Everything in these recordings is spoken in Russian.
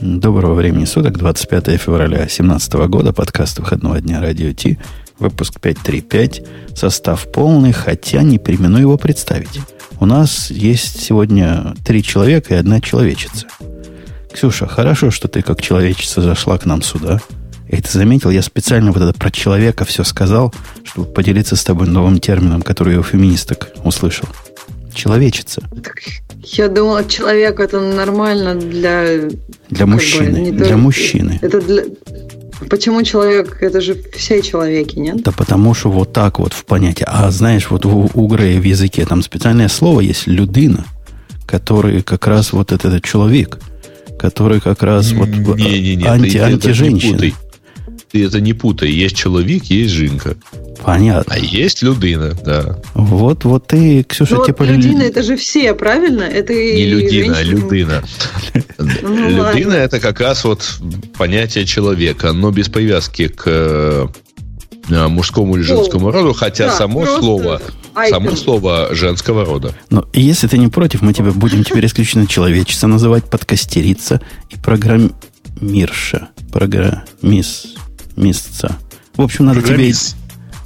Доброго времени суток, 25 февраля 2017 года, подкаст выходного дня Радио Ти, выпуск 535, состав полный, хотя не примену его представить. У нас есть сегодня три человека и одна человечица. Ксюша, хорошо, что ты как человечица зашла к нам сюда. И ты заметил, я специально вот это про человека все сказал, чтобы поделиться с тобой новым термином, который я у феминисток услышал. Человечица. Я думала, человек это нормально для... Для мужчины. Бы, для то, мужчины. Это для... Почему человек? Это же все человеки, нет? Да потому что вот так вот в понятии. А знаешь, вот у, у Грея в языке там специальное слово есть «людина», который как раз вот этот человек, который как раз вот не, не, не, анти, анти-женщина. Ты это не путай. Есть человек, есть жинка. Понятно. А есть людина, да. Вот, вот ты, Ксюша, Но типа... Людина это же все, правильно? Это не людина, а людина. Ну, людина это как раз вот понятие человека, но без привязки к э, мужскому или женскому роду, хотя само слово само слово женского рода. Но если ты не против, мы тебя будем теперь исключительно человечество называть, подкастерица и программирша. Программист. Мисца. В общем, надо тебе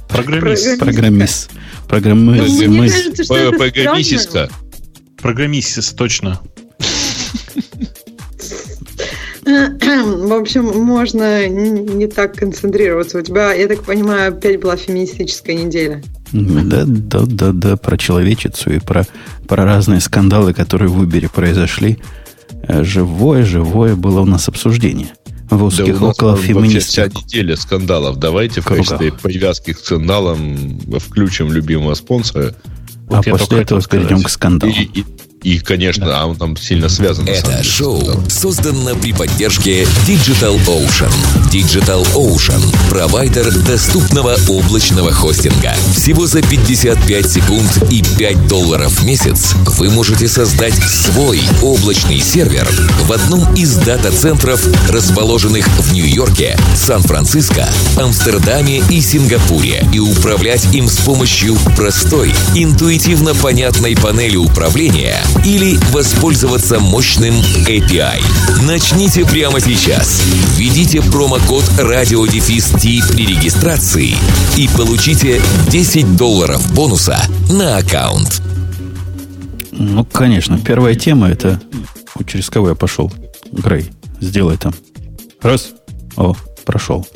Программист. Программист. Программист. Программистка. Программист, точно. В общем, можно не так концентрироваться. У тебя, я так понимаю, опять была феминистическая неделя. Да, да, да, да, про человечицу и про, про разные скандалы, которые в Uber произошли. Э, живое, живое было у нас обсуждение в узких да около феминистов. вся неделя скандалов. Давайте в качестве привязки к скандалам включим любимого спонсора. А вот а после этого перейдем к скандалу. И, и, и, конечно, да. он там сильно связан. Это шоу создано при поддержке Digital Ocean. Digital Ocean – провайдер доступного облачного хостинга. Всего за 55 секунд и 5 долларов в месяц вы можете создать свой облачный сервер в одном из дата-центров, расположенных в Нью-Йорке, Сан-Франциско, Амстердаме и Сингапуре, и управлять им с помощью простой, интуитивно понятной панели управления или воспользоваться мощным API. Начните прямо сейчас. Введите промокод радиодефис при регистрации и получите 10 долларов бонуса на аккаунт. Ну, конечно. Первая тема это... Через кого я пошел? Грей, сделай там. Раз. О, прошел.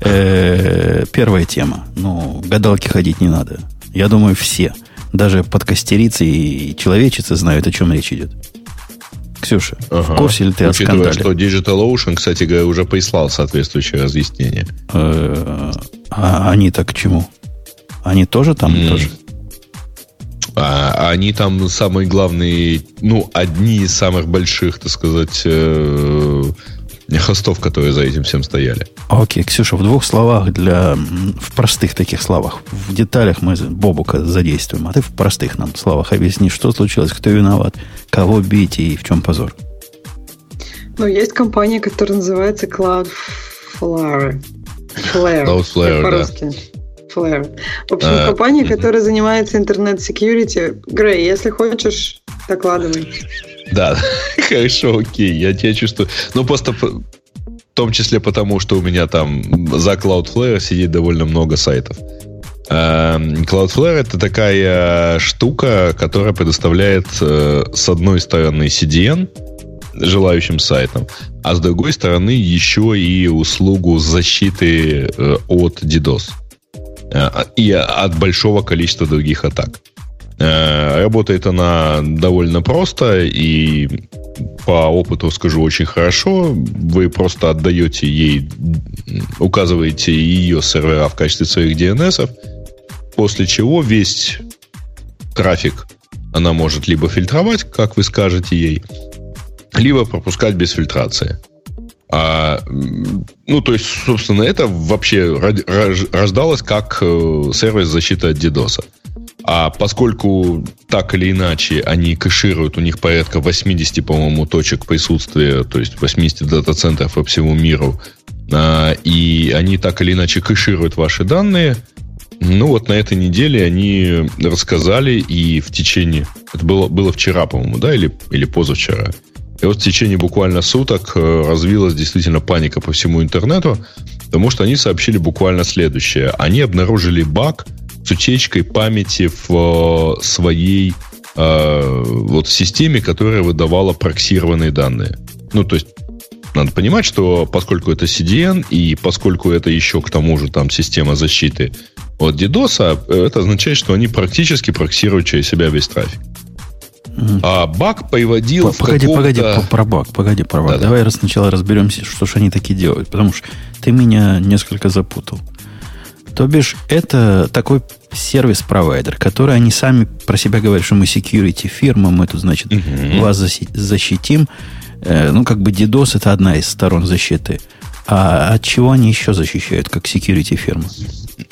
Э-э- первая тема. Ну, гадалки ходить не надо. Я думаю, все – даже подкастерицы и человечицы знают, о чем речь идет. Ксюша, ага. в курсе ли ты Учитывая, о скандале? что DigitalOcean, кстати говоря, уже прислал соответствующее разъяснение. Э, а они-то к чему? Они тоже там mm. тоже? А, они там самые главные, ну, одни из самых больших, так сказать, э, хостов, которые за этим всем стояли. Окей, Ксюша, в двух словах для... В простых таких словах. В деталях мы Бобука задействуем, а ты в простых нам словах объясни, что случилось, кто виноват, кого бить и в чем позор. Ну, есть компания, которая называется Cloudflare. Flare. Cloudflare. Да. Flare. В общем, а, компания, которая занимается интернет-секьюрити. Грей, если хочешь, докладывай. Да, хорошо, окей, я тебя чувствую. Ну, просто в том числе потому, что у меня там за Cloudflare сидит довольно много сайтов. Эм, Cloudflare это такая штука, которая предоставляет э, с одной стороны CDN желающим сайтам, а с другой стороны еще и услугу защиты э, от DDoS э, и от большого количества других атак. Э, работает она довольно просто и по опыту скажу очень хорошо. Вы просто отдаете ей, указываете ее сервера в качестве своих DNS, после чего весь трафик она может либо фильтровать, как вы скажете ей, либо пропускать без фильтрации. А, ну, то есть, собственно, это вообще рождалось как э, сервис защиты от DDoS. А поскольку так или иначе они кэшируют, у них порядка 80, по-моему, точек присутствия, то есть 80 дата-центров по всему миру, а, и они так или иначе кэшируют ваши данные, ну вот на этой неделе они рассказали и в течение... Это было, было вчера, по-моему, да, или, или позавчера. И вот в течение буквально суток э, развилась действительно паника по всему интернету, потому что они сообщили буквально следующее. Они обнаружили баг с утечкой памяти в своей э, вот системе, которая выдавала проксированные данные. Ну, то есть надо понимать, что поскольку это CDN и поскольку это еще к тому же там система защиты от DDoS, это означает, что они практически проксируют через себя весь трафик. А баг приводил Погоди, погоди, про баг, погоди, про баг. Да, Давай да. сначала разберемся, что же они такие делают. Потому что ты меня несколько запутал. То бишь, это такой сервис-провайдер, который они сами про себя говорят, что мы security фирма, мы тут, значит, угу. вас защитим. Э, ну, как бы DDoS это одна из сторон защиты. А от чего они еще защищают, как security фирма?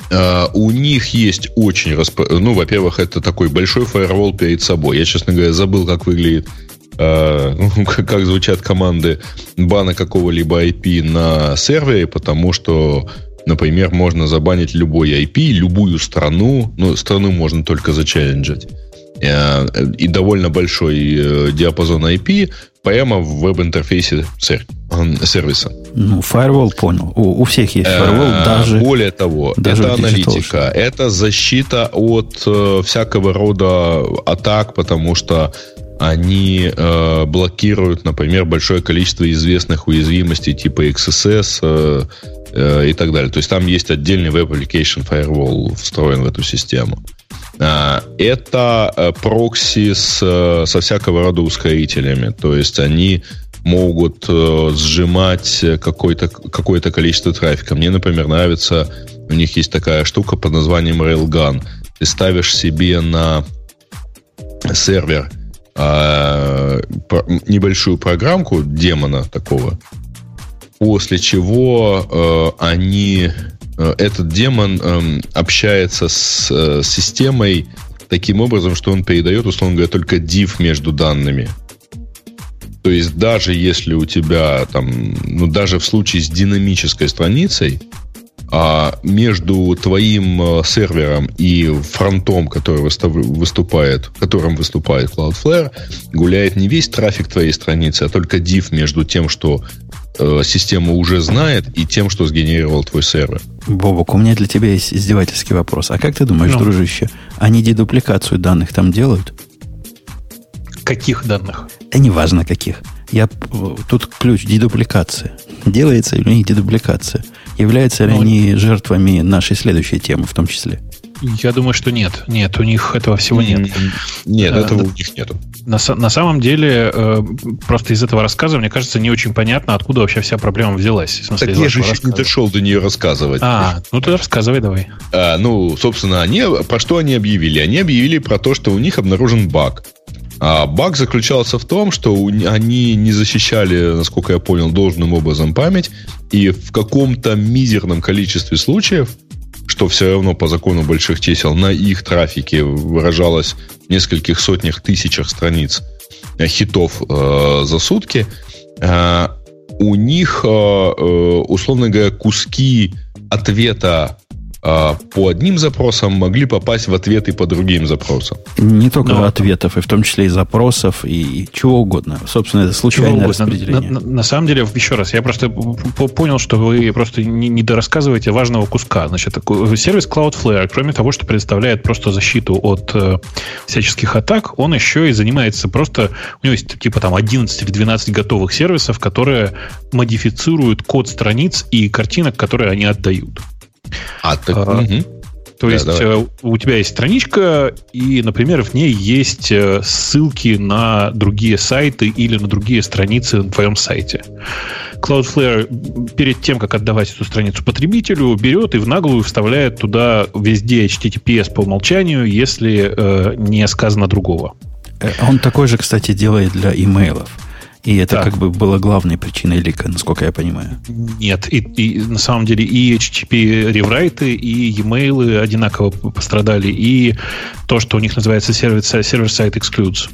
Uh, у них есть очень... Расп... Ну, во-первых, это такой большой фаервол перед собой. Я, честно говоря, забыл, как выглядит uh, как звучат команды бана какого-либо IP на сервере, потому что, например, можно забанить любой IP, любую страну, ну, страну можно только зачелленджить, uh, и довольно большой э, диапазон IP прямо в веб-интерфейсе сервиса. Ну, firewall понял. У, у всех есть firewall, э, даже... Более того, даже это аналитика, это защита от э, всякого рода атак, потому что они э, блокируют, например, большое количество известных уязвимостей типа XSS э, э, и так далее. То есть там есть отдельный Web Application Firewall встроен в эту систему. А, это э, прокси с, э, со всякого рода ускорителями. То есть они могут э, сжимать какое-то какое количество трафика. Мне, например, нравится, у них есть такая штука под названием Railgun. Ты ставишь себе на сервер а, небольшую программку демона такого, после чего они Э, этот демон эм, общается с э, системой таким образом, что он передает, условно говоря, только div между данными. То есть даже если у тебя там, ну даже в случае с динамической страницей, а между твоим э, сервером и фронтом, который выступает, которым выступает Cloudflare, гуляет не весь трафик твоей страницы, а только div между тем, что э, система уже знает, и тем, что сгенерировал твой сервер. Бобок, у меня для тебя есть издевательский вопрос. А как ты думаешь, ну. дружище, они дедупликацию данных там делают? Каких данных? Да неважно каких. Я, тут ключ дедупликация. Делается или не дедупликация? Являются ли ну, они жертвами нашей следующей темы в том числе? Я думаю, что нет. Нет, у них этого всего нет. Нет, э, этого у них нету. На, на самом деле, э, просто из этого рассказа, мне кажется, не очень понятно, откуда вообще вся проблема взялась. В смысле, так я же еще не дошел до нее рассказывать. А, ну ты рассказывай давай. А, ну, собственно, они, про что они объявили? Они объявили про то, что у них обнаружен баг. А баг заключался в том, что они не защищали, насколько я понял, должным образом память, и в каком-то мизерном количестве случаев, что все равно по закону больших чисел, на их трафике выражалось в нескольких сотнях тысячах страниц э, хитов э, за сутки, э, у них, э, э условно говоря, куски ответа по одним запросам могли попасть в ответы по другим запросам. Не только Но... ответов, и в том числе и запросов, и чего угодно. Собственно, это случайное распределение. На, на, на самом деле, еще раз, я просто понял, что вы просто не, не дорассказываете важного куска. Значит, сервис Cloudflare, кроме того, что предоставляет просто защиту от э, всяческих атак, он еще и занимается просто... У него есть типа там 11 или 12 готовых сервисов, которые модифицируют код страниц и картинок, которые они отдают. А, так, а, угу. То да, есть давай. Э, у тебя есть страничка, и, например, в ней есть э, ссылки на другие сайты или на другие страницы на твоем сайте. Cloudflare перед тем, как отдавать эту страницу потребителю, берет и в наглую вставляет туда везде HTTPS по умолчанию, если э, не сказано другого. Э, он такой же, кстати, делает для имейлов. И это да. как бы было главной причиной лика, насколько я понимаю. Нет, и, и на самом деле и HTTP реврайты, и e-mail одинаково пострадали, и то, что у них называется сервер-сайт excludes.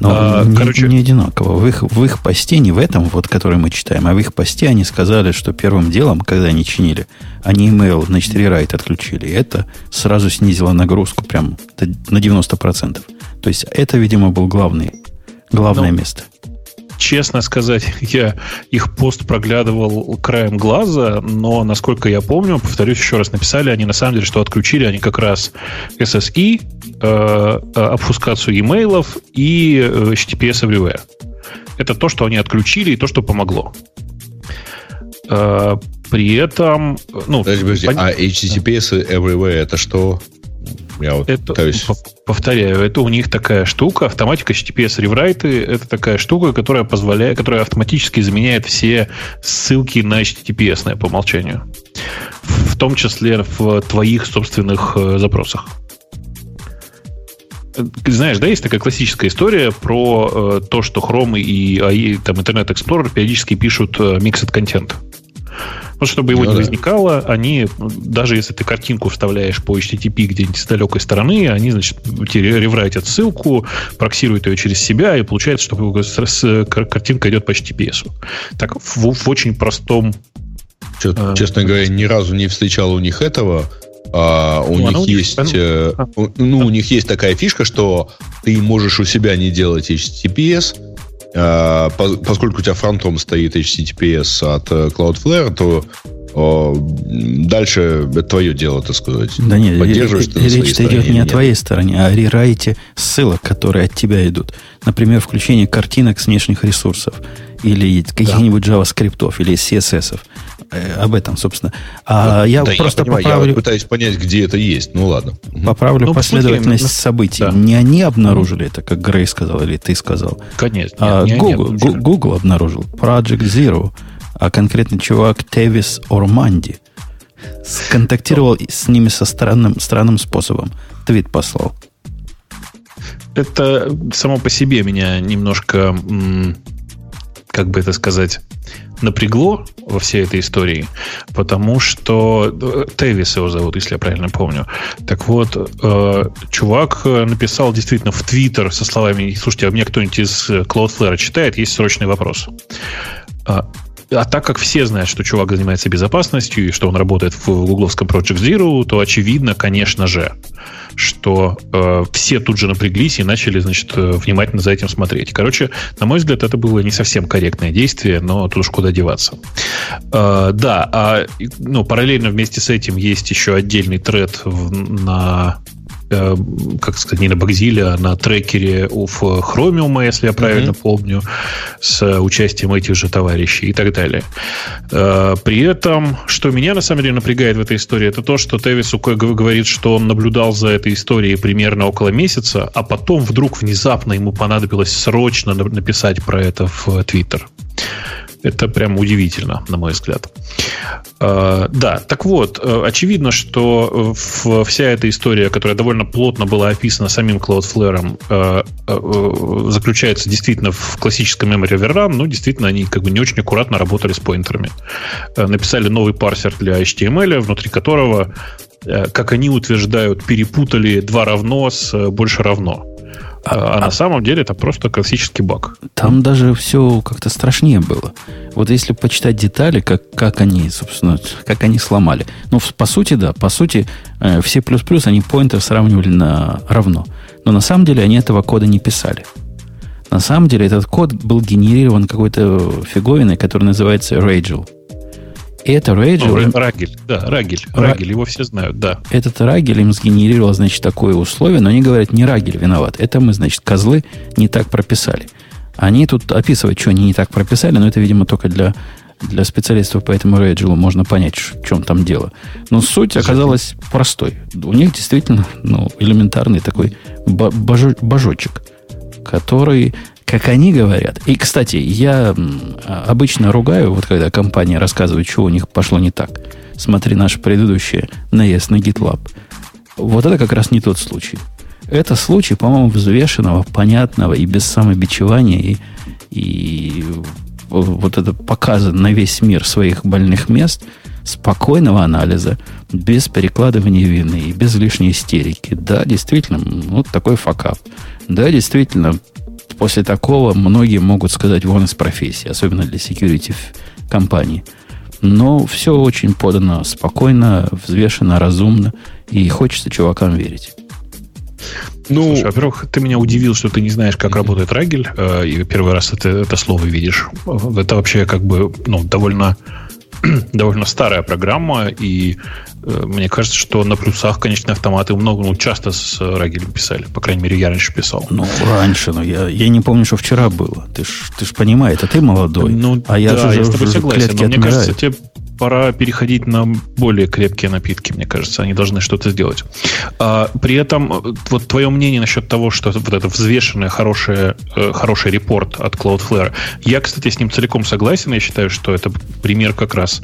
Но а, не, короче... не одинаково. В их, в их посте, не в этом, вот, который мы читаем, а в их посте они сказали, что первым делом, когда они чинили, они email, значит, рерайт отключили. И это сразу снизило нагрузку прям на 90%. То есть это, видимо, был главный, главное Но... место. Честно сказать, я их пост проглядывал краем глаза, но, насколько я помню, повторюсь еще раз, написали они на самом деле, что отключили они как раз SSI, э, э, обфускацию имейлов и э, HTTPS Everywhere. Это то, что они отключили и то, что помогло. Э, при этом... Ну, подожди, подожди, пон... а HTTPS Everywhere это что? Я вот это, пытаюсь... Повторяю, это у них такая штука, автоматика HTTPS реврайты, это такая штука, которая позволяет, которая автоматически заменяет все ссылки на HTTPS по умолчанию. В том числе в твоих собственных э, запросах. Знаешь, да, есть такая классическая история про э, то, что Chrome и, и там, Internet Explorer периодически пишут э, mixed content. Вот чтобы его ну, не да. возникало, они, даже если ты картинку вставляешь по HTTP где-нибудь с далекой стороны, они, значит, реврайтят ссылку, проксируют ее через себя, и получается, что картинка идет по HTTPS. Так, в, в очень простом... Че, э, честно говоря, ни разу не встречал у них этого. А, у ну, них есть, э, а. ну, у них есть такая фишка, что ты можешь у себя не делать HTTPS, а, поскольку у тебя фронтом стоит HTTPS от э, Cloudflare, то дальше это твое дело, так сказать. Да нет, Поддерживаешь ты речь идет не о твоей стороне, а о рерайте ссылок, которые от тебя идут. Например, включение картинок с внешних ресурсов или каких-нибудь да. JavaScript или CSS. Э, об этом, собственно. А ну, я да, просто я понимаю, поправлю... Я пытаюсь понять, где это есть. Ну, ладно. Поправлю ну, последовательность посмотрим. событий. Да. Не они обнаружили это, как Грей сказал, или ты сказал. Конечно. А не, Google, не Google обнаружил. Project Zero. А конкретно чувак Тевис Орманди сконтактировал с ними со странным, странным способом. Твит послал. Это само по себе меня немножко, как бы это сказать, напрягло во всей этой истории, потому что э, Тэвис его зовут, если я правильно помню. Так вот, э, чувак написал действительно в Твиттер со словами «Слушайте, а мне кто-нибудь из Cloudflare читает? Есть срочный вопрос». А, так как все знают, что чувак занимается безопасностью и что он работает в гугловском Project Zero, то очевидно, конечно же, что э, все тут же напряглись и начали, значит, э, внимательно за этим смотреть. Короче, на мой взгляд, это было не совсем корректное действие, но тут уж куда деваться. Э, да, а ну, параллельно вместе с этим есть еще отдельный тред в, на как сказать, не на Багзиле, а на трекере в Chromium, если я правильно mm-hmm. помню, с участием этих же товарищей и так далее. Э, при этом, что меня на самом деле напрягает в этой истории, это то, что Тевис говорит, что он наблюдал за этой историей примерно около месяца, а потом вдруг внезапно ему понадобилось срочно написать про это в Твиттер. Это прям удивительно, на мой взгляд. Uh, да, так вот, uh, очевидно, что вся эта история, которая довольно плотно была описана самим Cloudflare, заключается действительно в классическом memory overrun, но действительно они как бы не очень аккуратно работали с поинтерами. Написали новый парсер для HTML, внутри которого, как они утверждают, перепутали два равно с больше равно. А, а, а на самом деле это просто классический баг. Там даже все как-то страшнее было. Вот если почитать детали, как, как они, собственно, как они сломали. Ну, по сути, да, по сути, э, все плюс-плюс, они поинтер сравнивали на равно. Но на самом деле они этого кода не писали. На самом деле этот код был генерирован какой-то фиговиной, которая называется Ragel. И это Ragel... О, Рагель, да, Рагель. Рагель, его все знают, да. Этот Рагель им сгенерировал, значит, такое условие, но они говорят, не Рагель виноват. Это мы, значит, козлы не так прописали. Они тут описывают, что они не так прописали, но это, видимо, только для, для специалистов по этому Рейджелу можно понять, в чем там дело. Но суть оказалась простой. У них действительно ну, элементарный такой божочек, который как они говорят. И, кстати, я обычно ругаю, вот когда компания рассказывает, что у них пошло не так. Смотри наше предыдущее наезд на GitLab. Вот это как раз не тот случай. Это случай, по-моему, взвешенного, понятного и без самобичевания, и, и вот это показа на весь мир своих больных мест, спокойного анализа, без перекладывания вины и без лишней истерики. Да, действительно, вот такой факап. Да, действительно, после такого многие могут сказать вон из профессии, особенно для security компаний. Но все очень подано спокойно, взвешенно, разумно, и хочется чувакам верить. Ну, Слушай, во-первых, ты меня удивил, что ты не знаешь, как работает Рагель, э, и первый раз это, это слово видишь. Это вообще как бы ну, довольно, довольно старая программа, и э, мне кажется, что на плюсах конечные автоматы много, ну, часто с Рагелем писали. По крайней мере, я раньше писал. Ну, раньше, но я, я не помню, что вчера было. Ты ж, ты ж понимаешь, а ты молодой. Ну, а я да, же я с тобой согласен, но мне отмирает. кажется, тебе пора переходить на более крепкие напитки, мне кажется. Они должны что-то сделать. А, при этом, вот твое мнение насчет того, что вот это взвешенное, хорошее, э, хороший репорт от Cloudflare, я, кстати, с ним целиком согласен. Я считаю, что это пример как раз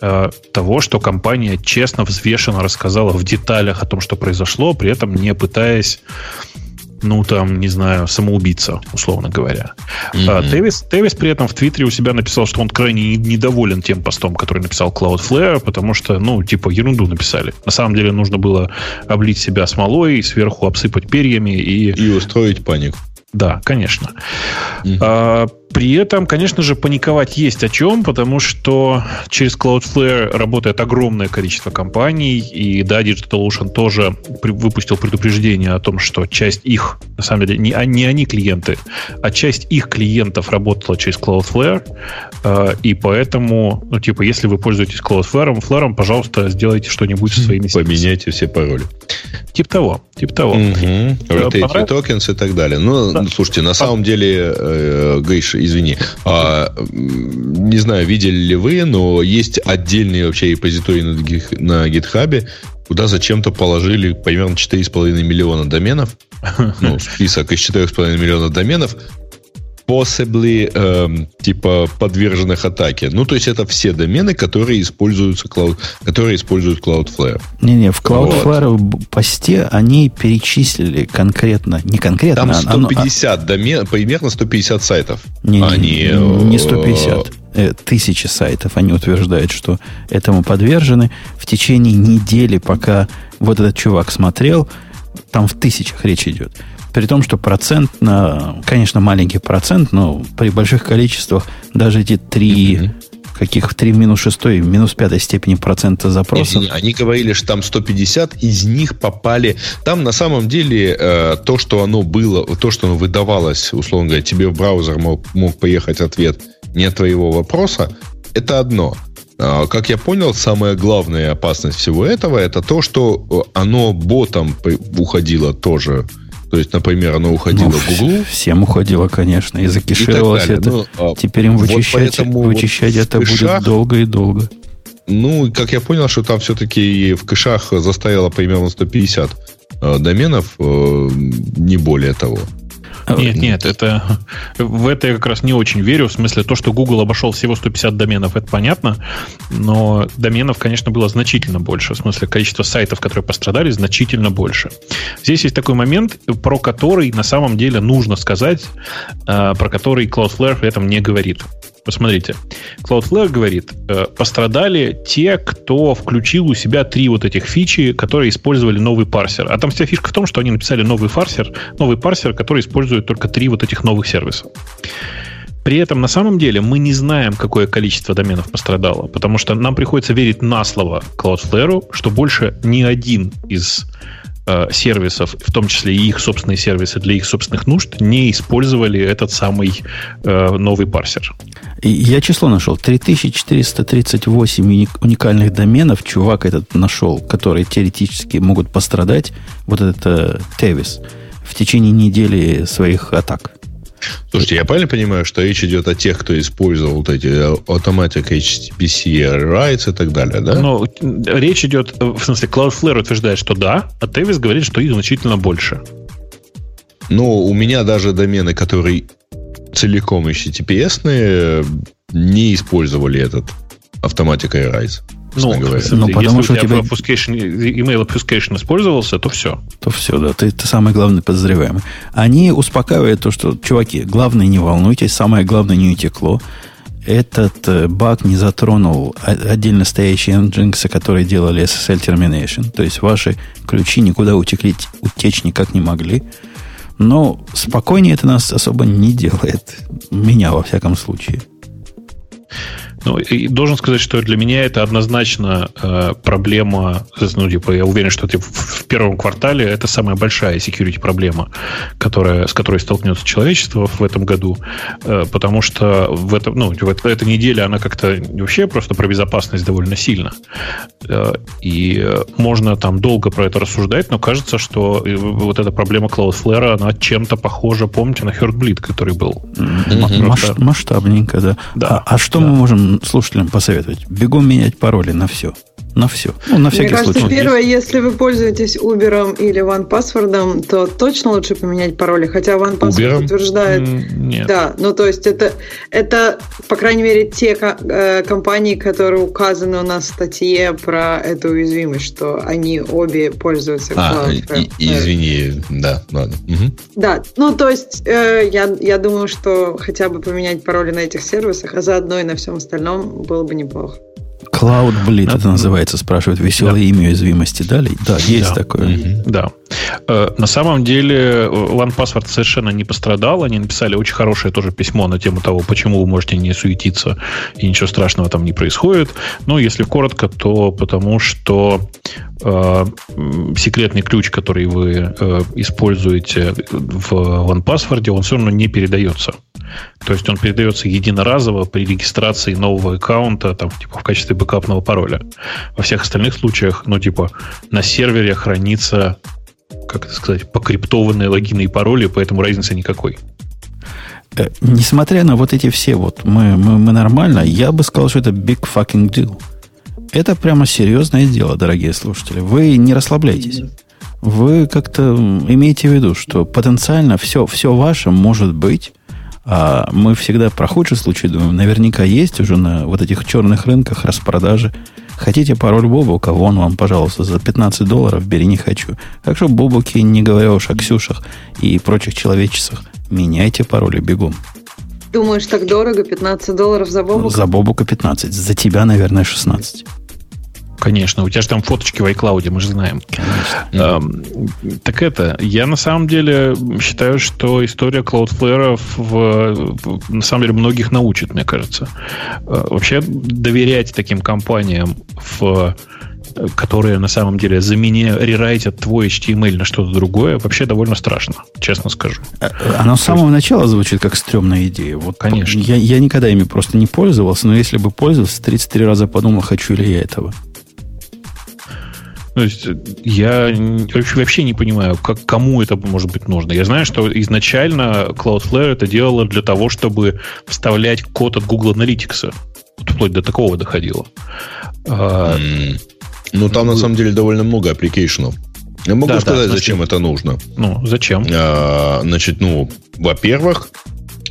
э, того, что компания честно, взвешенно рассказала в деталях о том, что произошло, при этом не пытаясь ну, там, не знаю, самоубийца, условно говоря. Mm-hmm. А, Тевис, Тевис при этом в Твиттере у себя написал, что он крайне недоволен тем постом, который написал Cloudflare, потому что, ну, типа, ерунду написали. На самом деле нужно было облить себя смолой, сверху обсыпать перьями и... И устроить панику. Да, конечно. Mm-hmm. А, при этом, конечно же, паниковать есть о чем, потому что через Cloudflare работает огромное количество компаний, и да, DigitalOcean тоже выпустил предупреждение о том, что часть их, на самом деле, не, не они клиенты, а часть их клиентов работала через Cloudflare, и поэтому, ну, типа, если вы пользуетесь Cloudflare, Flare, пожалуйста, сделайте что-нибудь со своими Поменяйте все пароли. Тип того, тип того. Угу. Rotate tokens и так далее. Ну, да. слушайте, на самом деле, э, Гриш, извини, а, не знаю, видели ли вы, но есть отдельный вообще репозиторий на, на GitHub, куда зачем-то положили примерно 4,5 миллиона доменов, ну, список из 4,5 миллиона доменов, possibly эм, типа подверженных атаке. Ну, то есть это все домены, которые используются cloud, которые используют Cloudflare. Не-не, в Cloudflare вот. посте они перечислили конкретно, не конкретно, Там 150 оно, домен, примерно 150 сайтов. Не, они, не, не 150 э, тысячи сайтов они утверждают, что этому подвержены. В течение недели, пока вот этот чувак смотрел, там в тысячах речь идет. При том, что процент, на, конечно, маленький процент, но при больших количествах даже эти три, mm-hmm. каких три в минус шестой, минус пятой степени процента запросов. Не, не, они говорили, что там 150, из них попали... Там на самом деле э, то, что оно было, то, что оно выдавалось, условно говоря, тебе в браузер мог, мог поехать ответ не от твоего вопроса, это одно. Как я понял, самая главная опасность всего этого это то, что оно ботом уходило тоже то есть, например, оно уходило ну, в Google. Всем уходило, конечно, и закишировалось и это. Ну, а Теперь им вычищать, вот вычищать вот это кэшах, будет долго и долго. Ну, как я понял, что там все-таки в кэшах застояло примерно 150 э, доменов, э, не более того. Нет, нет, это в это я как раз не очень верю. В смысле, то, что Google обошел всего 150 доменов, это понятно, но доменов, конечно, было значительно больше. В смысле, количество сайтов, которые пострадали, значительно больше. Здесь есть такой момент, про который на самом деле нужно сказать, э, про который Cloudflare при этом не говорит. Посмотрите, Cloudflare говорит, э, пострадали те, кто включил у себя три вот этих фичи, которые использовали новый парсер. А там вся фишка в том, что они написали новый парсер, новый парсер, который использует только три вот этих новых сервиса. При этом на самом деле мы не знаем, какое количество доменов пострадало, потому что нам приходится верить на слово Cloudflare, что больше ни один из э, сервисов, в том числе и их собственные сервисы для их собственных нужд, не использовали этот самый э, новый парсер. Я число нашел. 3438 уникальных доменов чувак этот нашел, которые теоретически могут пострадать. Вот это Тевис в течение недели своих атак. Слушайте, я правильно понимаю, что речь идет о тех, кто использовал вот эти Automatic HTTPC rights и так далее, да? Ну, речь идет, в смысле, Cloudflare утверждает, что да, а Тевис говорит, что их значительно больше. Ну, у меня даже домены, которые целиком HTTPS не использовали этот Automatic rights. Ну, говоря. ну потому если что у тебя obfuscation, email obfuscation использовался, то все. То все, да. Ты, ты самый главный подозреваемый. Они успокаивают то, что, чуваки, главное, не волнуйтесь, самое главное, не утекло. Этот э, баг не затронул отдельно стоящие Nginx, которые делали SSL termination. То есть ваши ключи никуда утекли, утечь никак не могли. Но спокойнее это нас особо не делает. Меня, во всяком случае. Ну, и должен сказать, что для меня это однозначно э, проблема. Ну, типа, я уверен, что ты в, в первом квартале это самая большая security проблема, которая, с которой столкнется человечество в этом году, э, потому что в этом, ну, в это, эта неделя она как-то вообще просто про безопасность довольно сильно. Э, и можно там долго про это рассуждать, но кажется, что вот эта проблема Cloudflare, она чем-то похожа, помните, на Heartbleed, который был. Mm-hmm. Масштабненько, да. да. А, а что да. мы можем слушателям посоветовать? Бегом менять пароли на все. На все. Ну, на всякий Мне кажется, случай. первое, если вы пользуетесь Uber или OnePassword, то точно лучше поменять пароли. Хотя OnePassword утверждает... Нет. Да, ну то есть это, это, по крайней мере, те э, компании, которые указаны у нас в статье про эту уязвимость, что они обе пользуются а, и, извини, да, ладно. Угу. Да, ну то есть э, я, я думаю, что хотя бы поменять пароли на этих сервисах, а заодно и на всем остальном было бы неплохо. Cloud Bleed это называется, спрашивают. Веселое да. имя уязвимости дали? Да, есть да. такое. Mm-hmm. Да. Э, на самом деле OnePassword совершенно не пострадал. Они написали очень хорошее тоже письмо на тему того, почему вы можете не суетиться и ничего страшного там не происходит. Но если коротко, то потому что э, секретный ключ, который вы э, используете в OnePassword, он все равно не передается. То есть он передается единоразово при регистрации нового аккаунта, там, типа, в качестве бэкапного пароля. Во всех остальных случаях, ну, типа, на сервере хранится, как это сказать, покриптованные логины и пароли, поэтому разницы никакой. Э, несмотря на вот эти все вот, мы, мы, мы нормально, я бы сказал, что это big fucking deal. Это прямо серьезное дело, дорогие слушатели. Вы не расслабляйтесь. Вы как-то имеете в виду, что потенциально все, все ваше может быть а мы всегда про худший случай думаем. Наверняка есть уже на вот этих черных рынках распродажи. Хотите пароль Бобука? Вон вам, пожалуйста, за 15 долларов бери, не хочу. Так что Бобуки, не говоря уж о Ксюшах и прочих человечесах, меняйте пароли бегом. Думаешь, так дорого? 15 долларов за Бобука? За Бобука 15. За тебя, наверное, 16. Конечно, у тебя же там фоточки в iCloud, мы же знаем. Конечно. Эм, так это, я на самом деле считаю, что история Cloudflare в, в, на самом деле многих научит, мне кажется. Э, вообще доверять таким компаниям в которые на самом деле заменя, рерайтят твой HTML на что-то другое, вообще довольно страшно, честно скажу. Э, оно с самого начала звучит как стрёмная идея. Вот Конечно. Я, я никогда ими просто не пользовался, но если бы пользовался, 33 раза подумал, хочу ли я этого. То есть я вообще не понимаю, как, кому это может быть нужно. Я знаю, что изначально Cloudflare это делало для того, чтобы вставлять код от Google Analytics. Вот вплоть до такого доходило. Mm. Ну, там на самом деле довольно много application ов. Я могу да, сказать, да, зачем это нужно. Ну, зачем? А, значит, ну, во-первых,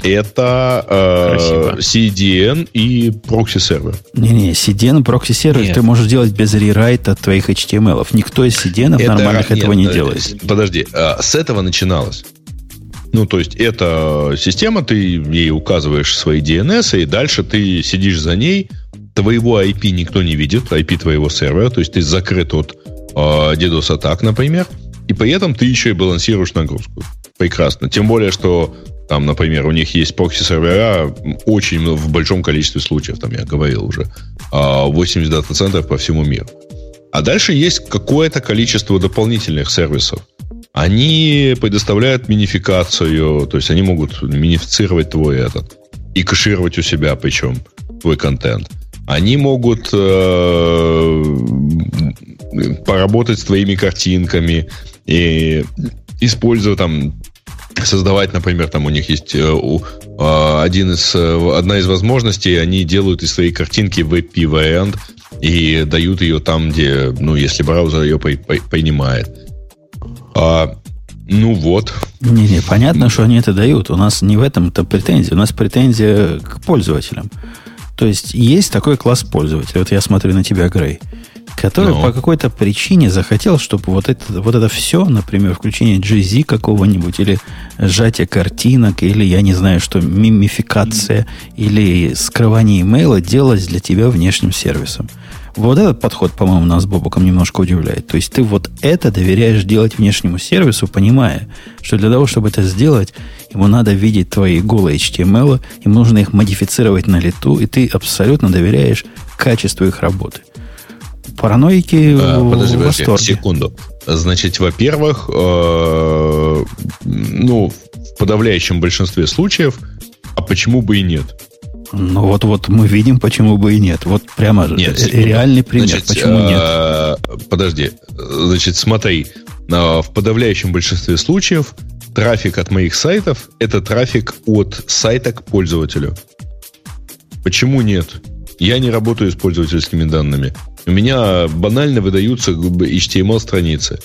это э, CDN и прокси-сервер. Не-не, CDN и прокси-сервер ты можешь делать без рерайта твоих HTML. Никто из CDN это, нормальных нет, этого не э, делает. Подожди, а, с этого начиналось. Ну, то есть, это система, ты ей указываешь свои DNS, и дальше ты сидишь за ней, твоего IP никто не видит, IP твоего сервера, то есть ты закрыт от э, DDoS атак, например, и при этом ты еще и балансируешь нагрузку. Прекрасно. Тем более, что там, например, у них есть прокси-сервера очень в большом количестве случаев, там я говорил уже, 80 а, дата-центров по всему миру. А дальше есть какое-то количество дополнительных сервисов. Они предоставляют минификацию, то есть они могут минифицировать твой этот и кэшировать у себя, причем твой контент. Они могут э, поработать с твоими картинками и используя там создавать, например, там у них есть э, а, один из, э, одна из возможностей, они делают из своей картинки WebP-вариант и дают ее там, где, ну, если браузер ее принимает. А, ну вот. Не-не, понятно, что они это дают. У нас не в этом-то претензия. У нас претензия к пользователям. То есть есть такой класс пользователей. Вот я смотрю на тебя, Грей который ну. по какой-то причине захотел, чтобы вот это, вот это все, например, включение GZ какого-нибудь, или сжатие картинок, или, я не знаю, что, мимификация, mm или скрывание имейла делалось для тебя внешним сервисом. Вот этот подход, по-моему, нас с Бобоком немножко удивляет. То есть ты вот это доверяешь делать внешнему сервису, понимая, что для того, чтобы это сделать, ему надо видеть твои голые HTML, ему нужно их модифицировать на лету, и ты абсолютно доверяешь качеству их работы. Параноики а, подожди, подожди, секунду. Значит, во-первых, э, ну, в подавляющем большинстве случаев, а почему бы и нет? Ну вот, вот мы видим, почему бы и нет. Вот прямо нет, реальный пример, значит, почему а, нет. Подожди, значит, смотри, в подавляющем большинстве случаев трафик от моих сайтов это трафик от сайта к пользователю. Почему нет? Я не работаю с пользовательскими данными. У меня банально выдаются HTML-страницы.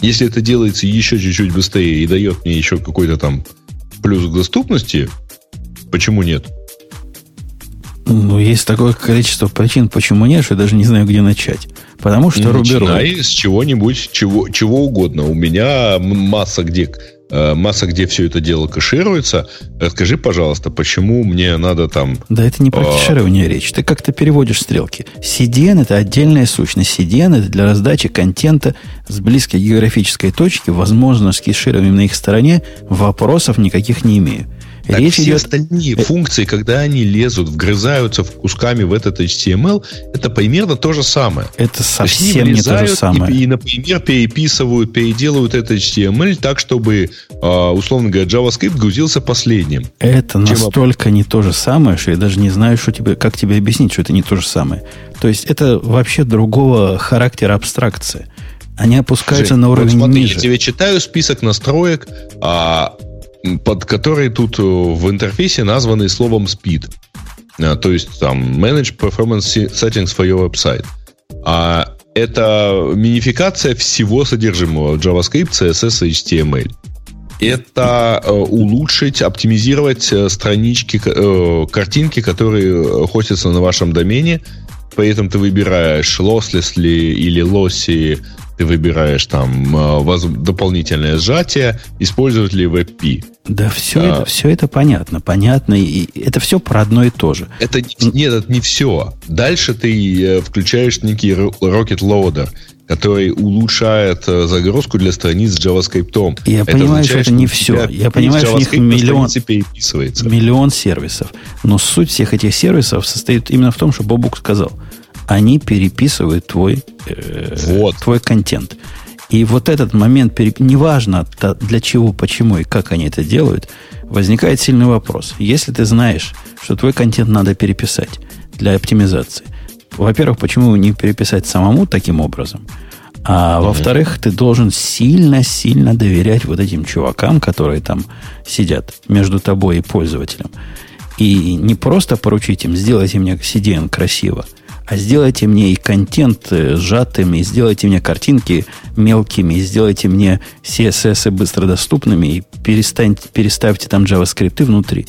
Если это делается еще чуть-чуть быстрее и дает мне еще какой-то там плюс к доступности, почему нет? Ну, есть такое количество причин, почему нет, что я даже не знаю, где начать. Потому что ну, Начинай с чего-нибудь, чего, чего угодно. У меня масса где Э, масса, где все это дело кэшируется. Расскажи, пожалуйста, почему мне надо там... Да это не про а... кэширование речь. Ты как-то переводишь стрелки. CDN – это отдельная сущность. CDN – это для раздачи контента с близкой географической точки. Возможно, с кэшированием на их стороне вопросов никаких не имею. Так Речь все идет... остальные э, функции, когда они лезут, вгрызаются кусками в этот HTML, это примерно то же самое. Это совсем не то же самое. И, и, например, переписывают, переделывают этот HTML так, чтобы, а, условно говоря, JavaScript грузился последним. Это настолько не то же самое, что я даже не знаю, что тебе, как тебе объяснить, что это не то же самое. То есть это вообще другого характера абстракции. Они опускаются Жень, на уровень вот смотри, ниже. Я тебе читаю список настроек, а под которые тут э, в интерфейсе названы словом speed. А, то есть там manage performance settings for your website. А это минификация всего содержимого JavaScript, CSS и HTML. Это э, улучшить, оптимизировать э, странички, картинки, которые хостятся на вашем домене. При этом ты выбираешь lossless или lossy ты выбираешь там э, дополнительное сжатие, использовать ли WebP. Да, все, а, это, все это понятно. Понятно. И это все про одно и то же. Это, нет, это не все. Дальше ты э, включаешь некий Rocket Loader, который улучшает э, загрузку для страниц с JavaScript. Я это понимаю, что это не все. Я понимаю, что у них миллион, миллион сервисов. Но суть всех этих сервисов состоит именно в том, что Бобук сказал – они переписывают твой, э, вот. твой контент. И вот этот момент, неважно для чего, почему и как они это делают, возникает сильный вопрос. Если ты знаешь, что твой контент надо переписать для оптимизации, во-первых, почему не переписать самому таким образом? А mm-hmm. во-вторых, ты должен сильно-сильно доверять вот этим чувакам, которые там сидят между тобой и пользователем. И не просто поручить им, сделайте мне CDN красиво – а сделайте мне и контент э, сжатым, и сделайте мне картинки мелкими, и сделайте мне CSS быстро доступными, и перестаньте, переставьте там JavaScript внутри.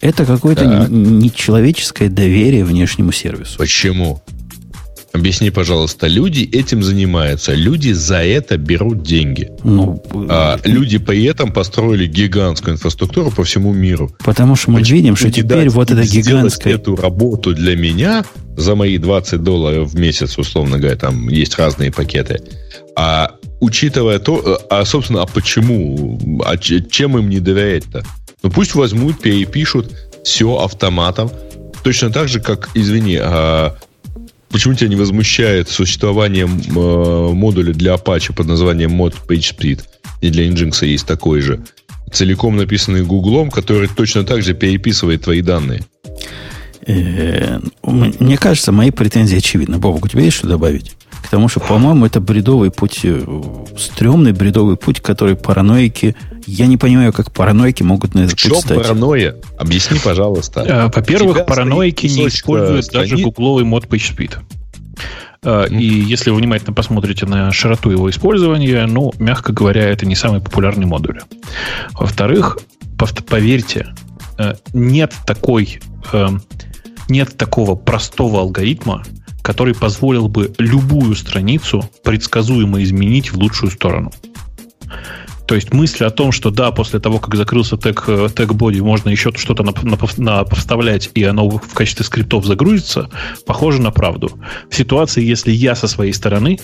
Это какое-то да. нечеловеческое доверие внешнему сервису. Почему? Объясни, пожалуйста, люди этим занимаются, люди за это берут деньги. Ну, а люди при этом построили гигантскую инфраструктуру по всему миру. Потому что мы Почему видим, что теперь вот эта гигантская... эту работу для меня за мои 20 долларов в месяц, условно говоря, там есть разные пакеты. А учитывая то, а, собственно, а почему? А чем им не доверять-то? Ну пусть возьмут, перепишут все автоматом. Точно так же, как, извини, а, почему тебя не возмущает существование а, модуля для Apache под названием mod PageSpeed? И для Nginx есть такой же. Целиком написанный Гуглом, который точно так же переписывает твои данные. Э, мне кажется, мои претензии очевидны. Бобок, у тебя есть что добавить? К тому, что, по-моему, это бредовый путь, э, стрёмный бредовый путь, который параноики... Я не понимаю, как параноики могут на этот в путь стать. паранойя? Объясни, пожалуйста. Э, во-первых, параноики не используют страниц... даже гугловый мод PageSpeed. И если вы внимательно посмотрите на широту его использования, ну, мягко говоря, это не самый популярный модуль. Во-вторых, поверьте, нет такой нет такого простого алгоритма, который позволил бы любую страницу предсказуемо изменить в лучшую сторону. То есть мысль о том, что да, после того, как закрылся тег, э, тег body, можно еще что-то на, на, на, повставлять, и оно в качестве скриптов загрузится, похоже на правду. В ситуации, если я со своей стороны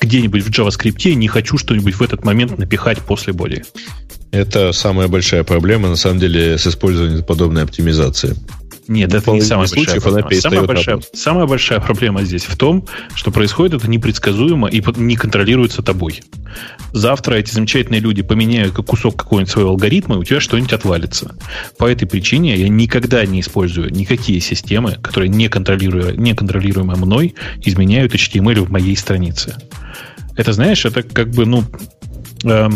где-нибудь в JavaScript не хочу что-нибудь в этот момент напихать после боди. Это самая большая проблема, на самом деле, с использованием подобной оптимизации. Нет, это не самая большая проблема. Самая большая, самая большая проблема здесь в том, что происходит это непредсказуемо и не контролируется тобой. Завтра эти замечательные люди поменяют кусок какой-нибудь своего алгоритма, и у тебя что-нибудь отвалится. По этой причине я никогда не использую никакие системы, которые не, контролируя, не контролируемые мной, изменяют HTML в моей странице. Это, знаешь, это как бы, ну, э,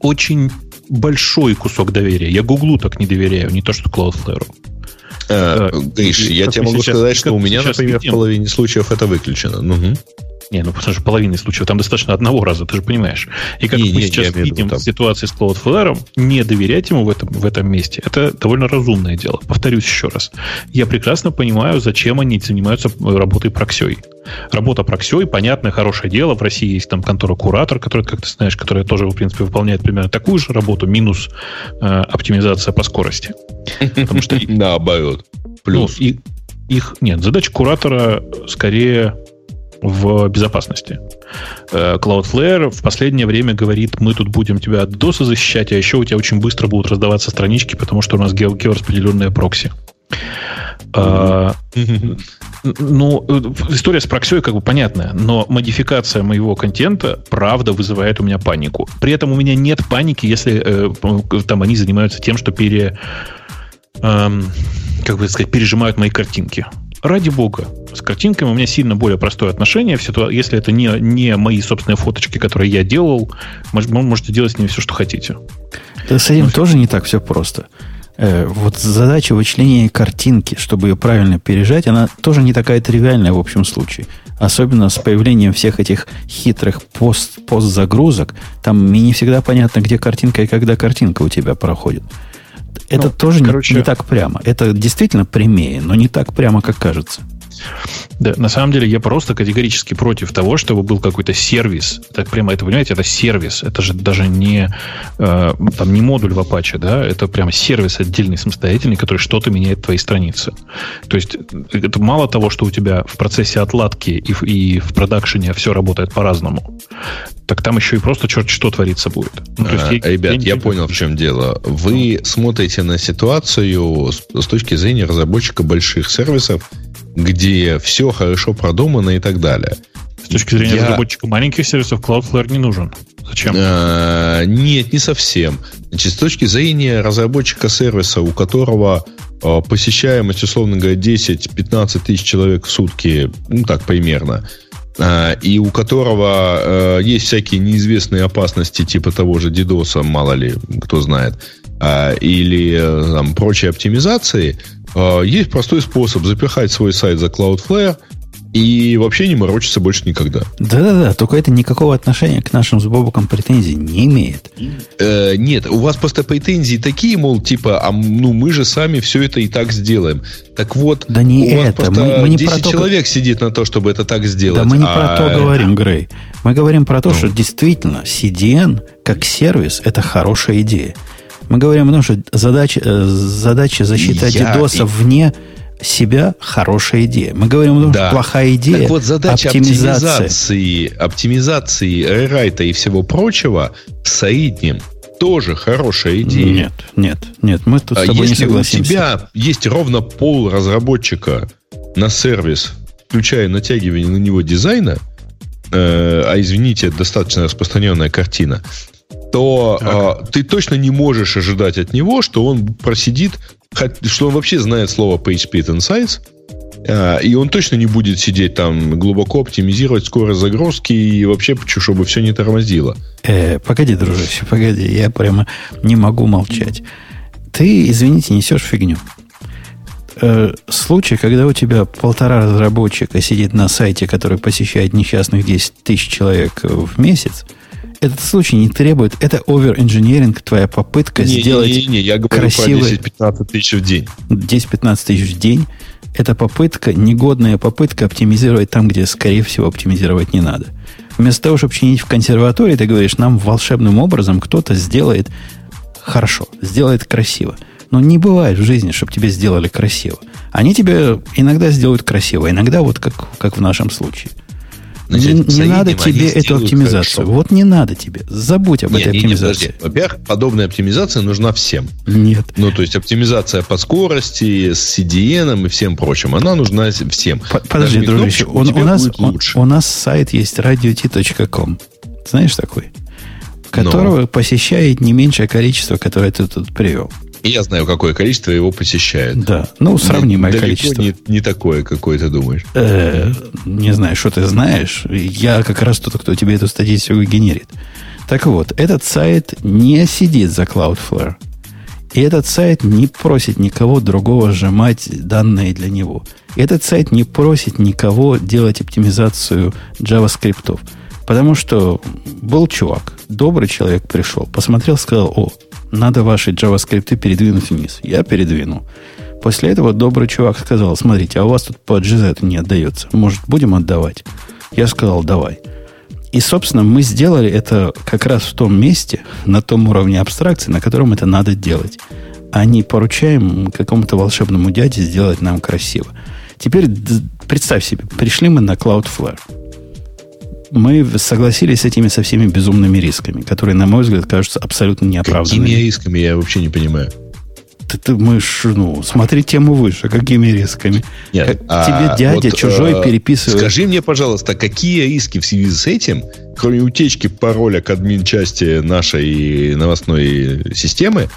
очень большой кусок доверия. Я Гуглу так не доверяю, не то что Cloudflare. Э, Гриш, я тебе могу сказать, что у меня, например, в половине случаев это выключено. Не, ну потому что половина случаев там достаточно одного раза, ты же понимаешь. И как не, мы не, сейчас видим в ситуации с Cloudflare, не доверять ему в этом, в этом месте, это довольно разумное дело. Повторюсь еще раз. Я прекрасно понимаю, зачем они занимаются работой проксей. Работа проксей, понятное, хорошее дело. В России есть там контора Куратор, которая, как ты знаешь, которая тоже, в принципе, выполняет примерно такую же работу, минус э, оптимизация по скорости. Потому что... Наоборот. Плюс. Ну, их нет, задача куратора скорее в безопасности. Э, Cloudflare в последнее время говорит, мы тут будем тебя от DOS защищать, а еще у тебя очень быстро будут раздаваться странички, потому что у нас геораспределенные прокси. Mm-hmm. Ну, история с проксей как бы понятная, но модификация моего контента, правда, вызывает у меня панику. При этом у меня нет паники, если э, там они занимаются тем, что пере... Эм, как бы сказать, пережимают мои картинки ради бога, с картинками у меня сильно более простое отношение. Если это не, не мои собственные фоточки, которые я делал, вы можете делать с ними все, что хотите. Да с этим Но тоже не так все просто. Э, вот задача вычисления картинки, чтобы ее правильно пережать, она тоже не такая тривиальная в общем случае. Особенно с появлением всех этих хитрых пост, пост-загрузок. Там мне не всегда понятно, где картинка и когда картинка у тебя проходит. Это ну, тоже короче... не, не так прямо. Это действительно прямее, но не так прямо, как кажется. Да, на самом деле я просто категорически против того, чтобы был какой-то сервис. Так прямо это, понимаете, это сервис. Это же даже не, э, там, не модуль в Apache, да, это прямо сервис отдельный, самостоятельный, который что-то меняет в твоей странице. То есть это мало того, что у тебя в процессе отладки и в, и в продакшене все работает по-разному, так там еще и просто черт что твориться будет. Ну, а, я, ребят, я, я понял, в чем дело. Вы ну. смотрите на ситуацию с, с точки зрения разработчика больших сервисов, где все хорошо продумано и так далее. С точки зрения Я... разработчика маленьких сервисов Cloudflare не нужен. Зачем? А, нет, не совсем. Значит, с точки зрения разработчика сервиса, у которого а, посещаемость, условно говоря, 10-15 тысяч человек в сутки, ну так примерно, а, и у которого а, есть всякие неизвестные опасности типа того же DDoS, мало ли, кто знает, а, или э, там, прочей оптимизации, а, есть простой способ запихать свой сайт за Cloudflare и вообще не морочиться больше никогда. Да-да-да, только это никакого отношения к нашим с Бобуком претензий не имеет. Э, нет, у вас просто претензии такие, мол, типа, а ну мы же сами все это и так сделаем. Так вот, да не у вас это. просто мы, мы не 10 про человек то, сидит на то, чтобы это так сделать. Да мы не а... про то говорим, Грей. Мы говорим про то, ну. что действительно CDN как сервис это хорошая идея. Мы говорим о том, что задача, э, задача защиты от DDoS вне себя хорошая идея. Мы говорим о том, да. что плохая идея. Так вот, задача оптимизации, оптимизации рерайта и всего прочего в среднем тоже хорошая идея. Нет, нет, нет, мы тут с а тобой Если не согласимся. у тебя есть ровно пол разработчика на сервис, включая натягивание на него дизайна, э, а извините, достаточно распространенная картина, то э, ты точно не можешь ожидать от него, что он просидит, что он вообще знает слово PageSpeed Insights, э, и он точно не будет сидеть там глубоко оптимизировать скорость загрузки и вообще, чтобы все не тормозило. Э, погоди, дружище, погоди, я прямо не могу молчать. Ты, извините, несешь фигню. Э, случай, когда у тебя полтора разработчика сидит на сайте, который посещает несчастных 10 тысяч человек в месяц, этот случай не требует, это овер-инженеринг, твоя попытка не, сделать не, не, не, я говорю красивый... про 10-15 тысяч в день. 10-15 тысяч в день. Это попытка, негодная попытка оптимизировать там, где, скорее всего, оптимизировать не надо. Вместо того, чтобы чинить в консерватории, ты говоришь, нам волшебным образом кто-то сделает хорошо, сделает красиво. Но не бывает в жизни, чтобы тебе сделали красиво. Они тебе иногда сделают красиво, иногда вот как, как в нашем случае – Значит, не, не надо тебе эту оптимизацию. Хорошо. Вот не надо тебе. Забудь об не, этой не, оптимизации. Не, Во-первых, подобная оптимизация нужна всем. Нет. Ну, то есть оптимизация по скорости, с CDN и всем прочим, она нужна всем. Подожди, Даже дружище, он, у, нас, он, у нас сайт есть radio.t.com. Знаешь такой? Которого Но. посещает не меньшее количество, которое ты тут привел. Я знаю, какое количество его посещает. Да, ну, сравнимое Далеко количество. Не, не такое, какое ты думаешь. Э, не знаю, что ты знаешь. Я как раз тот, кто тебе эту статистику генерит. Так вот, этот сайт не сидит за Cloudflare. И этот сайт не просит никого другого сжимать данные для него. И этот сайт не просит никого делать оптимизацию JavaScript. Потому что был чувак, добрый человек пришел, посмотрел, сказал, о, надо ваши JavaScript передвинуть вниз. Я передвинул. После этого добрый чувак сказал, смотрите, а у вас тут по GZ не отдается. Может, будем отдавать? Я сказал, давай. И, собственно, мы сделали это как раз в том месте, на том уровне абстракции, на котором это надо делать. А не поручаем какому-то волшебному дяде сделать нам красиво. Теперь представь себе, пришли мы на Cloudflare мы согласились с этими со всеми безумными рисками, которые, на мой взгляд, кажутся абсолютно неоправданными. Какими рисками, я вообще не понимаю. Ты, ты, мы ж, ну, смотри тему выше, какими рисками. Нет, как а тебе дядя вот, чужой э, переписывает. Скажи мне, пожалуйста, какие риски в связи с этим, кроме утечки пароля к админ-части нашей новостной системы,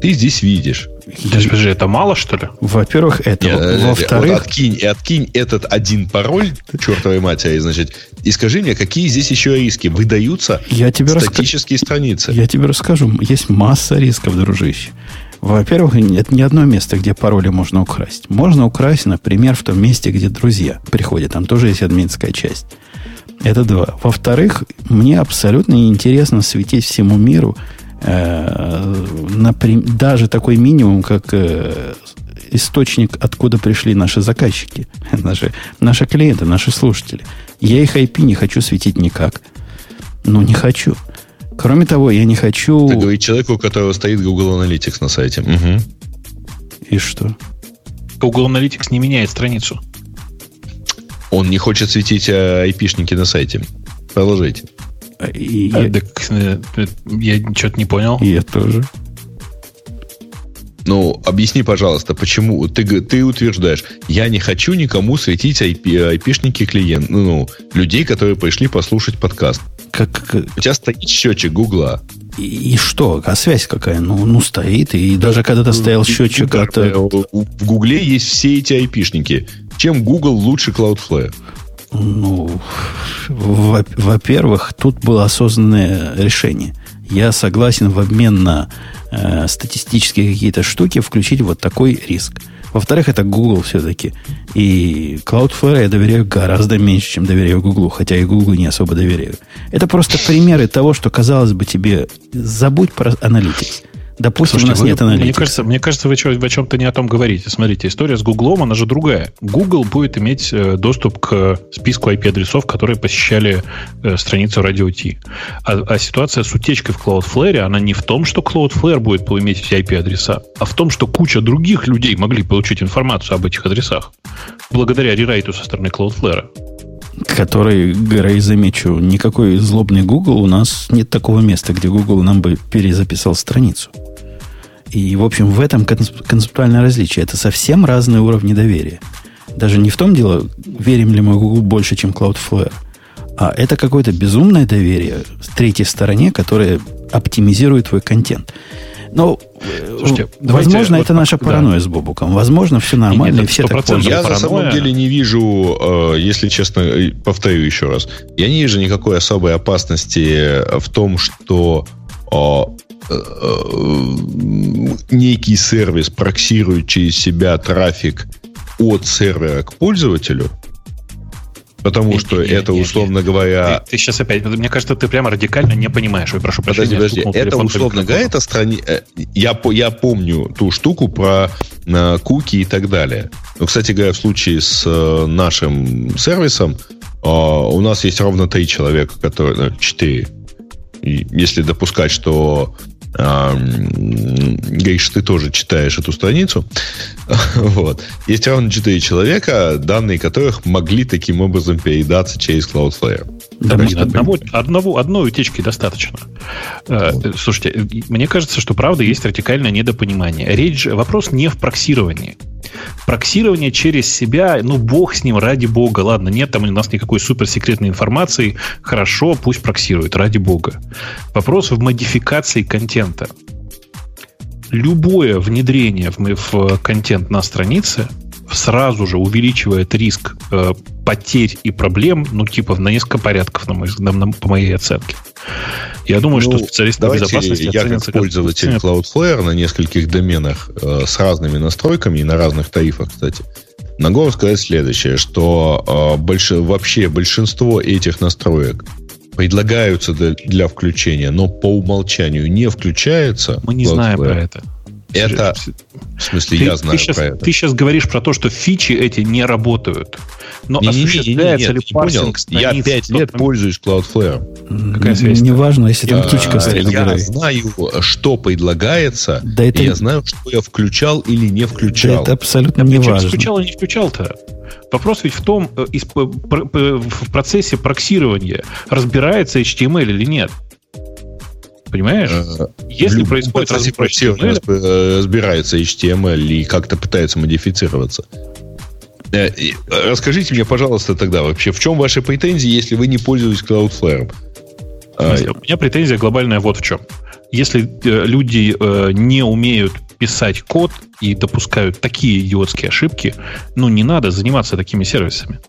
ты здесь видишь? Подожди, подожди, это мало, что ли? Во-первых, это. Э, Во-вторых... Вот откинь, откинь этот один пароль, чертовой матери, значит, и скажи мне, какие здесь еще риски? Выдаются я тебе статические раска... страницы. Я тебе расскажу. Есть масса рисков, дружище. Во-первых, нет ни одно место, где пароли можно украсть. Можно украсть, например, в том месте, где друзья приходят. Там тоже есть админская часть. Это два. Во-вторых, мне абсолютно неинтересно светить всему миру э, например, даже такой минимум, как э, источник, откуда пришли наши заказчики, наши, наши клиенты, наши слушатели. Я их IP не хочу светить никак. Ну, не хочу. Кроме того, я не хочу... Ты говоришь человеку, у которого стоит Google Analytics на сайте. Угу. И что? Google Analytics не меняет страницу. Он не хочет светить IP-шники э, на сайте. Продолжайте. И а, я... Так, э, я что-то не понял. Я тоже. Ну, объясни, пожалуйста, почему ты, ты утверждаешь, я не хочу никому светить IP, IP-шники клиент, ну, ну, людей, которые пришли послушать подкаст. Как, У тебя стоит счетчик Гугла. И, и что? А связь какая? Ну, ну стоит. И даже когда-то стоял счетчик от... В Гугле есть все эти айпишники. Чем Google лучше Cloudflare? Ну, во-первых, тут было осознанное решение. Я согласен в обмен на э, статистические какие-то штуки включить вот такой риск. Во-вторых, это Google все-таки. И Cloudflare я доверяю гораздо меньше, чем доверяю Google, хотя и Google не особо доверяю. Это просто примеры того, что, казалось бы, тебе забудь про Analytics. Допустим, Слушайте, у нас вы, нет аналитики. Мне кажется, мне кажется, вы, о чем-то не о том говорите. Смотрите, история с Гуглом, она же другая. Google будет иметь э, доступ к списку IP-адресов, которые посещали э, страницу Radio T. А, а ситуация с утечкой в Cloudflare, она не в том, что Cloudflare будет иметь все IP-адреса, а в том, что куча других людей могли получить информацию об этих адресах благодаря рерайту со стороны Cloudflare который, Грей, замечу, никакой злобный Google у нас нет такого места, где Google нам бы перезаписал страницу. И, в общем, в этом концептуальное различие. Это совсем разные уровни доверия. Даже не в том дело, верим ли мы Google больше, чем Cloudflare, а это какое-то безумное доверие с третьей стороне, которое оптимизирует твой контент. Но, э, Слушайте, возможно, давайте, это вот, наша паранойя да. с Бобуком. Возможно, все нормально, Нет, и все так пользуются. Я паранойя. на самом деле не вижу, э, если честно, э, повторю еще раз, я не вижу никакой особой опасности в том, что некий сервис проксирует через себя трафик от сервера к пользователю, Потому нет, что нет, это, нет, условно нет. говоря... Ты, ты сейчас опять... Мне кажется, ты прямо радикально не понимаешь. Ой, прошу прощения. Подожди, подожди. Это, условно говоря, это страни... Э, я, я помню ту штуку про uh, куки и так далее. Но, кстати говоря, в случае с uh, нашим сервисом uh, у нас есть ровно три человека, которые... четыре. И если допускать, что говоришь, ты тоже читаешь эту страницу. вот. Есть ровно 4 человека, данные которых могли таким образом передаться через Cloudflare. Да, одного, одного, одной утечки достаточно. Э, вот. Слушайте, мне кажется, что правда есть вертикальное недопонимание. Речь же, вопрос не в проксировании. Проксирование через себя, ну, бог с ним, ради бога. Ладно, нет там у нас никакой суперсекретной информации. Хорошо, пусть проксирует, ради бога. Вопрос в модификации контента. Любое внедрение в, в контент на странице сразу же увеличивает риск э, потерь и проблем, ну, типа, на несколько порядков, на мой, на, на, по моей оценке. Я думаю, ну, что специалисты по безопасности я как пользователь как... Cloudflare на нескольких доменах э, с разными настройками и на разных тарифах, кстати, могу сказать следующее, что э, больш... вообще большинство этих настроек предлагаются для, для включения, но по умолчанию не включаются. Мы не Cloudflare. знаем про это. Это, в смысле, ты, я знаю ты сейчас, про это. Ты сейчас говоришь про то, что фичи эти не работают. Но не, осуществляется не, не, не, ли парсинг Я пять лет пользуюсь Cloudflare. Какая связь? Неважно, если там птичка стоит. Я знаю, что предлагается, да это... я знаю, что я включал или не включал. Да это абсолютно не важно. включал или не включал-то? Вопрос ведь в том, э, в процессе проксирования разбирается HTML или нет. Понимаешь? Э, Если происходит HTML, э, разбирается HTML и как-то пытается модифицироваться. Э, расскажите мне, пожалуйста, тогда вообще, в чем ваши претензии, если вы не пользуетесь Cloudflare? А, у меня претензия глобальная вот в чем. Если люди не умеют писать код и допускают такие идиотские ошибки, ну, не надо заниматься такими сервисами.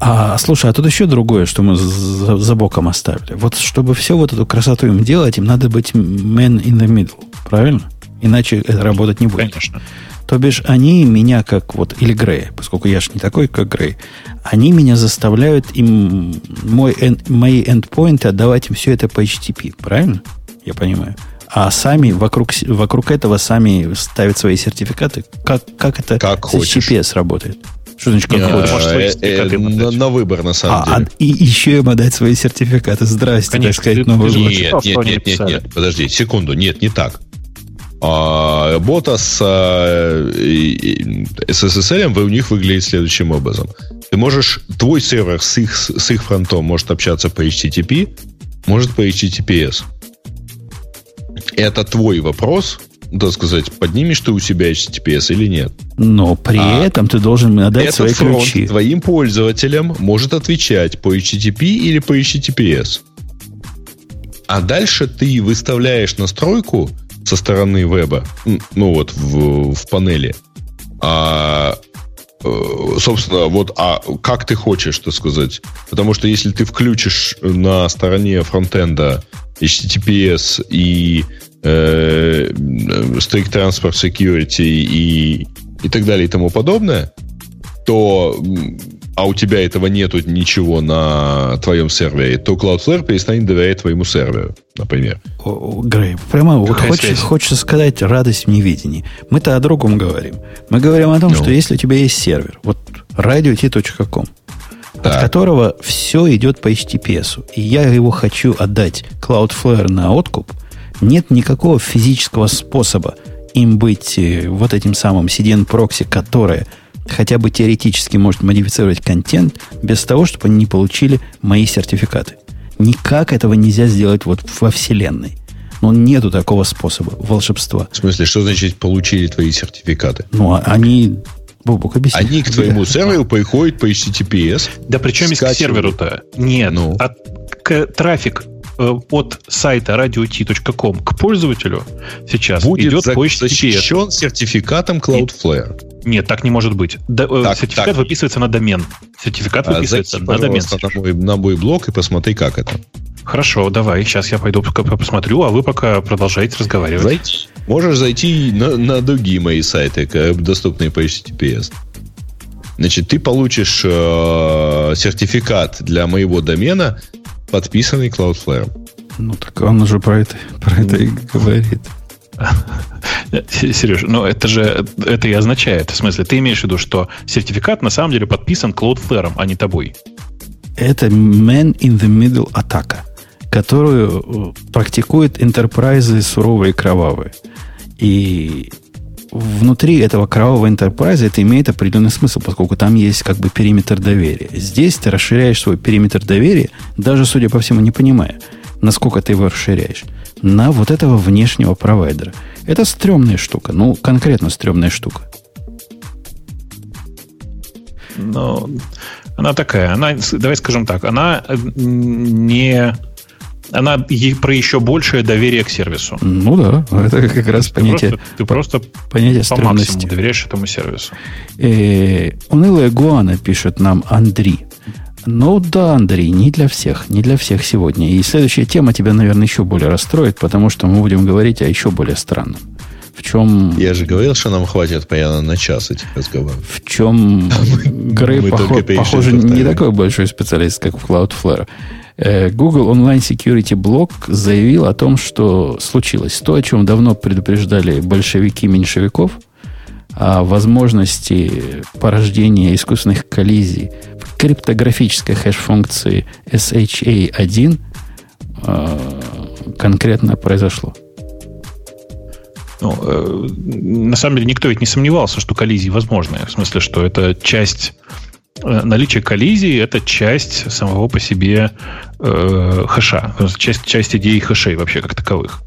А, слушай, а тут еще другое, что мы за, за боком оставили. Вот чтобы все вот эту красоту им делать, им надо быть man in the middle, правильно? Иначе это работать не будет. Конечно. То бишь, они меня как вот, или Грей, поскольку я же не такой, как Грей, они меня заставляют им мой, мои эндпоинты отдавать им все это по HTTP, правильно? Я понимаю. А сами вокруг, вокруг этого сами ставят свои сертификаты. Как, как это как с хочешь. HTTPS работает? Что значит, как хочешь? Э, э, на, на выбор, на самом а, деле. А, и еще им отдать свои сертификаты. Здрасте, Конечно, так сказать, на выбор. Нет, нет, нет, нет, нет, подожди, секунду. Нет, не так. А, бота с, а, с SSL вы у них выглядит следующим образом. Ты можешь, твой сервер с их, с их фронтом может общаться по HTTP, может по HTTPS. Это твой вопрос, так сказать, поднимешь ты у себя HTTPS или нет. Но при а этом ты должен отдать свои ключи. твоим пользователям может отвечать по HTTP или по HTTPS. А дальше ты выставляешь настройку со стороны веба, ну вот в, в панели, а, э, собственно, вот, а как ты хочешь, так сказать? Потому что если ты включишь на стороне фронтенда HTTPS и э, Strict Transport Security и, и так далее и тому подобное, то а у тебя этого нету ничего на твоем сервере, то Cloudflare перестанет доверять твоему серверу, например. О, Грей, прямо вот хочешь, хочется сказать радость в невидении. Мы-то о другом говорим. Мы говорим о том, ну. что если у тебя есть сервер, вот radio.t.com, от которого все идет по HTTPS, и я его хочу отдать Cloudflare на откуп – нет никакого физического способа им быть э, вот этим самым CDN-прокси, которое хотя бы теоретически может модифицировать контент без того, чтобы они не получили мои сертификаты. Никак этого нельзя сделать вот во Вселенной. Но нету такого способа волшебства. В смысле, что значит получили твои сертификаты? Ну, а они Бобук, объясни. Они к твоему серверу приходят по HTTPS. Да причем здесь к серверу-то? Нет. Ну. От, к, трафик Э, от сайта radio.t.com к пользователю сейчас Будет идет за- по HTTPS. защищен сертификатом Cloudflare. Нет, так не может быть. Д- э, так, сертификат так. выписывается на домен. Сертификат а, выписывается на домен. На мой, на мой блог и посмотри, как это. Хорошо, давай. Сейчас я пойду посмотрю, а вы пока продолжаете разговаривать. Зайти. Можешь зайти на, на другие мои сайты, доступные по HTTPS. Значит, ты получишь э, сертификат для моего домена подписанный Cloudflare. Ну, так он уже про это, про это и говорит. Сереж, ну это же это и означает. В смысле, ты имеешь в виду, что сертификат на самом деле подписан Cloudflare, а не тобой. Это man in the middle атака. которую э, практикуют интерпрайзы суровые и кровавые. И внутри этого кровавого enterprise это имеет определенный смысл, поскольку там есть как бы периметр доверия. Здесь ты расширяешь свой периметр доверия, даже, судя по всему, не понимая, насколько ты его расширяешь, на вот этого внешнего провайдера. Это стрёмная штука, ну, конкретно стрёмная штука. Но она такая, она, давай скажем так, она не она про еще большее доверие к сервису. Ну да, это как раз ты понятие. Просто, ты просто понятие по максимуму доверяешь этому сервису. Э, унылая Гуана пишет нам Андрей. Ну да, Андрей, не для всех, не для всех сегодня. И следующая тема тебя, наверное, еще более расстроит, потому что мы будем говорить о еще более странном. В чем... Я же говорил, что нам хватит примерно на час этих разговоров. В чем Грей, похоже, не такой большой специалист, как в Cloudflare. Э, Google Online Security Block заявил о том, что случилось. То, о чем давно предупреждали большевики меньшевиков, о возможности порождения искусственных коллизий в криптографической хэш-функции SHA-1 э, конкретно произошло. Ну, э, на самом деле никто ведь не сомневался, что коллизии возможны. В смысле, что это часть Э, наличие коллизии – это часть самого по себе э, хэша, часть, часть идеи хэшей вообще как таковых.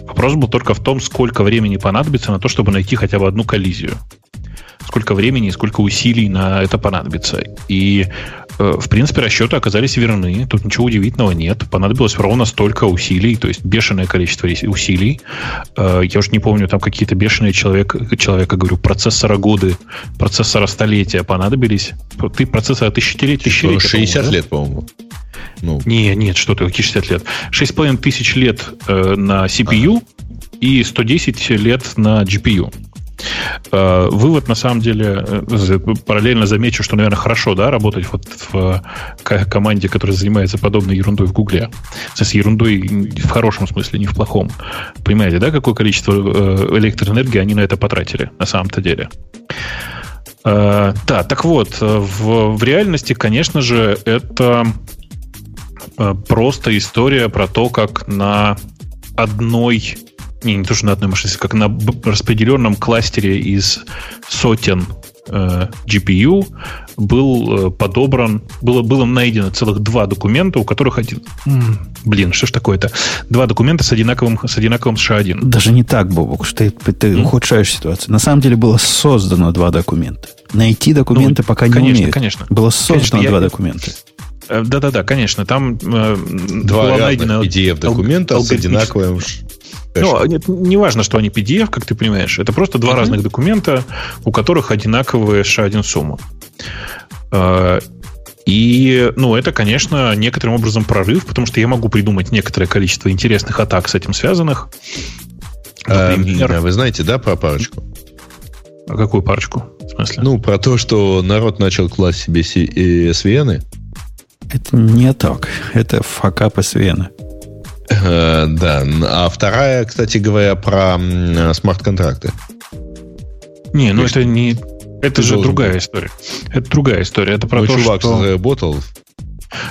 Вопрос был только в том, сколько времени понадобится на то, чтобы найти хотя бы одну коллизию сколько времени и сколько усилий на это понадобится. И, э, в принципе, расчеты оказались верны. Тут ничего удивительного нет. Понадобилось ровно столько усилий, то есть бешеное количество усилий. Э, я уже не помню, там какие-то бешеные человек, человека, говорю, процессора годы, процессора столетия понадобились. Ты процессора тысячелетия, тысячелетия 60 по лет, по-моему. Ну. Не, нет, что ты, какие 60 лет? 6,5 тысяч лет э, на CPU ага. и 110 лет на GPU. Э, вывод, на самом деле, э, параллельно замечу, что, наверное, хорошо, да, работать вот в команде, которая занимается подобной ерундой в Гугле. С ерундой в хорошем смысле, не в плохом. Понимаете, да, какое количество э, электроэнергии они на это потратили на самом-то деле? Да, так вот, в, в реальности, конечно же, это просто история про то, как на одной не, не то, что на одной машине, как на распределенном кластере из сотен э, GPU был э, подобран, было, было найдено целых два документа, у которых один... Блин, что ж такое-то? Два документа с одинаковым, с одинаковым SHA-1. Даже не так, Бобок, что ты, ты mm. ухудшаешь ситуацию. На самом деле было создано два документа. Найти документы ну, пока конечно, не умеют. Конечно, Было создано конечно, два я... документа. Э, да-да-да, конечно. Там э, два была найдена PDF-документа с одинаковым ну, нет, не важно, что они PDF, как ты понимаешь. Это просто два uh-huh. разных документа, у которых одинаковые SHA-1 сумма. А, и, ну, это, конечно, некоторым образом прорыв, потому что я могу придумать некоторое количество интересных атак с этим связанных. Например, а, вы знаете, да, про парочку? А какую парочку? В смысле? Ну, про то, что народ начал класть себе SVN. Это не так. Это факап SVN. Э, да. А вторая, кстати говоря, про смарт-контракты. Не, ну это не... Это же другая история. Это другая история. Это про ну, то, чувак заработал.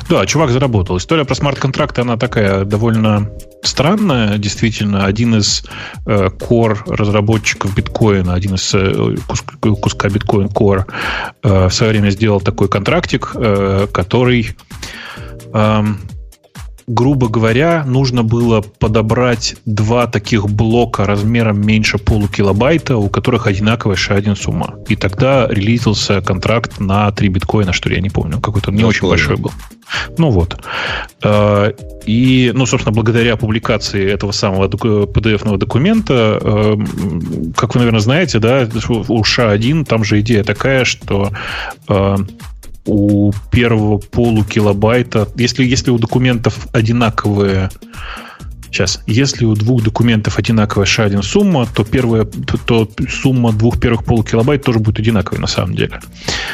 Да, чувак заработал. История про смарт-контракты, она такая довольно странная. Действительно, один из э, core разработчиков биткоина, один из э, куска, куска биткоин core э, в свое время сделал такой контрактик, э, который э, грубо говоря, нужно было подобрать два таких блока размером меньше полукилобайта, у которых одинаковая SHA-1 сумма. И тогда релизился контракт на 3 биткоина, что ли, я не помню. Какой-то не очень большой был. Ну вот. А, и, ну, собственно, благодаря публикации этого самого PDF-ного документа, а, как вы, наверное, знаете, да, у SHA-1 там же идея такая, что а, у первого полукилобайта, если, если у документов одинаковые Сейчас, если у двух документов одинаковая SHA-1 сумма, то первая, то, то сумма двух первых полукилобайт тоже будет одинаковой на самом деле.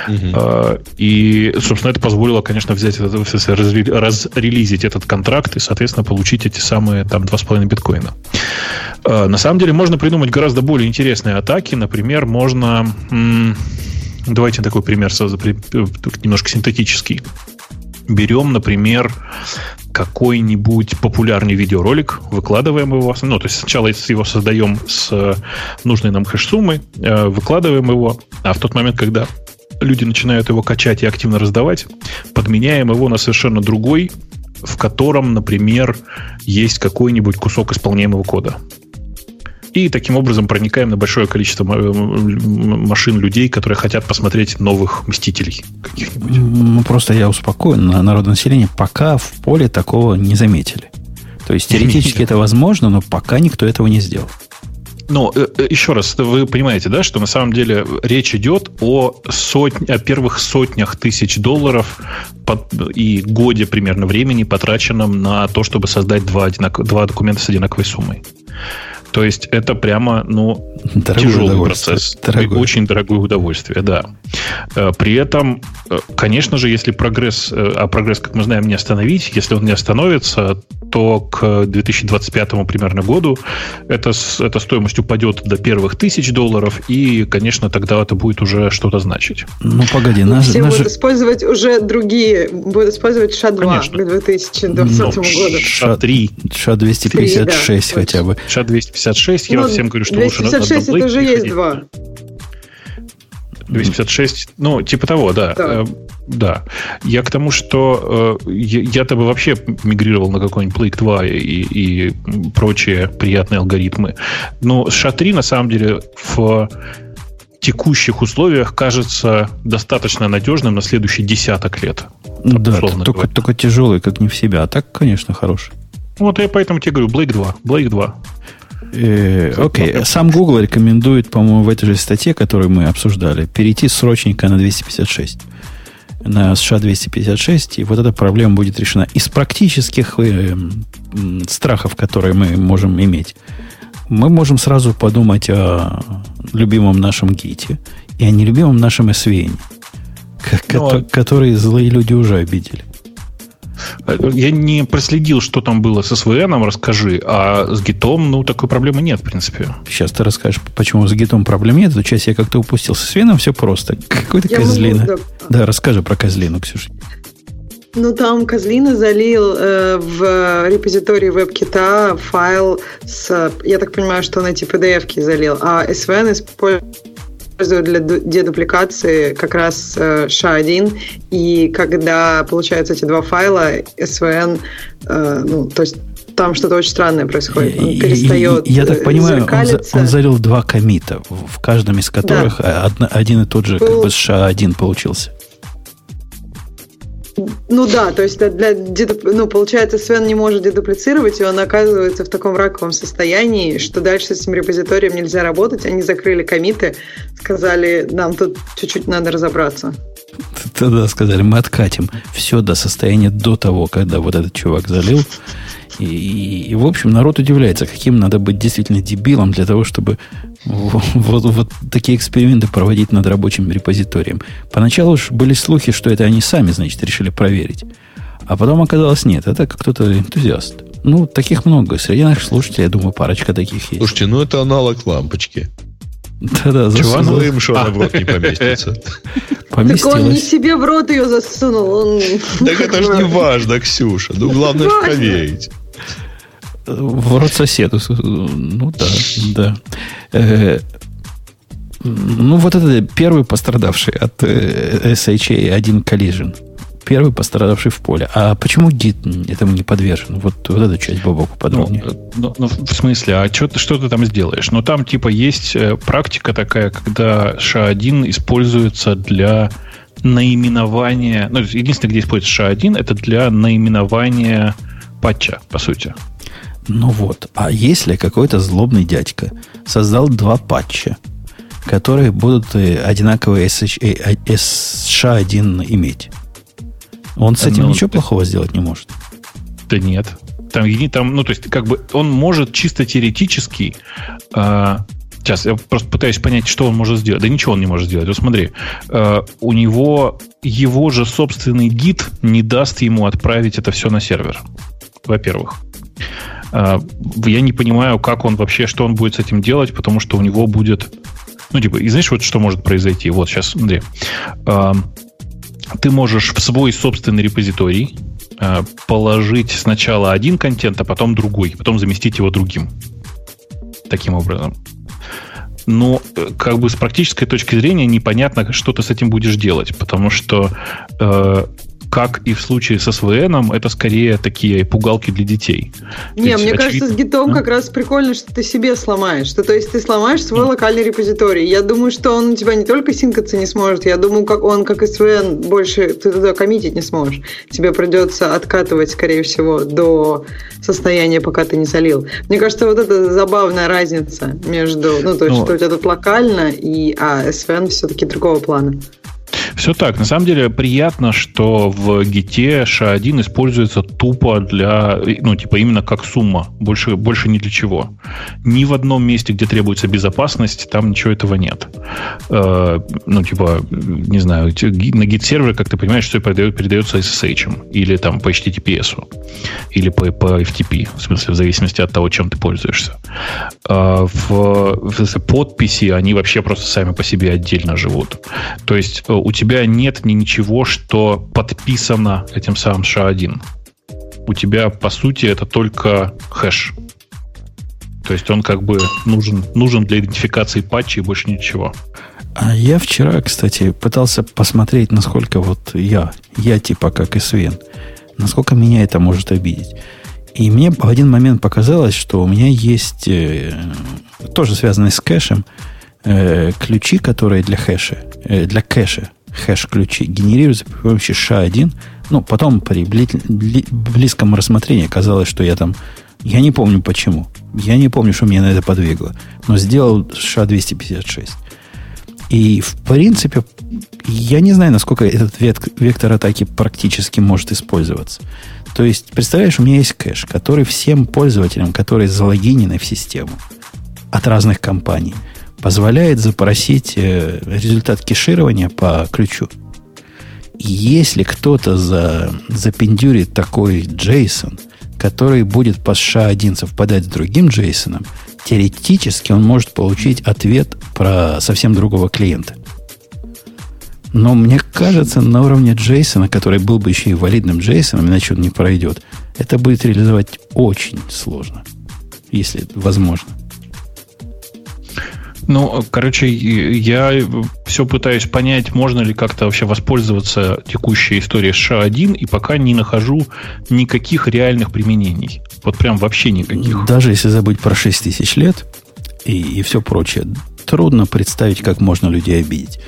Угу. И, собственно, это позволило, конечно, взять этот, разрелизить этот контракт и, соответственно, получить эти самые там 2,5 биткоина. А, на самом деле можно придумать гораздо более интересные атаки. Например, можно Давайте такой пример немножко синтетический. Берем, например, какой-нибудь популярный видеоролик, выкладываем его, ну, то есть сначала его создаем с нужной нам хэш-суммой, э, выкладываем его, а в тот момент, когда люди начинают его качать и активно раздавать, подменяем его на совершенно другой, в котором, например, есть какой-нибудь кусок исполняемого кода. И таким образом проникаем на большое количество машин людей, которые хотят посмотреть новых мстителей каких-нибудь. Ну, просто я успокоен. Народное население пока в поле такого не заметили. То есть теоретически это возможно, но пока никто этого не сделал. Но э, э, еще раз, вы понимаете, да, что на самом деле речь идет о, сотни, о первых сотнях тысяч долларов и годе примерно времени, потраченном на то, чтобы создать два, одинак, два документа с одинаковой суммой. То есть это прямо, ну, дорогое тяжелый процесс. Дорогое. Очень дорогое удовольствие, да. Э, при этом, э, конечно же, если прогресс, э, а прогресс, как мы знаем, не остановить, если он не остановится, то к 2025 примерно году эта, эта стоимость упадет до первых тысяч долларов, и, конечно, тогда это будет уже что-то значить. Ну, погоди. Наш, Все наш... будут использовать уже другие, будут использовать ША-2 конечно. к 2020 ну, году. ША-3. ША-256 хотя бы. ША-256, я ну, всем говорю, что 256 лучше на это уже есть два. 256, ну, типа того, да. Да. Э, да. Я к тому, что э, я-то бы вообще мигрировал на какой-нибудь Blake 2 и, и прочие приятные алгоритмы. Но SHA-3 на самом деле в текущих условиях кажется достаточно надежным на следующий десяток лет. Да, только, только тяжелый, как не в себя. А так, конечно, хороший. Вот я поэтому тебе говорю, Blake 2. Blake 2. Э, окей, okay. сам Google рекомендует, по-моему, в этой же статье, которую мы обсуждали, перейти срочненько на 256 на США 256, и вот эта проблема будет решена. Из практических э, страхов, которые мы можем иметь, мы можем сразу подумать о любимом нашем гите и о нелюбимом нашем SVN, а который злые люди уже обидели. Я не проследил, что там было с SVN, расскажи. А с гитом, ну, такой проблемы нет, в принципе. Сейчас ты расскажешь, почему с гитом проблем нет. Эту часть я как-то упустил. С SVN все просто. Какой-то козлина. Могу, да. да, расскажи про козлину, Ксюша. Ну, там Козлина залил э, в репозитории веб-кита файл с... Я так понимаю, что на типа PDF-ки залил, а SVN использует используют для дедупликации как раз SHA-1, и когда получаются эти два файла, SVN, э, ну, то есть там что-то очень странное происходит. Он перестает Я так понимаю, он, он залил два комита, в каждом из которых да. один и тот же Был... как бы SHA-1 получился. Ну да, то есть для ну, получается, Свен не может дедуплицировать, и он оказывается в таком раковом состоянии, что дальше с этим репозиторием нельзя работать. Они закрыли комиты, сказали, нам тут чуть-чуть надо разобраться. Тогда сказали, мы откатим все до состояния до того, когда вот этот чувак залил. И, и, и, в общем, народ удивляется, каким надо быть действительно дебилом для того, чтобы вот, вот такие эксперименты проводить над рабочим репозиторием. Поначалу уж были слухи, что это они сами, значит, решили проверить. А потом оказалось, нет, это кто-то энтузиаст. Ну, таких много. Среди наших слушателей, я думаю, парочка таких есть. Слушайте, ну это аналог лампочки. Да-да, засунул. Чего им что она в рот не поместится? Так он не себе в рот ее засунул. Так это же не важно, Ксюша. Ну, главное проверить. В рот соседу. Ну да, да. Э, ну, вот это первый пострадавший от э, SHA 1 Collision. Первый пострадавший в поле. А почему гид этому не подвержен? Вот, вот эту часть Бобоку подробнее. Ну, ну, ну, в смысле, а что, что ты там сделаешь? Ну, там типа есть э, практика такая, когда SHA-1 используется для наименования... Ну, единственное, где используется SHA-1, это для наименования патча, по сути. Ну вот, а если какой-то злобный дядька создал два патча, которые будут э, одинаковые SHA-1 иметь, он с этим ну, ничего плохого сделать не может? Да нет. Там, там, ну, то есть, как бы он может чисто теоретически э, Сейчас я просто пытаюсь понять, что он может сделать. Да ничего он не может сделать. Вот смотри, э, у него его же собственный гид не даст ему отправить это все на сервер. Во-первых. А, я не понимаю, как он вообще, что он будет с этим делать, потому что у него будет... Ну, типа, и знаешь, вот что может произойти? Вот сейчас, смотри. А, ты можешь в свой собственный репозиторий э, положить сначала один контент, а потом другой, потом заместить его другим. Таким образом. Но э, как бы с практической точки зрения непонятно, что ты с этим будешь делать, потому что э, как и в случае с SVN, это скорее такие пугалки для детей. Не, есть, мне очевидно... кажется, с гитом а? как раз прикольно, что ты себе сломаешь. Что, то есть ты сломаешь свой mm. локальный репозиторий. Я думаю, что он у тебя не только синкаться не сможет, я думаю, как он, как SVN, больше ты туда коммитить не сможешь. Тебе придется откатывать, скорее всего, до состояния, пока ты не залил. Мне кажется, вот это забавная разница между, ну, то есть, ну, что у тебя тут локально, и, а SVN все-таки другого плана. Все так. На самом деле приятно, что в гите SHA-1 используется тупо для, ну, типа именно как сумма. Больше, больше ни для чего. Ни в одном месте, где требуется безопасность, там ничего этого нет. Э, ну, типа, не знаю, на гит-сервере, как ты понимаешь, все передается SSH или там по HTTPS или по, по FTP, в смысле, в зависимости от того, чем ты пользуешься. Э, в, в подписи они вообще просто сами по себе отдельно живут. То есть э, у тебя тебя нет ни ничего, что подписано этим самым SHA-1. У тебя, по сути, это только хэш. То есть он как бы нужен, нужен для идентификации патчей больше ничего. А я вчера, кстати, пытался посмотреть, насколько вот я, я типа как и Свен, насколько меня это может обидеть. И мне в один момент показалось, что у меня есть, э, тоже связанные с кэшем, э, ключи, которые для хэша, э, для кэша хэш-ключи генерируются при помощи SHA-1. Ну, потом при близком рассмотрении оказалось, что я там... Я не помню почему. Я не помню, что меня на это подвигло. Но сделал SHA-256. И, в принципе, я не знаю, насколько этот вектор атаки практически может использоваться. То есть, представляешь, у меня есть кэш, который всем пользователям, которые залогинены в систему от разных компаний – позволяет запросить э, результат кеширования по ключу. Если кто-то за, запендюрит такой JSON, который будет по SHA-1 совпадать с другим JSON, теоретически он может получить ответ про совсем другого клиента. Но мне кажется, на уровне JSON, который был бы еще и валидным JSON, иначе он не пройдет, это будет реализовать очень сложно, если возможно. Ну, короче, я все пытаюсь понять, можно ли как-то вообще воспользоваться текущей историей SHA-1, и пока не нахожу никаких реальных применений. Вот прям вообще никаких. Даже если забыть про 6 тысяч лет и, и все прочее, трудно представить, как можно людей обидеть.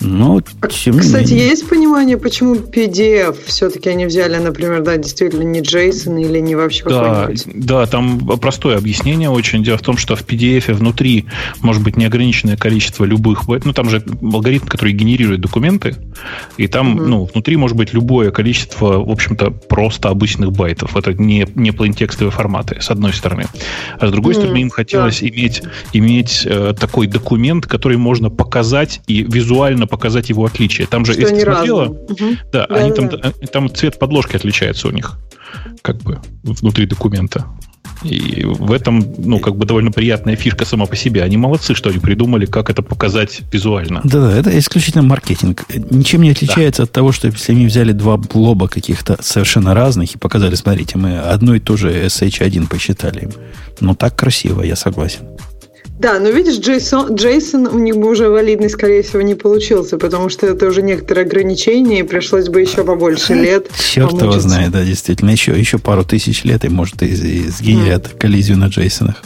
Но, тем Кстати, менее... есть понимание, почему PDF все-таки они взяли, например, да, действительно не JSON или не вообще да, да, там простое объяснение очень. Дело в том, что в PDF внутри может быть неограниченное количество любых... Ну, там же алгоритм, который генерирует документы, и там, угу. ну, внутри может быть любое количество, в общем-то, просто обычных байтов. Это не, не плейнтекстовые форматы, с одной стороны. А с другой угу, стороны, им хотелось да. иметь, иметь э, такой документ, который можно показать и визуально можно показать его отличие. Там же, что если ты смотрела, угу. да, да, они да, там, да. там цвет подложки отличается у них, как бы внутри документа. И в этом, ну, как бы довольно приятная фишка сама по себе. Они молодцы, что они придумали, как это показать визуально. Да-да, это исключительно маркетинг. Ничем не отличается да. от того, что если они взяли два блоба каких-то совершенно разных и показали, смотрите, мы одно и то же SH1 посчитали им. Ну, так красиво, я согласен. Да, но видишь, Джейсон, Джейсон у них бы уже валидный, скорее всего, не получился, потому что это уже некоторые ограничения, и пришлось бы еще побольше лет. Черт помучиться. его знает, да, действительно. Еще, еще пару тысяч лет, и может и, и сгенерят mm. коллизию на Джейсонах.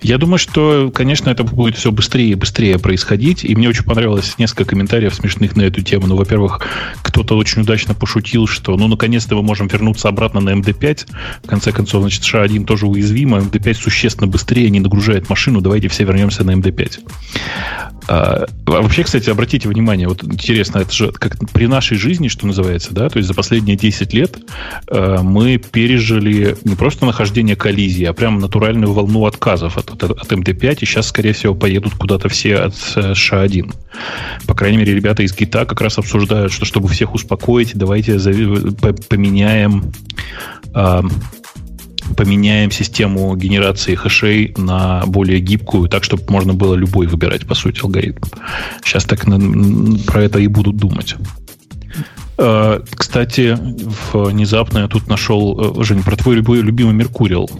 Я думаю, что, конечно, это будет все быстрее и быстрее происходить. И мне очень понравилось несколько комментариев смешных на эту тему. Ну, во-первых, кто-то очень удачно пошутил, что, ну, наконец-то мы можем вернуться обратно на MD5. В конце концов, значит, SHA-1 тоже уязвим, а MD5 существенно быстрее не нагружает машину. Давайте все вернемся на MD5. А, вообще, кстати, обратите внимание, вот интересно, это же как при нашей жизни, что называется, да, то есть за последние 10 лет э, мы пережили не просто нахождение коллизии, а прям натуральную волну отказов от, от, от MD5, и сейчас, скорее всего, поедут куда-то все от SHA-1. По крайней мере, ребята из гита как раз обсуждают, что чтобы всех успокоить, давайте поменяем э, поменяем систему генерации хэшей на более гибкую, так, чтобы можно было любой выбирать, по сути, алгоритм. Сейчас так на, про это и будут думать. Э, кстати, внезапно я тут нашел, э, Жень, про твой любимый Меркуриал.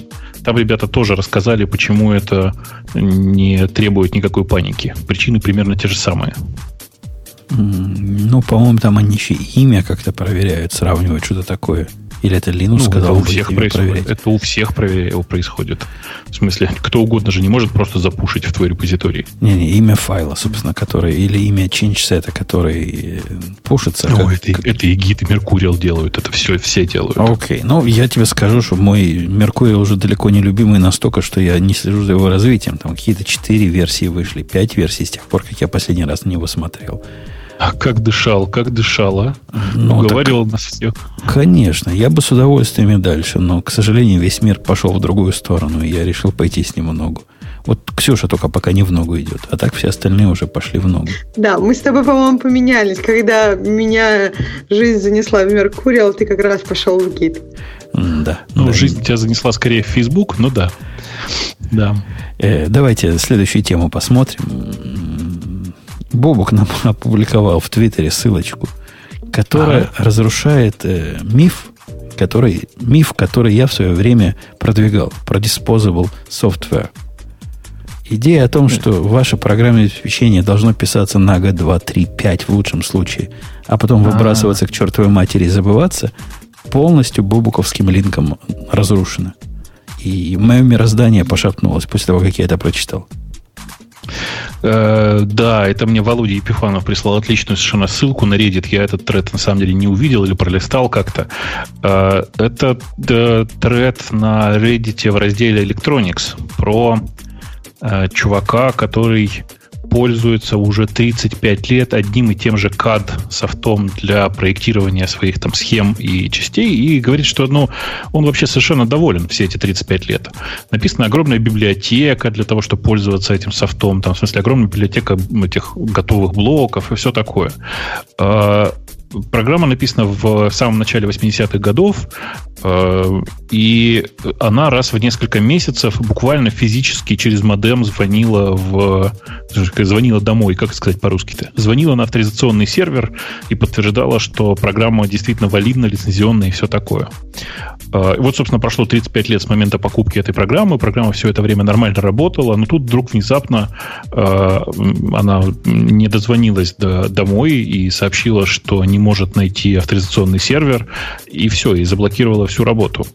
Там ребята тоже рассказали, почему это не требует никакой паники. Причины примерно те же самые. Ну, по-моему, там они еще имя как-то проверяют, сравнивают что-то такое. Или это Linux ну, сказал? Это у всех происходит. Это у всех происходит. В смысле, кто угодно же не может просто запушить в твой репозиторий. Не-не, имя файла, собственно, который, или имя change который э, пушится. Ну, как, это, как... это и гид, и Mercurial делают. Это все, все делают. Окей. Okay. Ну, я тебе скажу, что мой Mercurial уже далеко не любимый настолько, что я не слежу за его развитием. Там какие-то четыре версии вышли, пять версий с тех пор, как я последний раз на него смотрел. А как дышал, как дышал, а? Ну, Уговаривал так, нас всех. Конечно, я бы с удовольствием и дальше, но, к сожалению, весь мир пошел в другую сторону, и я решил пойти с ним в ногу. Вот Ксюша только пока не в ногу идет, а так все остальные уже пошли в ногу. Да, мы с тобой, по-моему, поменялись. Когда меня жизнь занесла в Меркуриал, ты как раз пошел в гид. Да. Ну, да. жизнь тебя занесла скорее в Facebook, ну да. Да. Э, давайте следующую тему посмотрим Бобук нам опубликовал в Твиттере ссылочку, которая ага. разрушает э, миф, который, миф, который я в свое время продвигал, про disposable software. Идея о том, что ваше программное обеспечение должно писаться на год, два, три, пять в лучшем случае, а потом выбрасываться к чертовой матери и забываться, полностью бобуковским линком разрушена. И мое мироздание пошатнулось после того, как я это прочитал. Э, да, это мне Володя Епифанов прислал отличную совершенно ссылку на Reddit. Я этот тред на самом деле не увидел или пролистал как-то. Э, это э, тред на Reddit в разделе Electronics про э, чувака, который пользуется уже 35 лет одним и тем же CAD софтом для проектирования своих там схем и частей и говорит, что ну, он вообще совершенно доволен все эти 35 лет. Написана огромная библиотека для того, чтобы пользоваться этим софтом, там, в смысле, огромная библиотека этих готовых блоков и все такое. Программа написана в самом начале 80-х годов, э, и она раз в несколько месяцев буквально физически через модем звонила в звонила домой, как сказать по-русски-то? Звонила на авторизационный сервер и подтверждала, что программа действительно валидна, лицензионная и все такое. Э, вот, собственно, прошло 35 лет с момента покупки этой программы. Программа все это время нормально работала, но тут вдруг внезапно э, она не дозвонилась до, домой и сообщила, что не может найти авторизационный сервер, и все, и заблокировала всю работу.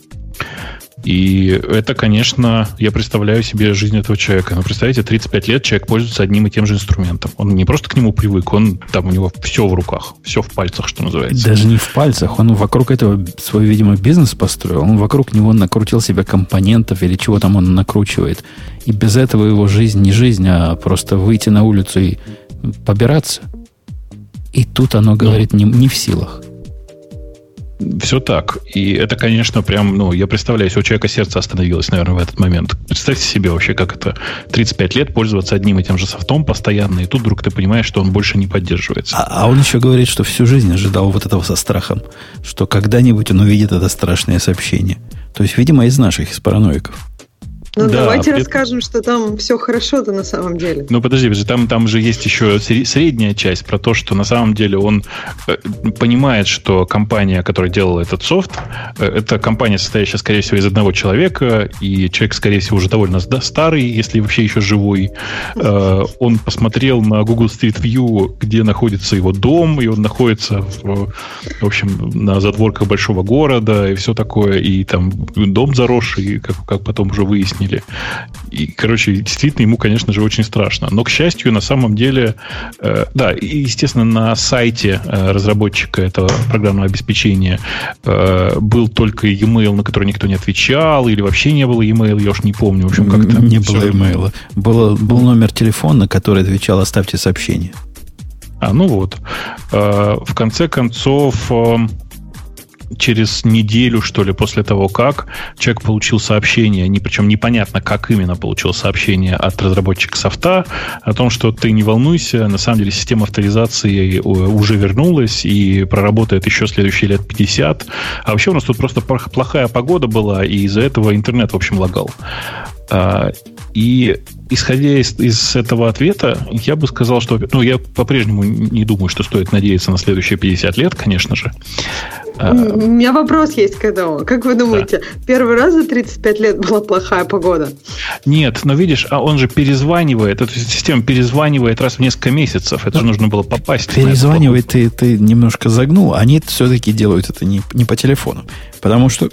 И это, конечно, я представляю себе жизнь этого человека. Ну, представляете, 35 лет человек пользуется одним и тем же инструментом. Он не просто к нему привык, он там у него все в руках, все в пальцах, что называется. Даже не в пальцах, он вокруг этого свой, видимо, бизнес построил. Он вокруг него накрутил себе компонентов или чего там он накручивает. И без этого его жизнь не жизнь, а просто выйти на улицу и побираться. И тут оно говорит ну, не, не в силах. Все так. И это, конечно, прям, ну, я представляю, если у человека сердце остановилось, наверное, в этот момент. Представьте себе вообще, как это 35 лет пользоваться одним и тем же софтом постоянно, и тут вдруг ты понимаешь, что он больше не поддерживается. А, а он еще говорит, что всю жизнь ожидал вот этого со страхом, что когда-нибудь он увидит это страшное сообщение. То есть, видимо, из наших, из параноиков. Ну, да, давайте при... расскажем, что там все хорошо-то на самом деле. Ну, подожди, подожди там, там же есть еще средняя часть про то, что на самом деле он э, понимает, что компания, которая делала этот софт, э, это компания, состоящая, скорее всего, из одного человека, и человек, скорее всего, уже довольно старый, если вообще еще живой. Э, он посмотрел на Google Street View, где находится его дом, и он находится, в, в общем, на задворках большого города, и все такое, и там дом заросший, как, как потом уже выяснилось выяснили. И, короче, действительно, ему, конечно же, очень страшно. Но, к счастью, на самом деле, э, да, и, естественно, на сайте э, разработчика этого программного обеспечения э, был только e-mail, на который никто не отвечал, или вообще не было e-mail, я уж не помню. В общем, как-то не было e-mail. Было, был номер телефона, который отвечал «оставьте сообщение». А, ну вот. Э, в конце концов, э, через неделю, что ли, после того, как человек получил сообщение, не, причем непонятно, как именно получил сообщение от разработчика софта, о том, что ты не волнуйся, на самом деле система авторизации уже вернулась и проработает еще следующие лет 50. А вообще у нас тут просто плохая погода была, и из-за этого интернет, в общем, лагал. И исходя из, из этого ответа, я бы сказал, что... Ну, я по-прежнему не думаю, что стоит надеяться на следующие 50 лет, конечно же. А, У меня вопрос есть к этому. Как вы думаете, да. первый раз за 35 лет была плохая погода? Нет, но видишь, а он же перезванивает, эта система перезванивает раз в несколько месяцев. Это же нужно было попасть. Перезванивает, ты, ты немножко загнул. Они все-таки делают это не, не по телефону. Потому что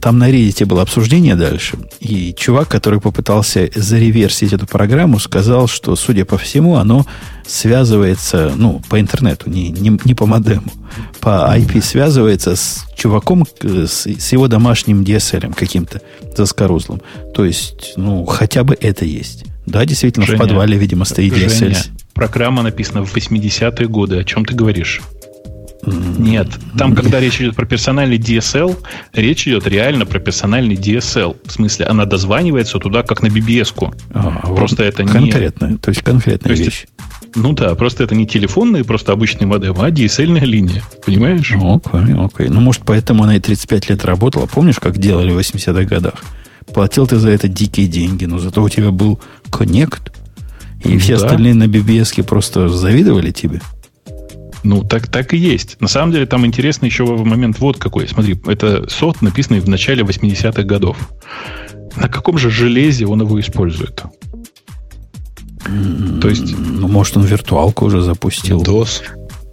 там на Reddit было обсуждение дальше, и чувак, который попытался зареверсить эту программу, сказал, что, судя по всему, оно связывается, ну, по интернету, не, не, не по модему, по IP связывается с чуваком, с, с его домашним DSL каким-то заскорузлым. То есть, ну, хотя бы это есть. Да, действительно, Женя, в подвале, видимо, стоит DSL. Женя, программа написана в 80-е годы. О чем ты говоришь? Нет, там, когда речь идет про персональный DSL, речь идет реально про персональный DSL. В смысле, она дозванивается туда, как на BBS-ку. А, просто вот это конкретно, не... Конкретная, то есть конкретная то есть, вещь. Ну да, просто это не телефонный, просто обычный модем, а DSL-ная линия. Понимаешь? Окей, окей. Ну, может, поэтому она и 35 лет работала. Помнишь, как делали в 80-х годах? Платил ты за это дикие деньги, но зато у тебя был коннект, и ну, все да. остальные на BBS просто завидовали тебе. Ну, так, так и есть. На самом деле, там интересно еще в момент вот какой. Смотри, это софт, написанный в начале 80-х годов. На каком же железе он его использует? То есть... Ну, может, он виртуалку уже запустил. DOS.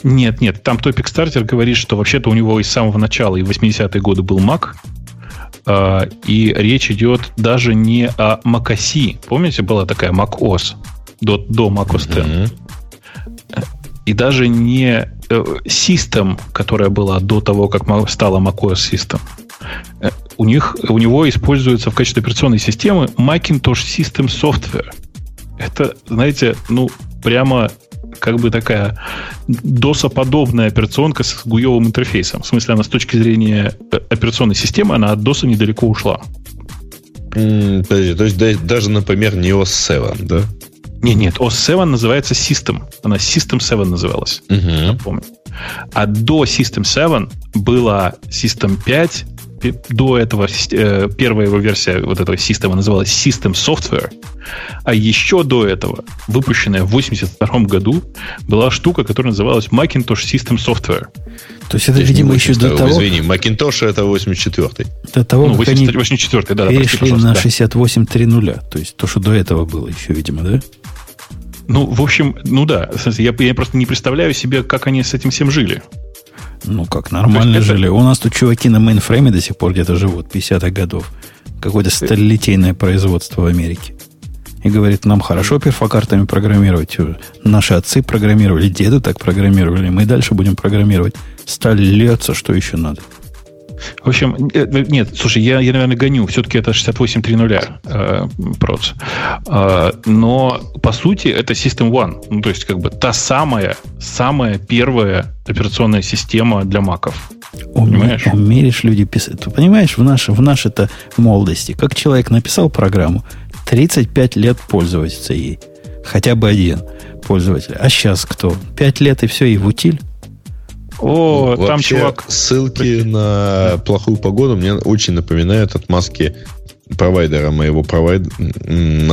Нет, нет, там Topic Starter говорит, что вообще-то у него из самого начала, и в 80-е годы был Mac, а, и речь идет даже не о macOS. Помните, была такая macOS до, до macOS 10? Mm-hmm и даже не э, System, которая была до того, как стала macOS System. Э, у, них, у него используется в качестве операционной системы Macintosh System Software. Это, знаете, ну, прямо как бы такая DOS-подобная операционка с гуевым интерфейсом. В смысле, она с точки зрения э, операционной системы, она от DOS недалеко ушла. подожди, то есть даже, например, не OS 7, да? Не, нет, OS 7 называется System. Она System 7 называлась. Угу. Я помню. А до System 7 была System 5. До этого э, первая его версия вот этого системы называлась System Software. А еще до этого, выпущенная в 1982 году, была штука, которая называлась Macintosh System Software. То есть это, видимо, еще до того... Извини, Macintosh это 84-й. До того, ну, 84 да, перешли да, на 68.3.0. То есть то, что до этого было еще, видимо, да? Ну, в общем, ну да. Я, я просто не представляю себе, как они с этим всем жили. Ну, как нормально жили. Это... У нас тут чуваки на мейнфрейме до сих пор где-то живут, 50-х годов. Какое-то сталелитейное производство в Америке. И говорит, нам хорошо перфокартами программировать. Наши отцы программировали, деды так программировали. Мы дальше будем программировать. Сталь льется, что еще надо. В общем, э, нет, слушай, я, я наверное, гоню. Все-таки это 68.3.0 э, проц. Э, но, по сути, это System One. Ну, то есть, как бы та самая, самая первая операционная система для маков. Понимаешь? Умеешь люди писать. Ты понимаешь, в, наше, в нашей-то молодости, как человек написал программу, 35 лет пользоваться ей. Хотя бы один пользователь. А сейчас кто? 5 лет и все, и в утиль? О, Вообще, там чувак. Ссылки на плохую погоду мне очень напоминают отмазки провайдера моего провайдера,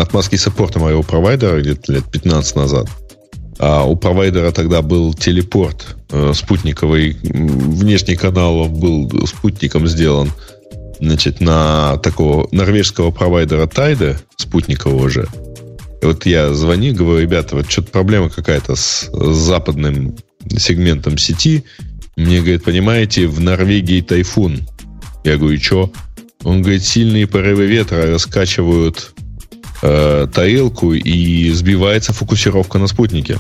отмазки саппорта моего провайдера где-то лет 15 назад. А у провайдера тогда был телепорт э, спутниковый, внешний канал был спутником сделан значит, на такого норвежского провайдера Тайда, спутникового же. И вот я звоню, говорю, ребята, вот что-то проблема какая-то с, с западным сегментом сети. Мне говорит, понимаете, в Норвегии тайфун. Я говорю, что? Он говорит, сильные порывы ветра раскачивают э, тарелку и сбивается фокусировка на спутнике.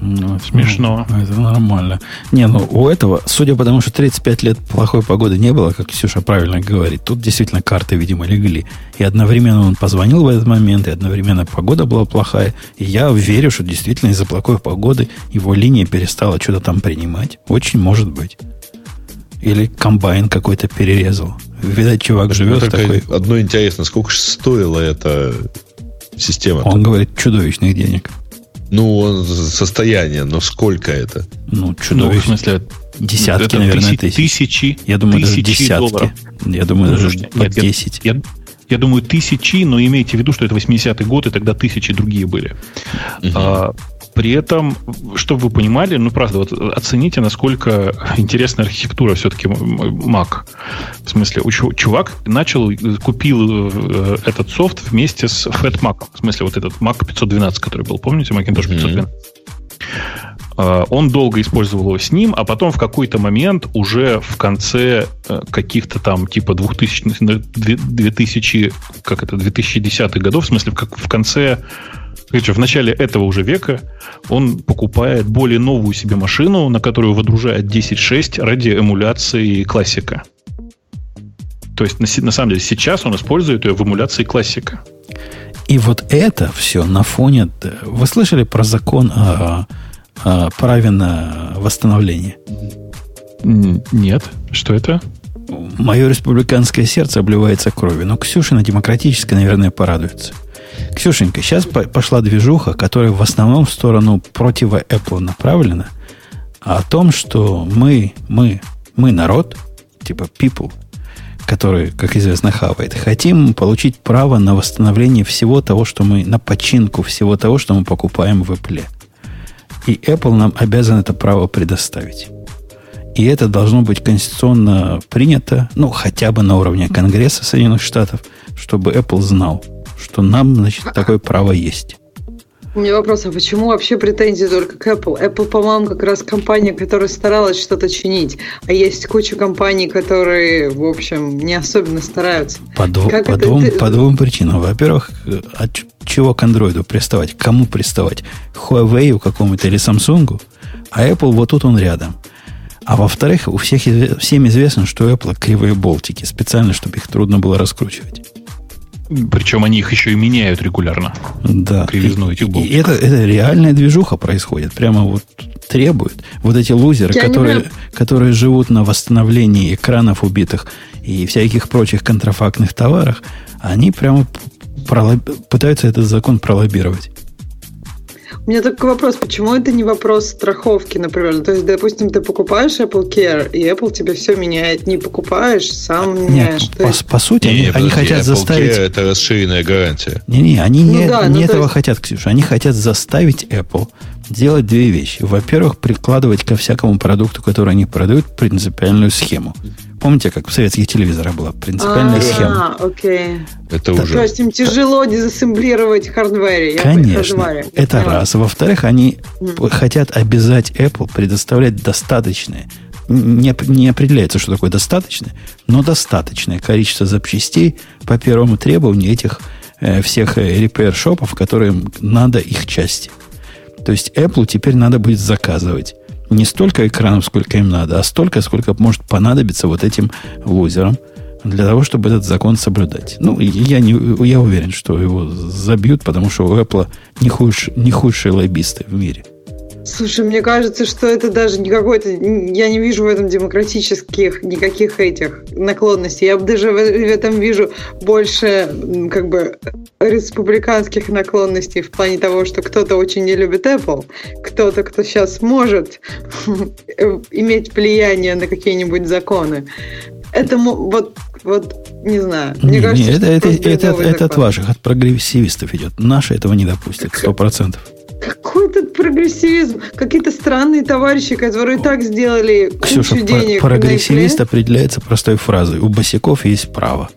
Ну, Смешно. Ну, это нормально. Не, ну у этого, судя по тому, что 35 лет плохой погоды не было, как Ксюша правильно говорит, тут действительно карты, видимо, легли. И одновременно он позвонил в этот момент, и одновременно погода была плохая. И я верю, что действительно из-за плохой погоды его линия перестала что-то там принимать. Очень может быть. Или комбайн какой-то перерезал. Видать, чувак живет ну, такой... Одно интересно, сколько же стоила эта система? Он говорит, чудовищных денег. Ну, состояние, но сколько это? Ну, чудовищно. Ну, в смысле, десятки, это наверное, тысяч. Тысячи. Я думаю, тысячи даже десятки. Долларов. Я думаю, даже нет, под нет, 10. Я, Я думаю, тысячи, но имейте в виду, что это 80-й год, и тогда тысячи другие были. Угу. А, при этом, чтобы вы понимали, ну, правда, вот оцените, насколько интересная архитектура все-таки Mac. В смысле, чувак начал, купил э, этот софт вместе с FatMac. В смысле, вот этот Mac 512, который был, помните, Macintosh 512? Mm-hmm. Он долго использовал его с ним, а потом в какой-то момент уже в конце э, каких-то там типа 2000, 2000 как это, 2010 годов, в смысле в, в конце Короче, в начале этого уже века он покупает более новую себе машину, на которую водружает 10.6 ради эмуляции классика. То есть, на, на самом деле, сейчас он использует ее в эмуляции классика. И вот это все на фоне... Вы слышали про закон о, о праве на восстановление? Нет. Что это? Мое республиканское сердце обливается кровью. Но Ксюша на демократической, наверное, порадуется. Ксюшенька, сейчас пошла движуха, которая в основном в сторону против Apple направлена, а о том, что мы, мы, мы народ, типа people, который, как известно, хавает, хотим получить право на восстановление всего того, что мы, на починку всего того, что мы покупаем в Apple. И Apple нам обязан это право предоставить. И это должно быть конституционно принято, ну, хотя бы на уровне Конгресса Соединенных Штатов, чтобы Apple знал – что нам, значит, такое право есть. У меня вопрос, а почему вообще претензии только к Apple? Apple, по-моему, как раз компания, которая старалась что-то чинить. А есть куча компаний, которые, в общем, не особенно стараются. По, дв- по, это, двум, по двум причинам. Во-первых, от чего к андроиду приставать? К кому приставать? Huawei какому-то или Samsung? А Apple вот тут он рядом. А во-вторых, у всех всем известно, что у Apple кривые болтики, специально, чтобы их трудно было раскручивать. Причем они их еще и меняют регулярно. Да. Кривизну этих болтов. И это, это реальная движуха происходит. Прямо вот требует. Вот эти лузеры, которые, которые живут на восстановлении экранов убитых и всяких прочих контрафактных товарах, они прямо пролоб... пытаются этот закон пролоббировать. У меня такой вопрос, почему это не вопрос страховки, например? То есть, допустим, ты покупаешь Apple Care, и Apple тебе все меняет. Не покупаешь, сам меняешь. Нет, по, есть... по сути, не, они, подожди, они хотят Apple заставить... Care это расширенная гарантия. Не-не, они ну, не, да, не ну, этого есть... хотят, Ксюша. Они хотят заставить Apple делать две вещи. Во-первых, прикладывать ко всякому продукту, который они продают, принципиальную схему. Помните, как в советских телевизорах была принципиальная а, схема? А, окей. Это уже... То есть им тяжело дезассемблировать хардваре. Конечно. Хардваре. Это раз. Во-вторых, они mm. хотят обязать Apple предоставлять достаточное, не, не определяется, что такое достаточное, но достаточное количество запчастей по первому требованию этих э, всех репейр-шопов, которым надо их части. То есть Apple теперь надо будет заказывать не столько экранов, сколько им надо, а столько, сколько может понадобиться вот этим лузерам для того, чтобы этот закон соблюдать. Ну, я, не, я уверен, что его забьют, потому что у Apple не, худш, не худшие лоббисты в мире. Слушай, мне кажется, что это даже не какой-то... Я не вижу в этом демократических никаких этих наклонностей. Я даже в этом вижу больше как бы республиканских наклонностей в плане того, что кто-то очень не любит Apple, кто-то, кто сейчас может иметь влияние на какие-нибудь законы. Это вот, вот не знаю. Мне не, кажется, не, это, это, это, это, это от ваших, от прогрессивистов идет. Наши этого не допустят, сто процентов. Какой тут прогрессивизм? Какие-то странные товарищи, которые так сделали Ксюша, денег. прогрессивист определяется простой фразой. У босиков есть право.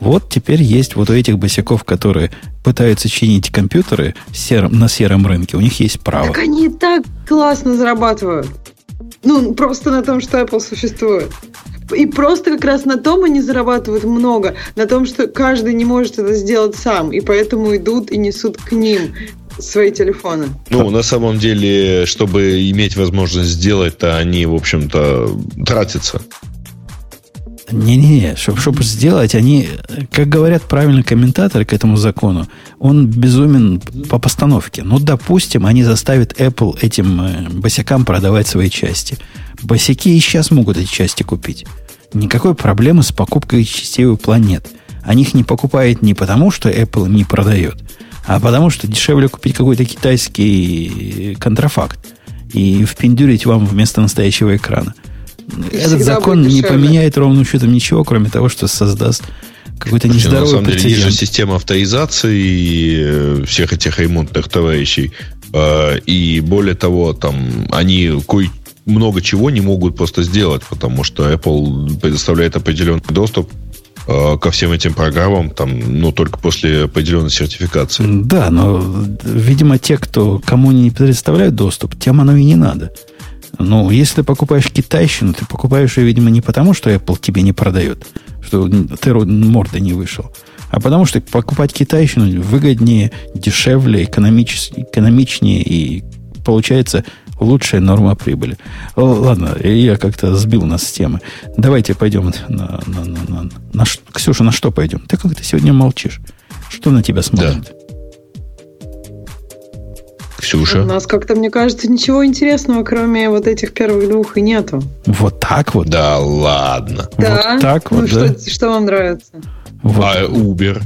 Вот теперь есть вот у этих босиков, которые пытаются чинить компьютеры серым, на сером рынке, у них есть право. Так они и так классно зарабатывают. Ну, просто на том, что Apple существует. И просто как раз на том они зарабатывают много, на том, что каждый не может это сделать сам, и поэтому идут и несут к ним свои телефоны. Ну, на самом деле, чтобы иметь возможность сделать-то, они, в общем-то, тратятся. Не-не-не, чтобы, чтобы сделать, они, как говорят правильно комментаторы к этому закону, он безумен по постановке. Ну, допустим, они заставят Apple этим э, босикам продавать свои части. Босики и сейчас могут эти части купить. Никакой проблемы с покупкой частей у Apple нет. Они их не покупают не потому, что Apple им не продает, а потому что дешевле купить какой-то китайский контрафакт и впендюрить вам вместо настоящего экрана. И Этот закон не поменяет ровным счетом ничего, кроме того, что создаст какой-то нездоровый На самом прецедент. деле, есть же система авторизации всех этих ремонтных товарищей. И более того, там они кое много чего не могут просто сделать, потому что Apple предоставляет определенный доступ э, ко всем этим программам, там, ну, только после определенной сертификации. Да, но, видимо, те, кто, кому не предоставляют доступ, тем оно и не надо. Ну, если ты покупаешь китайщину, ты покупаешь ее, видимо, не потому, что Apple тебе не продает, что ты морда не вышел, а потому что покупать китайщину выгоднее, дешевле, экономичнее и получается лучшая норма прибыли. Ладно, я как-то сбил нас с темы. Давайте пойдем на, на, на, на, на... Ксюша, на что пойдем? Ты как-то сегодня молчишь. Что на тебя смотрит? Да. Ксюша. У нас как-то, мне кажется, ничего интересного, кроме вот этих первых двух, и нету. Вот так вот? Да ладно. Да? Вот так ну, вот, что, да? что вам нравится? Вот. А Uber?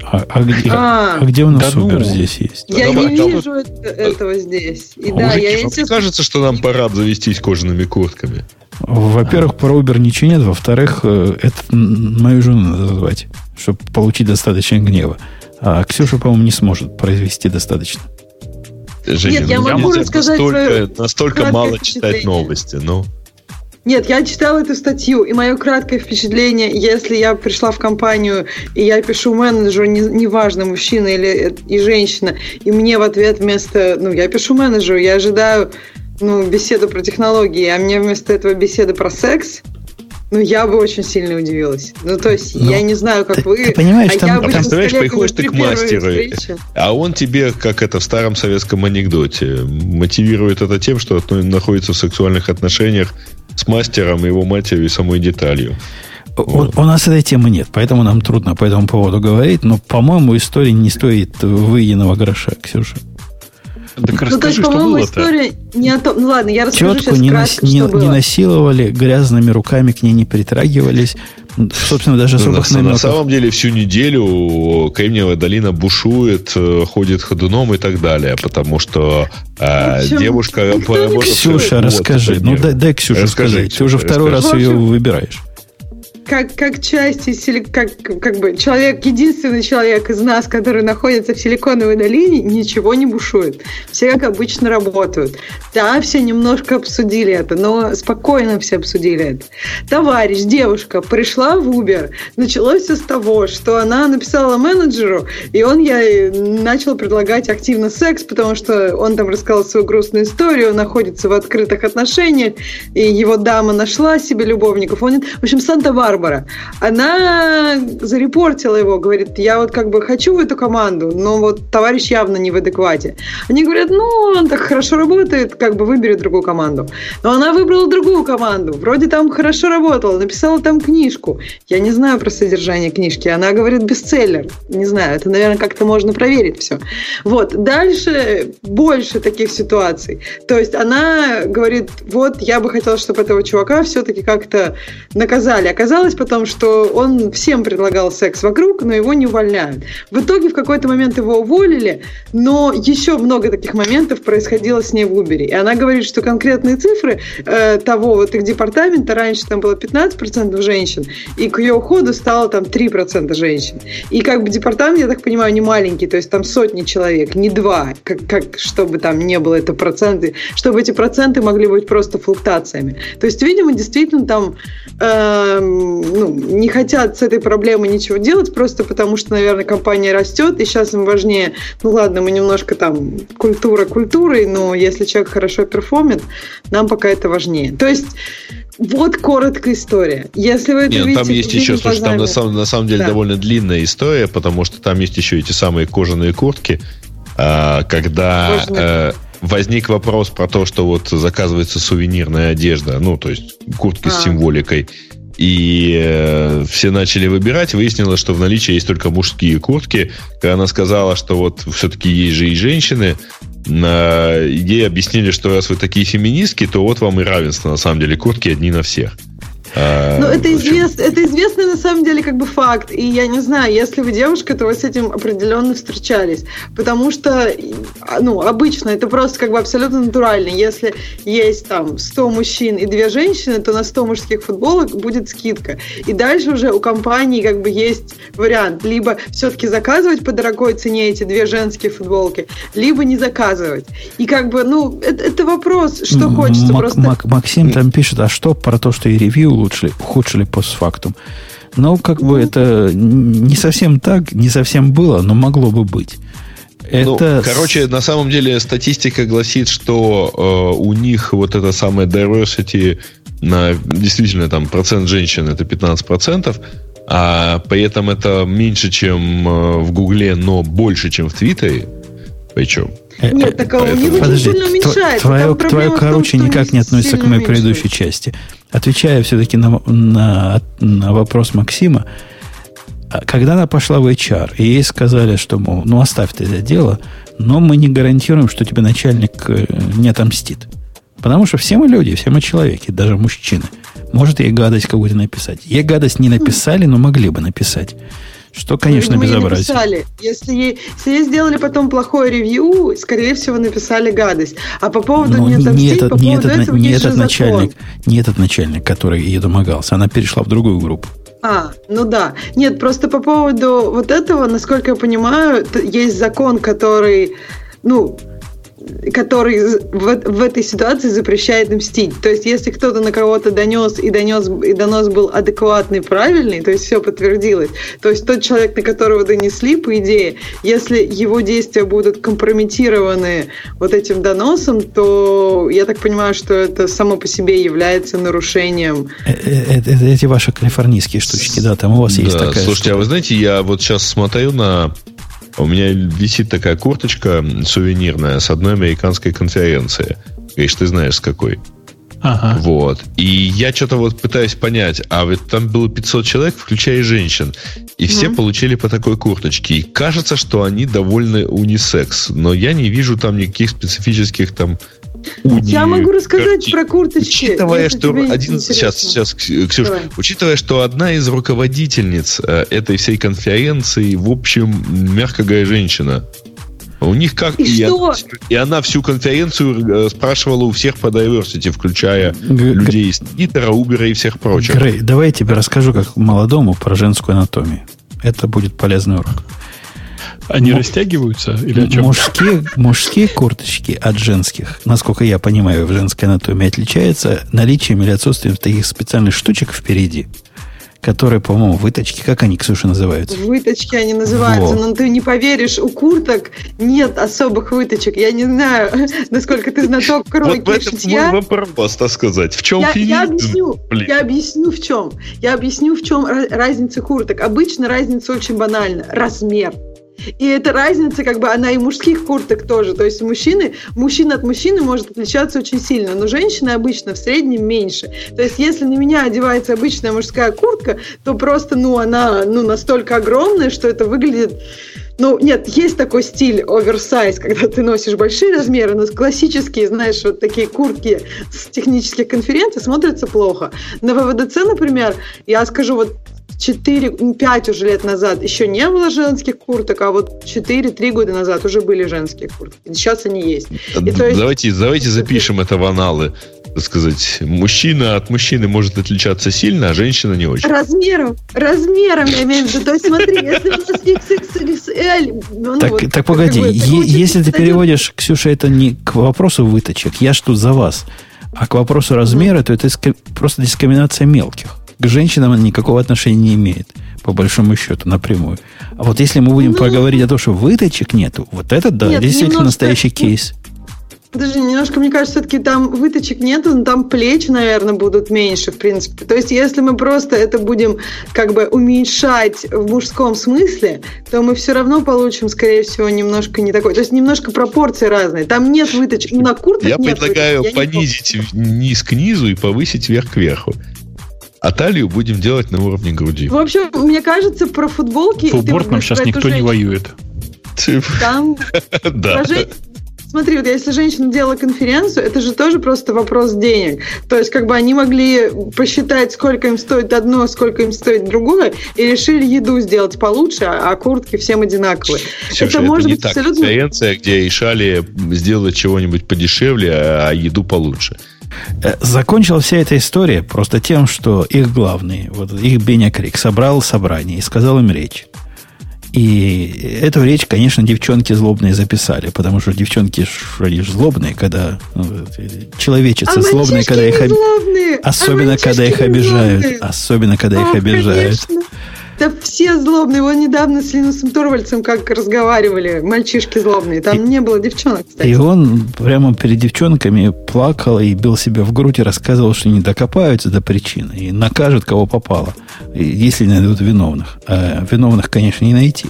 А, а, где, а, а где у нас да Uber ну, здесь есть? Я Давай, не вижу там... этого здесь. И да, я вам не кажется, что нам пора завестись кожаными куртками? Во-первых, про Uber ничего нет. Во-вторых, э, это мою жену надо звать, чтобы получить достаточно гнева. А Ксюша, по-моему, не сможет произвести достаточно. Женя, Нет, я ну, могу рассказать настолько, настолько мало читать новости. Ну. Нет, я читала эту статью, и мое краткое впечатление, если я пришла в компанию, и я пишу менеджеру, неважно, не мужчина или и женщина, и мне в ответ вместо, ну, я пишу менеджеру, я ожидаю, ну, беседу про технологии, а мне вместо этого беседы про секс, ну, я бы очень сильно удивилась. Ну, то есть, ну, я не знаю, как ты, вы. Ты понимаешь, а там, я там представляешь, приходишь ты к мастеру, а он тебе, как это в старом советском анекдоте, мотивирует это тем, что находится в сексуальных отношениях с мастером, его матерью и самой деталью. У, вот. у нас этой темы нет, поэтому нам трудно по этому поводу говорить, но, по-моему, история не стоит выеденного гроша, Ксюша. Так ну, расскажи, то есть, по-моему, история не о том... Ну, ладно, я расскажу Четку сейчас не, кратко, не, не насиловали, грязными руками к ней не притрагивались. Собственно, даже ну, особых на, намеков. На самом деле, всю неделю Кремниевая долина бушует, э, ходит ходуном и так далее, потому что э, девушка... Ксюша, расскажи. Ну, дай, дай Ксюша расскажи, сказать. Ты уже второй раз ее выбираешь как, как часть из как, как бы человек, единственный человек из нас, который находится в Силиконовой долине, ничего не бушует. Все как обычно работают. Да, все немножко обсудили это, но спокойно все обсудили это. Товарищ, девушка пришла в Uber. Началось все с того, что она написала менеджеру, и он ей начал предлагать активно секс, потому что он там рассказал свою грустную историю, находится в открытых отношениях, и его дама нашла себе любовников. Он, в общем, Санта-Барбара Барбара, она зарепортила его, говорит, я вот как бы хочу в эту команду, но вот товарищ явно не в адеквате. Они говорят, ну, он так хорошо работает, как бы выбери другую команду. Но она выбрала другую команду, вроде там хорошо работала, написала там книжку. Я не знаю про содержание книжки, она говорит бестселлер. Не знаю, это, наверное, как-то можно проверить все. Вот, дальше больше таких ситуаций. То есть она говорит, вот, я бы хотела, чтобы этого чувака все-таки как-то наказали. Оказалось, Оказалось потом, что он всем предлагал секс вокруг, но его не увольняют. В итоге в какой-то момент его уволили, но еще много таких моментов происходило с ней в Uber. И она говорит, что конкретные цифры э, того вот их департамента, раньше там было 15% женщин, и к ее уходу стало там 3% женщин. И как бы департамент, я так понимаю, не маленький, то есть там сотни человек, не два, как, как чтобы там не было это проценты, чтобы эти проценты могли быть просто флуктациями. То есть, видимо, действительно там э, ну, не хотят с этой проблемой ничего делать, просто потому что, наверное, компания растет, и сейчас им важнее, ну ладно, мы немножко там культура культурой, но если человек хорошо перформит, нам пока это важнее. То есть вот короткая история. Если вы это Нет, видите, там есть еще, слушай, там на самом, на самом деле да. довольно длинная история, потому что там есть еще эти самые кожаные куртки, а, когда э, возник вопрос про то, что вот заказывается сувенирная одежда, ну, то есть куртки а. с символикой, и э, все начали выбирать. Выяснилось, что в наличии есть только мужские куртки. Когда она сказала, что вот все-таки есть же и женщины, ей объяснили, что раз вы такие феминистки, то вот вам и равенство, на самом деле, куртки одни на всех. А, ну, это, извест, это известный на самом деле как бы факт. И я не знаю, если вы девушка, то вы с этим определенно встречались. Потому что, ну, обычно это просто как бы абсолютно натурально. Если есть там 100 мужчин и 2 женщины, то на 100 мужских футболок будет скидка. И дальше уже у компании как бы есть вариант. Либо все-таки заказывать по дорогой цене эти две женские футболки, либо не заказывать. И как бы, ну, это, это вопрос, что хочется Мак, просто... Мак, Максим там пишет, а что про то, что и ревью улучшили, ухудшили постфактум? Ну, как бы это не совсем так, не совсем было, но могло бы быть. Ну, это... Ну, короче, на самом деле статистика гласит, что э, у них вот это самое diversity на действительно там процент женщин это 15%, а при этом это меньше, чем э, в Гугле, но больше, чем в Твиттере. Причем. Э, Нет, так у них очень сильно уменьшается. Твое, твое короче, том, никак не относится к моей предыдущей части. Отвечая все-таки на, на, на вопрос Максима, а когда она пошла в HR, и ей сказали, что, мол, ну оставь ты это дело, но мы не гарантируем, что тебе начальник э, не отомстит. Потому что все мы люди, все мы человеки, даже мужчины. Может ей гадость какую-то написать. Ей гадость не написали, но могли бы написать. Что, конечно, ну, безобразие. Написали. Если ей, если ей сделали потом плохое ревью, скорее всего, написали гадость. А по поводу Но не отомстить, этот, по не поводу этот, этого не этот начальник, не этот начальник, который ей домогался. Она перешла в другую группу. А, ну да. Нет, просто по поводу вот этого, насколько я понимаю, есть закон, который, ну, который в, в этой ситуации запрещает мстить. То есть, если кто-то на кого-то донес и донес и донос был адекватный, правильный, то есть все подтвердилось, то есть тот человек, на которого донесли, по идее, если его действия будут компрометированы вот этим доносом, то я так понимаю, что это само по себе является нарушением. Это, э, это эти ваши калифорнийские штучки, да, там у вас есть такая. Слушайте, а вы знаете, я вот сейчас смотрю на у меня висит такая курточка сувенирная с одной американской конференции. Гриш, ты знаешь, с какой? Ага. Вот. И я что-то вот пытаюсь понять, а ведь там было 500 человек, включая и женщин, и все mm получили по такой курточке. И кажется, что они довольны унисекс, но я не вижу там никаких специфических там я могу рассказать про курточки. Учитывая, что один сейчас, сейчас, Ксюш, Давай. учитывая, что одна из руководительниц э, этой всей конференции, в общем, мягко говоря, женщина. У них как и, и, что? Она, и она всю конференцию э, спрашивала у всех по diversity, включая Г- людей из Твиттера, Убера и всех прочих. Грей, давай я тебе расскажу как молодому про женскую анатомию. Это будет полезный урок. Они М- растягиваются или о чем? Мужские, мужские курточки от женских, насколько я понимаю, в женской анатомии отличаются наличием или отсутствием таких специальных штучек впереди, которые, по-моему, выточки, как они, Ксюша, называются? Выточки они называются, вот. но ты не поверишь, у курток нет особых выточек. Я не знаю, насколько ты знаток кройки вот шитья. Вот вопрос, так сказать. В чем я, я объясню, Блин. я объясню в чем. Я объясню, в чем разница курток. Обычно разница очень банальна. Размер. И эта разница, как бы, она и мужских курток тоже. То есть мужчины, мужчина от мужчины может отличаться очень сильно, но женщины обычно в среднем меньше. То есть если на меня одевается обычная мужская куртка, то просто, ну, она, ну, настолько огромная, что это выглядит ну, нет, есть такой стиль оверсайз, когда ты носишь большие размеры, но классические, знаешь, вот такие куртки с технических конференций смотрятся плохо. На ВВДЦ, например, я скажу, вот 4-5 уже лет назад еще не было женских курток, а вот 4-3 года назад уже были женские куртки. Сейчас они есть. И, есть... Давайте, давайте запишем это в аналы. Так сказать, мужчина от мужчины может отличаться сильно, а женщина не очень. Размером, размером я имею в виду. То есть смотри, если у нас XXXL... Ну, так, вот, так погоди, е- если ты переводишь, Ксюша, это не к вопросу выточек, я ж тут за вас, а к вопросу размера, то это просто дискриминация мелких к женщинам она никакого отношения не имеет, по большому счету, напрямую. А вот если мы будем ну, поговорить о том, что выточек нету, вот это, да, нет, действительно немножко, настоящий кейс. Подожди, немножко, мне кажется, все-таки там выточек нету, но там плечи, наверное, будут меньше, в принципе. То есть, если мы просто это будем как бы уменьшать в мужском смысле, то мы все равно получим, скорее всего, немножко не такой. То есть, немножко пропорции разные. Там нет выточек. На куртках Я нет предлагаю выточек. понизить низ к низу и повысить вверх к верху. А талию будем делать на уровне груди. В общем, мне кажется, про футболки... Фулборд нам сейчас никто не воюет. Там... Да. смотри, вот если женщина делала конференцию, это же тоже просто вопрос денег. То есть, как бы они могли посчитать, сколько им стоит одно, сколько им стоит другое, и решили еду сделать получше, а куртки всем одинаковые. Слушай, это, это может не быть так. абсолютно... Конференция, где решали сделать чего-нибудь подешевле, а еду получше. Э, закончилась вся эта история просто тем, что их главный, вот их Беня Крик, собрал собрание и сказал им речь. И эту речь, конечно, девчонки злобные записали, потому что девчонки ж злобные, когда ну, человечицы а злобные, когда их об... злобные. особенно а когда их обижают, злобные. особенно когда О, их обижают. Конечно. Да все злобные. Его недавно с Линусом Торвальцем как разговаривали. Мальчишки злобные. Там и, не было девчонок, кстати. И он прямо перед девчонками плакал и бил себя в грудь и рассказывал, что не докопаются до причины и накажут, кого попало, если найдут виновных. А виновных, конечно, не найти.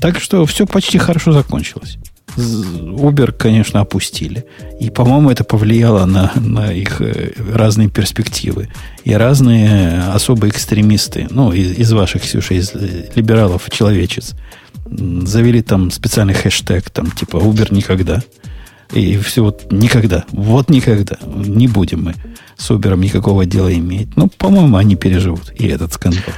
Так что все почти хорошо закончилось. Uber, конечно, опустили. И, по-моему, это повлияло на, на их э, разные перспективы. И разные особые экстремисты, ну, из, из ваших, Ксюша, из либералов, человечец, завели там специальный хэштег, там, типа Uber никогда. И все вот никогда. Вот никогда. Не будем мы с Uber никакого дела иметь. Ну, по-моему, они переживут и этот скандал.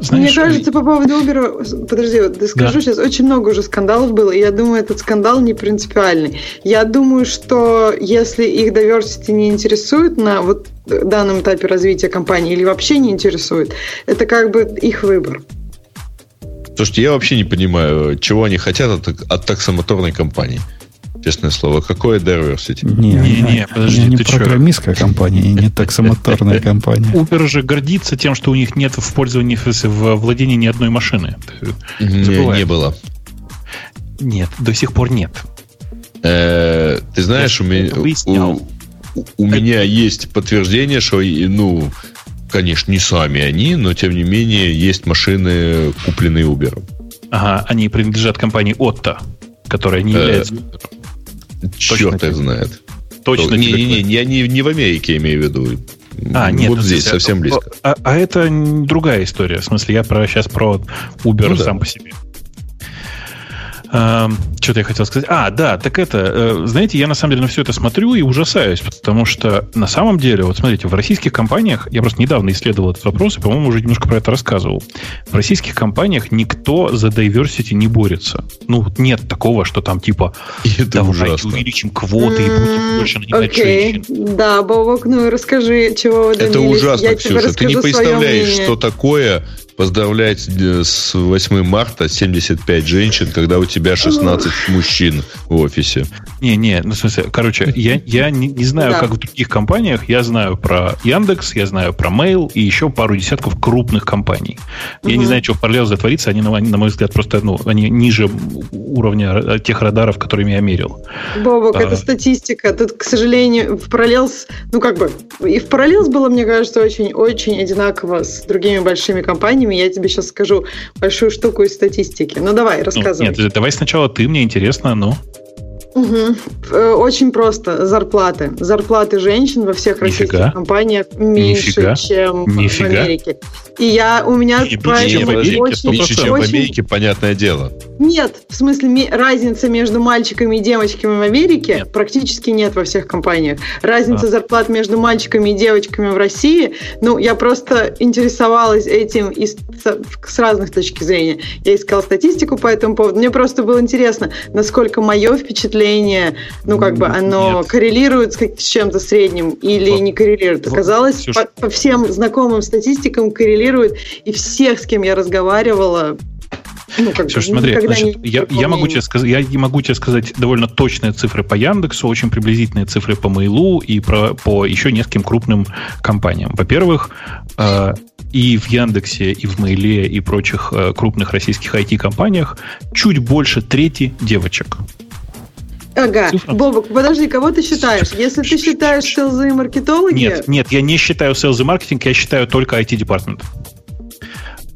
Знаешь, Мне кажется, по поводу Uber, подожди, вот я скажу да. сейчас, очень много уже скандалов было, и я думаю, этот скандал не принципиальный. Я думаю, что если их diversity не интересует на вот данном этапе развития компании или вообще не интересует, это как бы их выбор. Слушайте, я вообще не понимаю, чего они хотят от, от таксомоторной компании честное слово. Какое diversity? Не, не, не, подожди, не программистская что? компания, и не таксомоторная компания. Uber же гордится тем, что у них нет в пользовании, в владении ни одной машины. Не, не было. Нет, до сих пор нет. Э, ты знаешь, у меня, у, меня есть подтверждение, что, ну, конечно, не сами они, но тем не менее есть машины, купленные Uber. Ага, они принадлежат компании Otto, которая не э, является Черт их знает. Точно. Не-не-не, я не, не в Америке имею в виду. А, нет, вот здесь, совсем близко. А, а это другая история. В смысле, я про, сейчас про Uber ну, сам да. по себе. Что-то я хотел сказать. А, да, так это, э, знаете, я на самом деле на все это смотрю и ужасаюсь, потому что на самом деле, вот смотрите, в российских компаниях, я просто недавно исследовал этот вопрос и, по-моему, уже немножко про это рассказывал. В российских компаниях никто за diversity не борется. Ну, нет такого, что там типа это давайте ужасно. увеличим квоты и будем больше нанимать okay. женщин. Да, Бобок, ну расскажи, чего вы добились. Это ужасно, я Ксюша. Ты не представляешь, что такое поздравлять э, с 8 марта 75 женщин, когда у тебя 16 мужчин в офисе. Не, не, ну, в смысле, короче, я, я не, не знаю, да. как в других компаниях, я знаю про Яндекс, я знаю про Mail и еще пару десятков крупных компаний. Угу. Я не знаю, что в параллель затворится, они, на, на мой взгляд, просто, ну, они ниже уровня тех радаров, которыми я мерил. Бобок, а, это статистика. Тут, к сожалению, в Parallels, ну, как бы, и в Parallels было, мне кажется, очень-очень одинаково с другими большими компаниями, компаниями, я тебе сейчас скажу большую штуку из статистики. Ну, давай, ну, рассказывай. Нет, давай сначала ты, мне интересно, ну. Угу. Очень просто. Зарплаты. Зарплаты женщин во всех российских Нифига. компаниях меньше, Нифига. чем Нифига. в Америке. И я у меня и поэтому Америке, очень, меньше, чем очень... в Америке, понятное дело. Нет, в смысле разница между мальчиками и девочками в Америке нет. практически нет во всех компаниях. Разница а. зарплат между мальчиками и девочками в России, ну, я просто интересовалась этим из, с разных точек зрения. Я искала статистику по этому поводу. Мне просто было интересно, насколько мое впечатление, ну, как бы оно нет. коррелирует с, с чем-то средним или вот. не коррелирует. Оказалось, вот. по, по всем знакомым статистикам коррелирует, и всех, с кем я разговаривала, ну, как Все, смотри, значит, я, я, могу тебе сказать, я могу тебе сказать довольно точные цифры по Яндексу, очень приблизительные цифры по Mail и про, по еще нескольким крупным компаниям. Во-первых, э, и в Яндексе, и в Mail, и прочих э, крупных российских IT-компаниях чуть больше трети девочек. Ага, Цифра. Бобок, подожди, кого ты считаешь? Если ты считаешь селзы и маркетологи... Нет, нет, я не считаю селзы и маркетинг, я считаю только IT-департмент.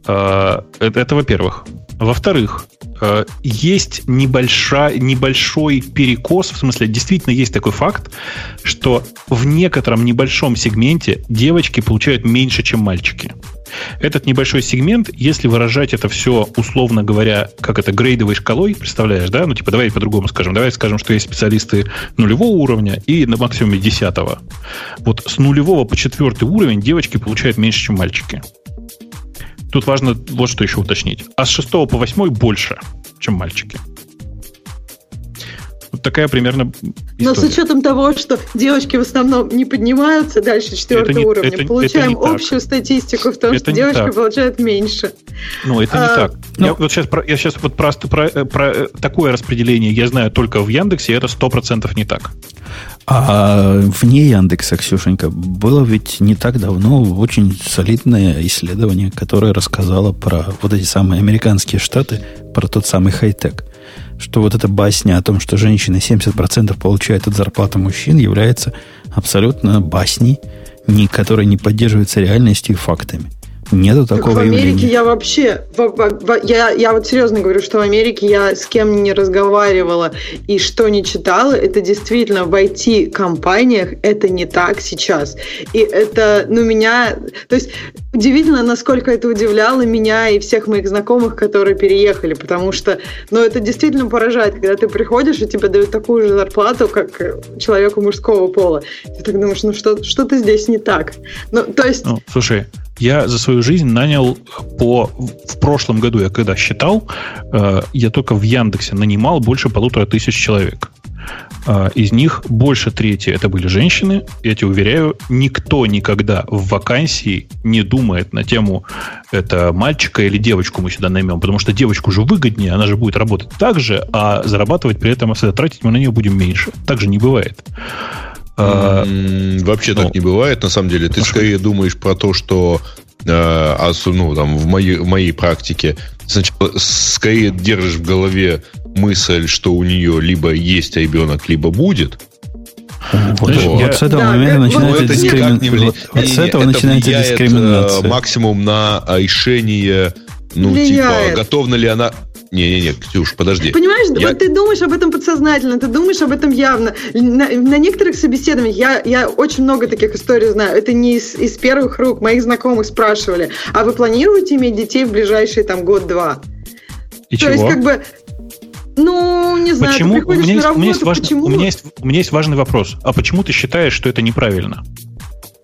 Э, это, это во-первых. Во-вторых, э, есть небольшой, небольшой перекос, в смысле, действительно есть такой факт, что в некотором небольшом сегменте девочки получают меньше, чем мальчики. Этот небольшой сегмент, если выражать это все, условно говоря, как это, грейдовой шкалой, представляешь, да? Ну, типа, давай по-другому скажем. Давай скажем, что есть специалисты нулевого уровня и на максимуме десятого. Вот с нулевого по четвертый уровень девочки получают меньше, чем мальчики. Тут важно вот что еще уточнить. А с 6 по 8 больше, чем мальчики. Вот такая примерно история. Но с учетом того, что девочки в основном не поднимаются дальше четвертого уровня, это, получаем это общую так. статистику в том, это что девочки так. получают меньше. Ну, это а, не так. Но... Я, вот сейчас, я сейчас вот просто про, про такое распределение я знаю только в Яндексе, и это 100% не так. А вне Яндекса, Ксюшенька, было ведь не так давно очень солидное исследование, которое рассказало про вот эти самые американские штаты, про тот самый хай-тек. Что вот эта басня о том, что женщины 70% получают от зарплаты мужчин, является абсолютно басней, которая не поддерживается реальностью и фактами. Нету такого так в Америке явления. я вообще, в, в, в, я, я вот серьезно говорю, что в Америке я с кем не разговаривала и что не читала, это действительно в IT-компаниях это не так сейчас. И это, ну, меня, то есть удивительно, насколько это удивляло меня и всех моих знакомых, которые переехали, потому что, ну, это действительно поражает, когда ты приходишь и тебе дают такую же зарплату, как человеку мужского пола. Ты так думаешь, ну, что, что-то здесь не так. Ну, то есть... Ну, слушай, я за свою жизнь нанял по... В прошлом году я когда считал, э, я только в Яндексе нанимал больше полутора тысяч человек. Э, из них больше трети это были женщины. Я тебе уверяю, никто никогда в вакансии не думает на тему это мальчика или девочку мы сюда наймем, потому что девочку же выгоднее, она же будет работать так же, а зарабатывать при этом, тратить мы на нее будем меньше. Так же не бывает. А, вообще ну, так не бывает, на самом деле. Ты скорее думаешь про то, что э, ну, там, в, моей, в моей практике сначала скорее держишь в голове мысль, что у нее либо есть ребенок, либо будет. Вот, Знаешь, вот я... с этого да, момента начинается, это дискримин... не вот, вот с этого это начинается э, дискриминация. максимум на решение, ну, влияет. типа, готовна ли она не-не-не, Ксюш, подожди. Понимаешь, я... вот ты думаешь об этом подсознательно, ты думаешь об этом явно. На, на некоторых собеседованиях я, я очень много таких историй знаю. Это не из, из первых рук. Моих знакомых спрашивали, а вы планируете иметь детей в ближайшие там год-два? И То чего? есть, как бы, ну, не знаю, почему? ты приходишь у меня есть, на работу, у меня есть важный, почему? У меня, есть, у меня есть важный вопрос. А почему ты считаешь, что это неправильно?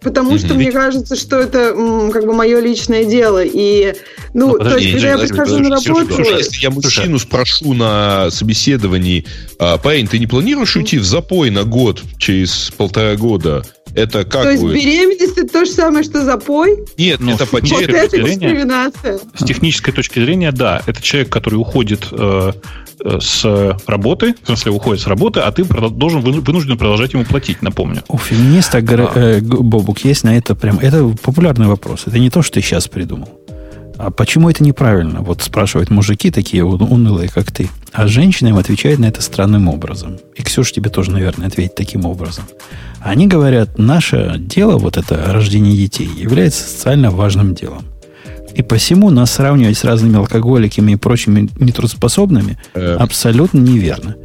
Потому что мне кажется, что это как бы мое личное дело. И, ну, ну то есть, когда я прихожу на работу... Если я мужчину спрошу на собеседовании, а, парень, ты не планируешь уйти в запой на год через полтора года? Это как То есть будет? беременность это то же самое, что запой? Нет, ну, это потеря. Вот это дискриминация. С технической точки зрения, да. Это человек, который уходит э, с работы, в смысле, уходит с работы, а ты должен вынужден продолжать ему платить, напомню. У феминиста, а. э, Бобук, есть на это прям... Это популярный вопрос. Это не то, что ты сейчас придумал. А почему это неправильно? Вот спрашивают мужики такие унылые, как ты. А женщина им отвечает на это странным образом. И Ксюша тебе тоже, наверное, ответит таким образом. Они говорят, наше дело, вот это рождение детей, является социально важным делом. И посему нас сравнивать с разными алкоголиками и прочими нетрудоспособными э. абсолютно неверно.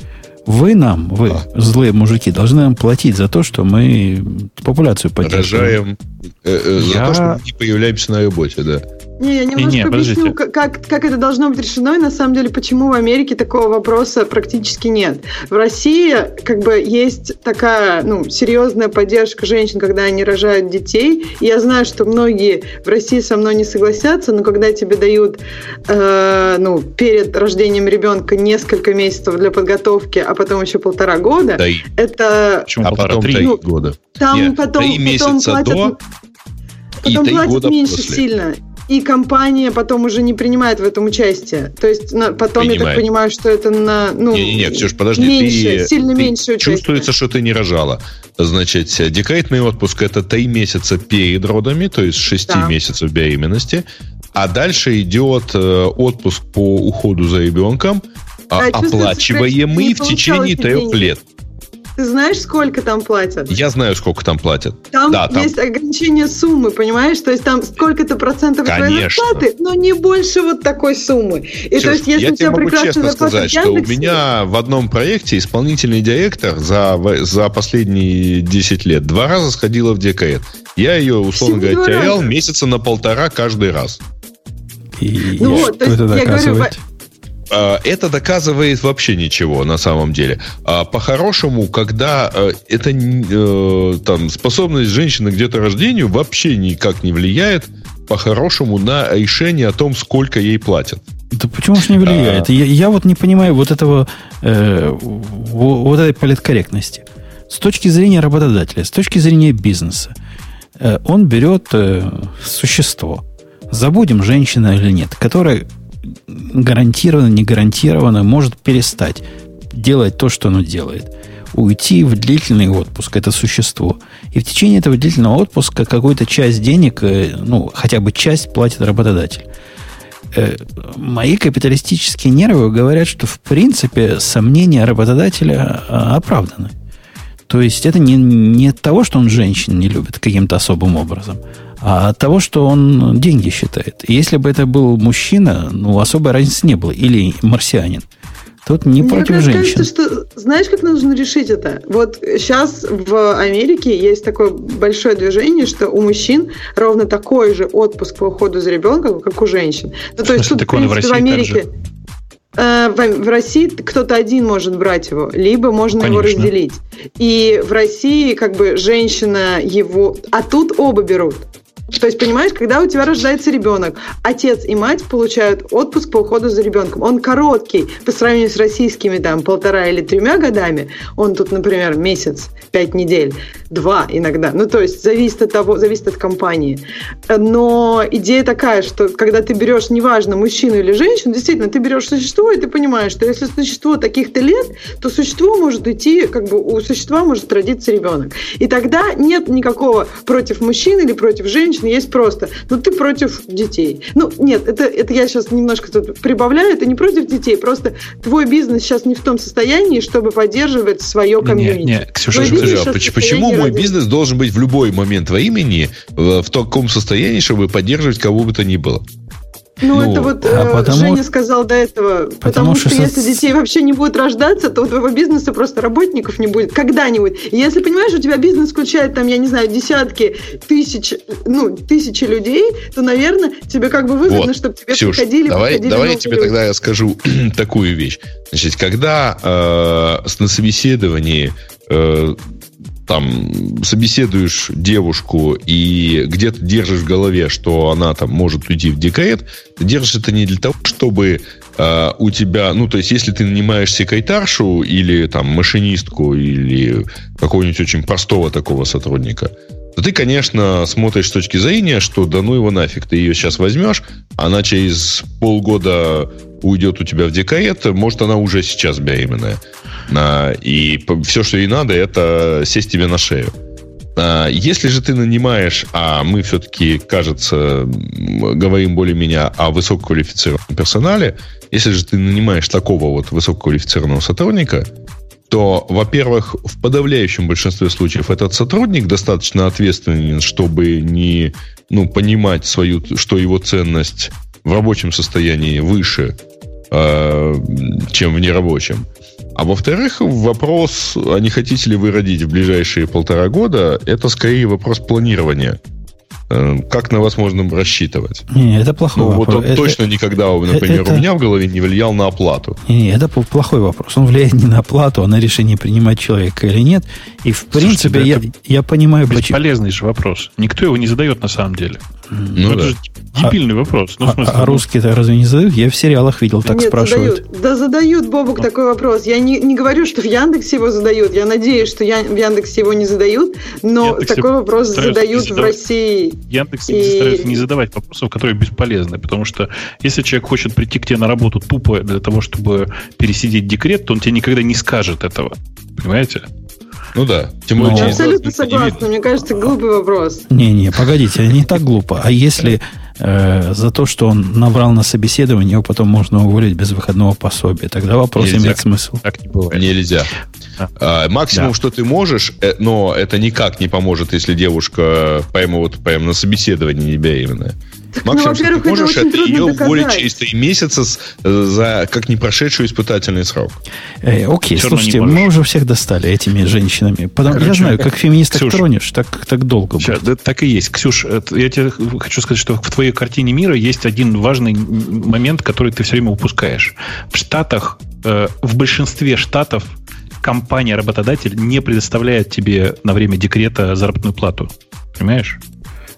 Вы нам, вы, а. злые мужики, должны нам платить за то, что мы популяцию поддерживаем. Э, э, Я... За то, что мы не появляемся на работе, да. Не, я немножко не, не, объясню, как, как это должно быть решено, и на самом деле, почему в Америке такого вопроса практически нет. В России как бы есть такая ну, серьезная поддержка женщин, когда они рожают детей. И я знаю, что многие в России со мной не согласятся, но когда тебе дают э, ну, перед рождением ребенка несколько месяцев для подготовки, а потом еще полтора года, да это... Почему а потом три ну, года? Там Нет, потом, три месяца потом платят, до потом и платят года меньше после. сильно и компания потом уже не принимает в этом участие. То есть на, потом Принимает. я так понимаю, что это на ну не-не-не, Ксюш, подожди, меньше, ты, сильно ты меньше участия. Чувствуется, что ты не рожала. Значит, декретный отпуск это три месяца перед родами, то есть 6 да. месяцев беременности, а дальше идет э, отпуск по уходу за ребенком, да, оплачиваемый в течение трех лет. Ты знаешь, сколько там платят? Я знаю, сколько там платят. Там да, есть там... ограничение суммы, понимаешь? То есть там сколько-то процентов твоей зарплаты, но не больше вот такой суммы. И Ксюш, то есть, если я тебе могу честно сказать, что у меня в одном проекте исполнительный директор за, за последние 10 лет два раза сходила в декрет. Я ее, условно говоря, терял месяца на полтора каждый раз. И, ну, и вот, что это доказывает? Говорю, это доказывает вообще ничего на самом деле. А по-хорошему, когда э, это э, там способность женщины к деторождению вообще никак не влияет по-хорошему на решение о том, сколько ей платят. Да почему же не влияет? А... Я, я вот не понимаю вот этого э, вот этой политкорректности. С точки зрения работодателя, с точки зрения бизнеса, э, он берет э, существо. Забудем, женщина или нет, которая гарантированно, не гарантированно может перестать делать то, что оно делает. Уйти в длительный отпуск, это существо. И в течение этого длительного отпуска какую-то часть денег, э, ну, хотя бы часть платит работодатель. Э, мои капиталистические нервы говорят, что в принципе сомнения работодателя а, оправданы. То есть это не, не от того, что он женщин не любит каким-то особым образом, а от того, что он деньги считает. И если бы это был мужчина, ну, особой разницы не было. Или марсианин. Тут не Мне против женщин. Кажется, что, знаешь, как нужно решить это? Вот сейчас в Америке есть такое большое движение, что у мужчин ровно такой же отпуск по уходу за ребенком, как у женщин. Ну, то есть тут, в, принципе, в, в Америке... Э, в, в России кто-то один может брать его, либо можно Конечно. его разделить. И в России как бы женщина его... А тут оба берут. То есть, понимаешь, когда у тебя рождается ребенок, отец и мать получают отпуск по уходу за ребенком. Он короткий по сравнению с российскими там полтора или тремя годами. Он тут, например, месяц, пять недель, два иногда. Ну, то есть, зависит от того, зависит от компании. Но идея такая, что когда ты берешь, неважно, мужчину или женщину, действительно, ты берешь существо, и ты понимаешь, что если существо таких-то лет, то существо может уйти, как бы у существа может родиться ребенок. И тогда нет никакого против мужчины или против женщины, женщин есть просто, ну ты против детей. Ну нет, это, это я сейчас немножко тут прибавляю, это не против детей, просто твой бизнес сейчас не в том состоянии, чтобы поддерживать свое комьюнити. Не, не, Ксюша, Ксюша почему мой бизнес должен быть в любой момент времени в таком состоянии, чтобы поддерживать кого бы то ни было? Ну, ну это вот а э, потому, Женя сказал до этого. Потому, потому что, что если детей вообще не будет рождаться, то у твоего бизнеса просто работников не будет когда-нибудь. И если, понимаешь, у тебя бизнес включает там, я не знаю, десятки тысяч, ну, тысячи людей, то, наверное, тебе как бы выгодно, вот. чтобы тебе Ксюш, приходили, давай, приходили давай я тебе люди. тогда скажу такую вещь. Значит, когда э, на собеседовании э, там собеседуешь девушку и где-то держишь в голове, что она там может уйти в декрет, ты держишь это не для того, чтобы э, у тебя, ну, то есть, если ты нанимаешь секретаршу или там машинистку или какого-нибудь очень простого такого сотрудника, то ты, конечно, смотришь с точки зрения, что да ну его нафиг, ты ее сейчас возьмешь, она через полгода уйдет у тебя в декрет, может, она уже сейчас беременная. И все, что ей надо, это сесть тебе на шею. А, если же ты нанимаешь, а мы все-таки, кажется, говорим более-менее о высококвалифицированном персонале, если же ты нанимаешь такого вот высококвалифицированного сотрудника, то, во-первых, в подавляющем большинстве случаев этот сотрудник достаточно ответственен, чтобы не ну, понимать свою, что его ценность в рабочем состоянии выше, э, чем в нерабочем. А во-вторых, вопрос, а не хотите ли вы родить в ближайшие полтора года, это скорее вопрос планирования. Э, как на вас можно рассчитывать? Не, это плохой ну, вопрос. Вот он это, точно никогда, например, это, у меня в голове не влиял на оплату. Не, не, это плохой вопрос. Он влияет не на оплату, а на решение принимать человека или нет. И в Слушайте, принципе, я, я понимаю, бесполезный почему... же вопрос. Никто его не задает на самом деле. Ну, это да. же дебильный а, вопрос. Ну, а, а русские-то разве не задают? Я в сериалах видел, так Нет, спрашивают. Задают. Да задают, Бобук, такой вопрос. Я не, не говорю, что в Яндексе его задают. Я надеюсь, что я, в Яндексе его не задают, но Яндексе такой вопрос задают в России. Яндекс и... стараются не задавать вопросов, которые бесполезны, потому что если человек хочет прийти к тебе на работу тупо для того, чтобы пересидеть декрет, то он тебе никогда не скажет этого. Понимаете? Ну да. Тем более, я абсолютно согласна. Мне кажется, глупый вопрос. Не-не, погодите, не так глупо. А если э, за то, что он набрал на собеседование, его потом можно уволить без выходного пособия, тогда вопрос Нельзя. имеет смысл. Так не бывает. Нельзя. А, максимум, да. что ты можешь, э, но это никак не поможет, если девушка прямо вот прямо на собеседовании не беременная. Максимум, ну, что ты можешь, это, ее уволить через три месяца с, э, за как не прошедший испытательный срок. Эй, окей, Все слушайте, мы уже всех достали этими женщинами. Потому, Короче, я знаю, как феминисток Ксюш, тронешь, так, так долго сейчас, будет. Да, так и есть. Ксюш, я тебе хочу сказать, что в твоей картине мира есть один важный момент, который ты все время упускаешь. В Штатах, э, в большинстве штатов компания-работодатель не предоставляет тебе на время декрета заработную плату. Понимаешь?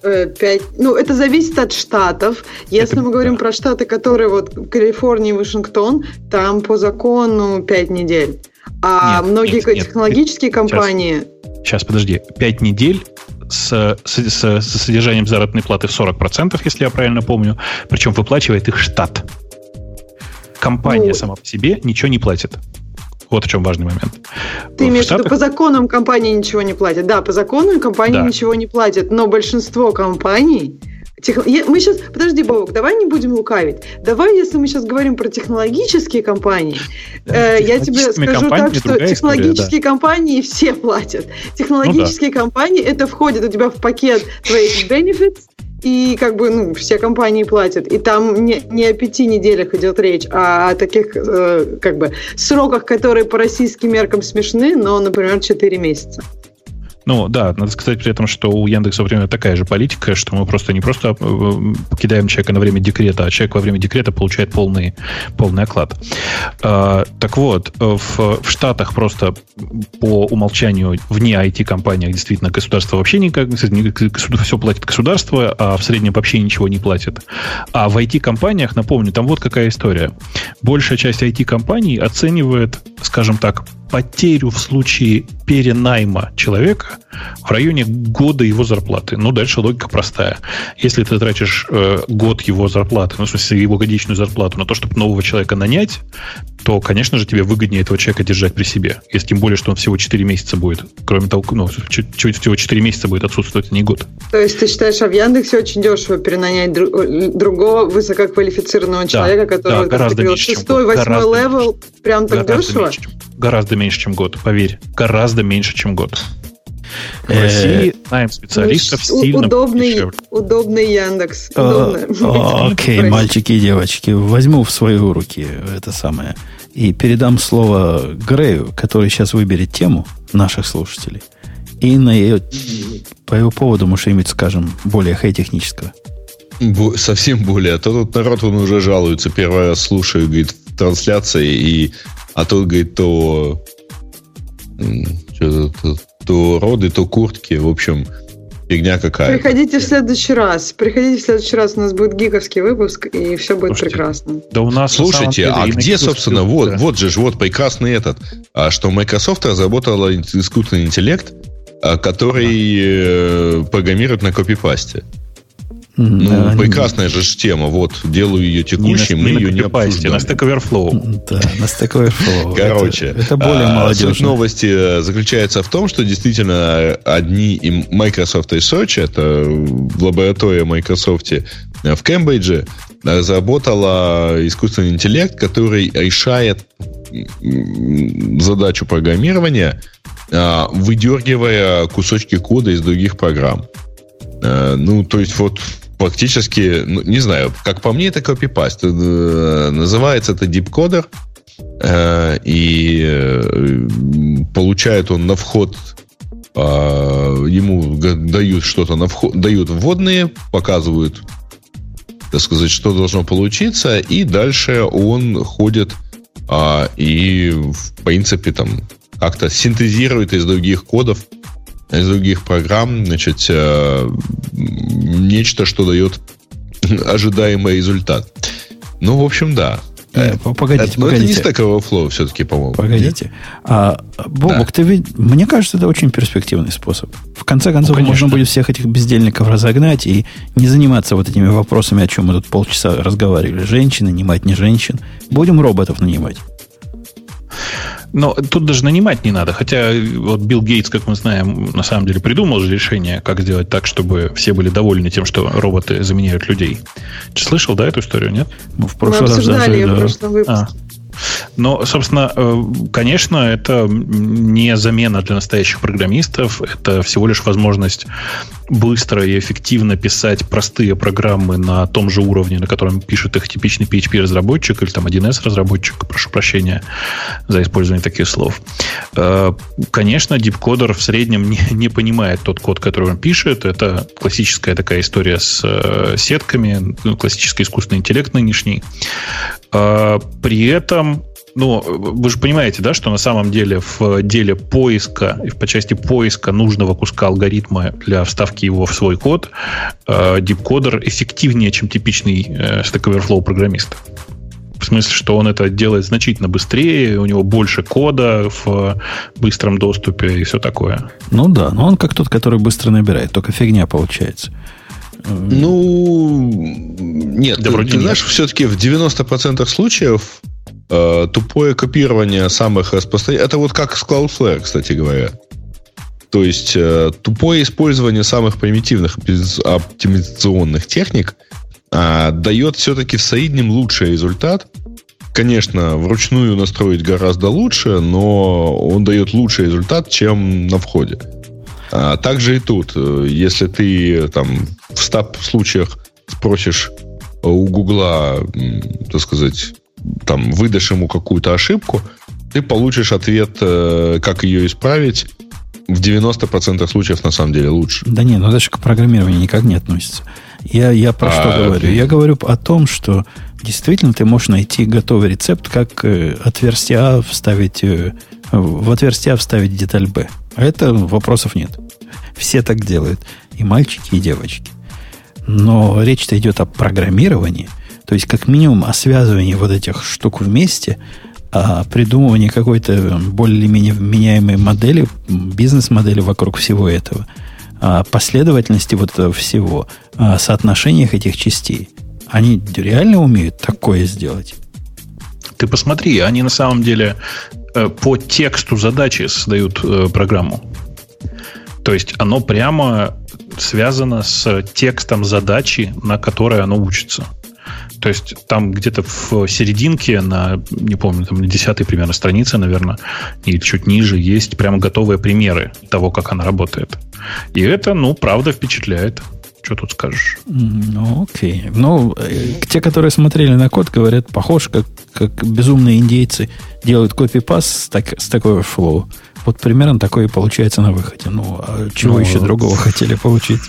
5, э, ну, это зависит от штатов. Если это, мы говорим да. про штаты, которые вот Калифорния и Вашингтон, там по закону 5 недель. А нет, многие нет, технологические нет. компании... Сейчас, сейчас, подожди. 5 недель с, с, с, с содержанием заработной платы в 40%, если я правильно помню. Причем выплачивает их штат. Компания ну, сама по себе ничего не платит. Вот в чем важный момент. Ты имеешь в виду, по законам компании ничего не платят? Да, по закону компании да. ничего не платят, но большинство компаний мы сейчас, подожди, Бобок, давай не будем лукавить. Давай, если мы сейчас говорим про технологические компании, да, э, я тебе скажу так, что технологические да. компании все платят. Технологические ну, да. компании это входит у тебя в пакет твоих benefits, и как бы ну, все компании платят. И там не, не о пяти неделях идет речь, а о таких э, как бы сроках, которые по российским меркам смешны, но, например, 4 месяца. Ну, да, надо сказать при этом, что у Яндекса время такая же политика, что мы просто не просто э, кидаем человека на время декрета, а человек во время декрета получает полный, полный оклад. А, так вот, в, в Штатах просто по умолчанию вне IT-компаниях действительно государство вообще никак, все платит государство, а в среднем вообще ничего не платит. А в IT-компаниях, напомню, там вот какая история. Большая часть IT-компаний оценивает, скажем так, потерю в случае перенайма человека в районе года его зарплаты. Ну, дальше логика простая. Если ты тратишь э, год его зарплаты, ну, в смысле, его годичную зарплату на то, чтобы нового человека нанять, то, конечно же, тебе выгоднее этого человека держать при себе. Если тем более, что он всего 4 месяца будет. Кроме того, ну, чуть, чуть всего 4 месяца будет отсутствовать, а не год. То есть ты считаешь, а в Яндексе очень дешево перенанять другого высококвалифицированного человека, да, который, да, гораздо меньше, шестой, восьмой level, прям так дешево? Меньше, гораздо меньше, чем год, поверь. Гораздо меньше, чем год. В России наем специалистов сильно удобный, удобный Яндекс. Окей, мальчики и девочки, возьму в свои руки это самое и передам слово Грею, который сейчас выберет тему наших слушателей. И на ее, по его поводу мы что-нибудь скажем более хай-технического. Совсем более. А то тут народ он уже жалуется. Первый раз слушаю, говорит, трансляции, и, а тут, говорит, то, то, то, то роды, то куртки. В общем, фигня какая. Приходите в следующий раз. Приходите в следующий раз. У нас будет гиговский выпуск, и все будет Слушайте, прекрасно. Да у нас Слушайте, а где, собственно, вот, вот же, вот прекрасный этот, а, что Microsoft разработала искусственный интеллект, а, который э, программирует на копипасте. Ну, да, прекрасная не... же тема. Вот, делаю ее текущей, мы ее не обсуждаем. На Stack Overflow. Да, на Stack Overflow. Короче, это, это более а, молодежно. Суть новости э, заключается в том, что действительно одни и Microsoft Research, это лаборатория Microsoft э, в Кембридже, разработала искусственный интеллект, который решает задачу программирования, а, выдергивая кусочки кода из других программ. Э, ну, то есть вот фактически, ну, не знаю, как по мне, это копипаст. Э, называется это дипкодер, э, и получает он на вход ему дают что-то на вход, дают вводные, показывают, так сказать, что должно получиться, и дальше он ходит и, в принципе, там как-то синтезирует из других кодов из других программ, значит, э, нечто, что дает ожидаемый результат. Ну, в общем, да. Э, погодите, это, погодите. это не Stack Overflow все-таки, по-моему. Погодите. А, Бобок, да. ты ведь... Мне кажется, это очень перспективный способ. В конце концов, ну, можно будет всех этих бездельников разогнать и не заниматься вот этими вопросами, о чем мы тут полчаса разговаривали. Женщины, нанимать не женщин. Будем роботов нанимать. Но тут даже нанимать не надо. Хотя вот Билл Гейтс, как мы знаем, на самом деле придумал же решение, как сделать так, чтобы все были довольны тем, что роботы заменяют людей. Ты слышал, да, эту историю, нет? Ну, в прошлый мы раз даже, ее да. в прошлом выпуске. А. Но, собственно, э, конечно, это не замена для настоящих программистов. Это всего лишь возможность быстро и эффективно писать простые программы на том же уровне, на котором пишет их типичный PHP-разработчик или там 1С-разработчик, прошу прощения за использование таких слов. Э, конечно, дипкодер в среднем не, не понимает тот код, который он пишет. Это классическая такая история с э, сетками, ну, классический искусственный интеллект нынешний. Э, при этом ну, вы же понимаете, да, что на самом деле в деле поиска, по части поиска нужного куска алгоритма для вставки его в свой код, э, дипкодер эффективнее, чем типичный э, Stack Overflow программист. В смысле, что он это делает значительно быстрее, у него больше кода в быстром доступе и все такое. Ну да, но он как тот, который быстро набирает, только фигня получается. Ну, нет, да, ты, вроде ты нет. знаешь, все-таки в 90% случаев Э, тупое копирование самых распространенных... Это вот как с Cloudflare, кстати говоря. То есть э, тупое использование самых примитивных оптимизационных техник э, дает все-таки в среднем лучший результат. Конечно, вручную настроить гораздо лучше, но он дает лучший результат, чем на входе. А также и тут, э, если ты там в 100 случаях спросишь у Гугла, так сказать, там, выдашь ему какую-то ошибку, ты получишь ответ, э, как ее исправить, в 90% случаев на самом деле лучше. Да не, ну это же к программированию никак не относится. Я, я про а, что говорю? Я говорю о том, что действительно ты можешь найти готовый рецепт, как э, отверстие А вставить, э, в отверстие А вставить деталь Б. А это вопросов нет. Все так делают. И мальчики, и девочки. Но речь-то идет о программировании – то есть, как минимум, о связывании вот этих штук вместе, о придумывании какой-то более-менее меняемой модели, бизнес-модели вокруг всего этого, о последовательности вот этого всего, о соотношениях этих частей. Они реально умеют такое сделать? Ты посмотри, они на самом деле э, по тексту задачи создают э, программу. То есть оно прямо связано с текстом задачи, на которой оно учится. То есть там где-то в серединке, на, не помню, там на десятой примерно странице, наверное, или чуть ниже, есть прямо готовые примеры того, как она работает. И это, ну, правда впечатляет. Что тут скажешь? Ну, окей. Ну, э, те, которые смотрели на код, говорят, похож, как, как безумные индейцы делают копипаст с, так, с такой флоу. Вот примерно такое и получается на выходе. Ну, а чего ну, еще другого хотели получить?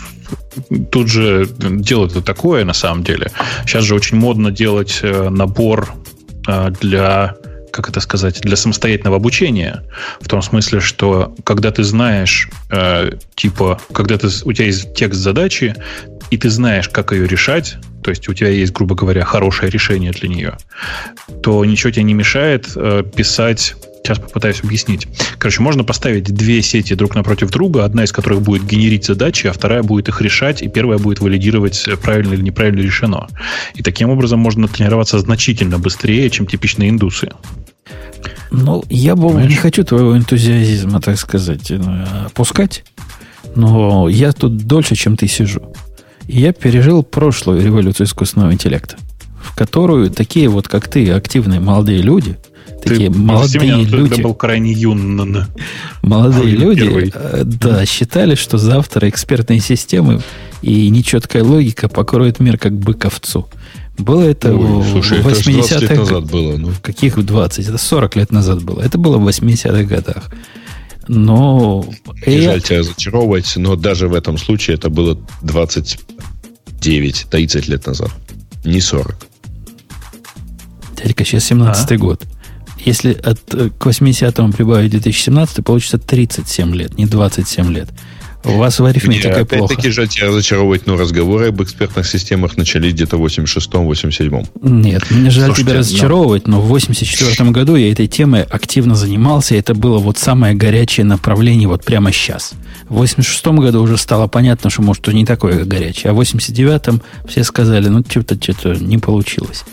Тут же дело это такое на самом деле. Сейчас же очень модно делать э, набор э, для как это сказать, для самостоятельного обучения. В том смысле, что когда ты знаешь, э, типа, когда ты, у тебя есть текст задачи, и ты знаешь, как ее решать, то есть у тебя есть, грубо говоря, хорошее решение для нее, то ничего тебе не мешает э, писать Сейчас попытаюсь объяснить. Короче, можно поставить две сети друг напротив друга, одна из которых будет генерить задачи, а вторая будет их решать, и первая будет валидировать, э, правильно или неправильно решено. И таким образом можно тренироваться значительно быстрее, чем типичные индусы. Ну, я бы не хочу твоего энтузиазма, так сказать, э, опускать, но я тут дольше, чем ты сижу. И я пережил прошлую революцию искусственного интеллекта, в которую такие вот, как ты, активные молодые люди – такие Ты молодые меня, люди. был крайне юн. Молодые люди, первый. Э, да, считали, что завтра экспертные системы и нечеткая логика покроют мир как бык овцу. Было это Ой, в слушай, 80-х. лет назад было. Ну. В каких 20? Это 40 лет назад было. Это было в 80-х годах. Но... Не жаль тебя разочаровывать, но даже в этом случае это было 29-30 лет назад. Не 40. Дядька, сейчас 17-й а? год. Если от, э, к 80-му прибавить 2017, получится 37 лет, не 27 лет. У вас в арифметике Нет, плохо. Опять-таки же тебя разочаровывать, но разговоры об экспертных системах начались где-то в 86-м, 87-м. Нет, мне жаль Слушайте, тебя разочаровывать, но... но в 84 году я этой темой активно занимался, и это было вот самое горячее направление вот прямо сейчас. В 86 году уже стало понятно, что может не такое горячее, а в 89-м все сказали, ну что-то что-то не получилось.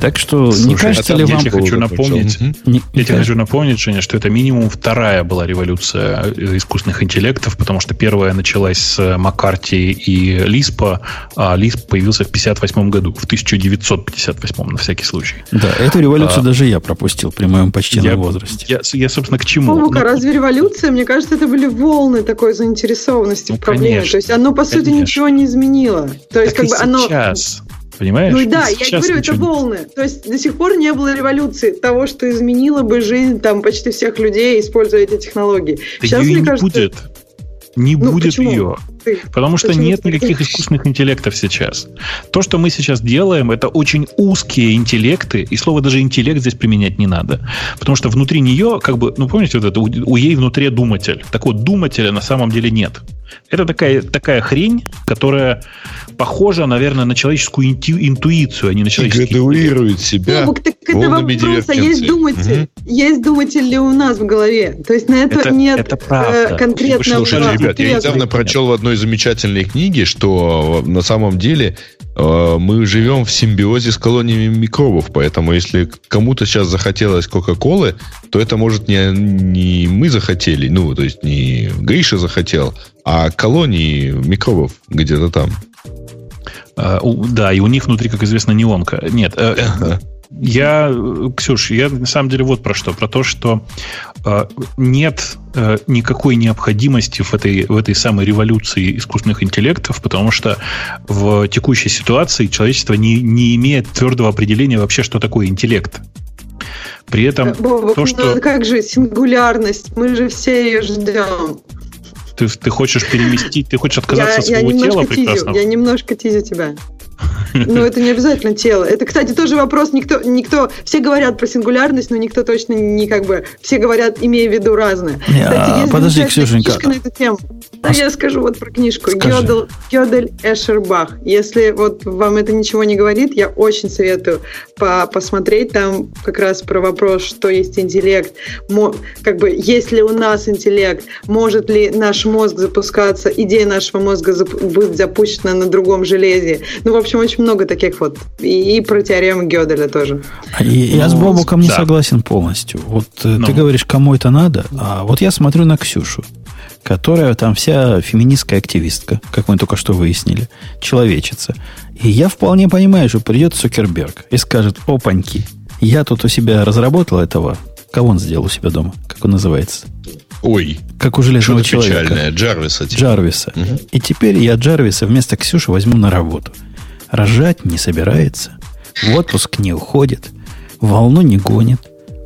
Так что Слушай, не кажется ли вам... Я хочу напомнить, не, я тебе хочу напомнить, Женя, что это минимум вторая была революция искусственных интеллектов, потому что первая началась с Маккарти и Лиспа, а Лисп появился в 58 году, в 1958 на всякий случай. Да, эту революцию а, даже я пропустил при моем почтенном я, возрасте. Я, я, собственно, к чему? Ну, разве революция? Мне кажется, это были волны такой заинтересованности ну, в проблеме. Конечно, То есть оно, по конечно. сути, ничего не изменило. То есть, так как бы оно... сейчас Понимаешь? Ну да, я говорю, это волны. То есть до сих пор не было революции того, что изменило бы жизнь там почти всех людей, используя эти технологии. Да Сейчас, мне не кажется... будет. Не ну, будет почему? ее. Ты, Потому что нет никаких искусственных интеллектов сейчас. То, что мы сейчас делаем, это очень узкие интеллекты, и слово даже интеллект здесь применять не надо. Потому что внутри нее, как бы, ну помните, вот это, у, у ей внутри думатель. Так вот, думателя на самом деле нет. Это такая, такая хрень, которая похожа, наверное, на человеческую инту, интуицию, а не на человеческую. И себя ну, так это вопрос, а есть думатель? Угу. Есть думатель ли у нас в голове? То есть на это, это нет это э, конкретного... Слушайте, ребят, я недавно прочел в одной замечательной книге, что на самом деле э, мы живем в симбиозе с колониями микробов, поэтому если кому-то сейчас захотелось Кока-Колы, то это может не, не мы захотели, ну, то есть не Гриша захотел, а колонии микробов где-то там. А, да, и у них внутри, как известно, неонка. Нет, э, я, Ксюш, я на самом деле вот про что. Про то, что э, нет э, никакой необходимости в этой, в этой самой революции искусственных интеллектов, потому что в текущей ситуации человечество не, не имеет твердого определения вообще, что такое интеллект. При этом Бобок, то, что... Ну, как же сингулярность? Мы же все ее ждем. Ты, ты хочешь переместить, ты хочешь отказаться я, от своего я тела прекрасно? Я немножко тизю тебя. Но это не обязательно тело. Это, кстати, тоже вопрос. Никто, никто, все говорят про сингулярность, но никто точно не как бы. Все говорят, имея в виду разное. Не, кстати, есть подожди, Ксюшенька. Книжка на эту тему. Да, а я скажу вот про книжку. Гёдель, Гёдель Эшербах. Если вот вам это ничего не говорит, я очень советую по посмотреть там как раз про вопрос, что есть интеллект. Мо, как бы, есть ли у нас интеллект? Может ли наш мозг запускаться? Идея нашего мозга зап будет запущена на другом железе? Ну, в общем, очень много таких вот. И, и про теорему Гёделя тоже. А я, я с ну, Бобуком не да. согласен полностью. Вот э, ну. ты говоришь, кому это надо, а вот я смотрю на Ксюшу, которая там вся феминистская активистка, как мы только что выяснили, человечица. И я вполне понимаю, что придет Цукерберг и скажет, опаньки, я тут у себя разработал этого. Кого он сделал у себя дома? Как он называется? Ой. Как у железного человека. Печальное. Джарвиса. Типа. Джарвиса. Угу. И теперь я Джарвиса вместо Ксюши возьму на работу. Рожать не собирается, в отпуск не уходит, волну не гонит.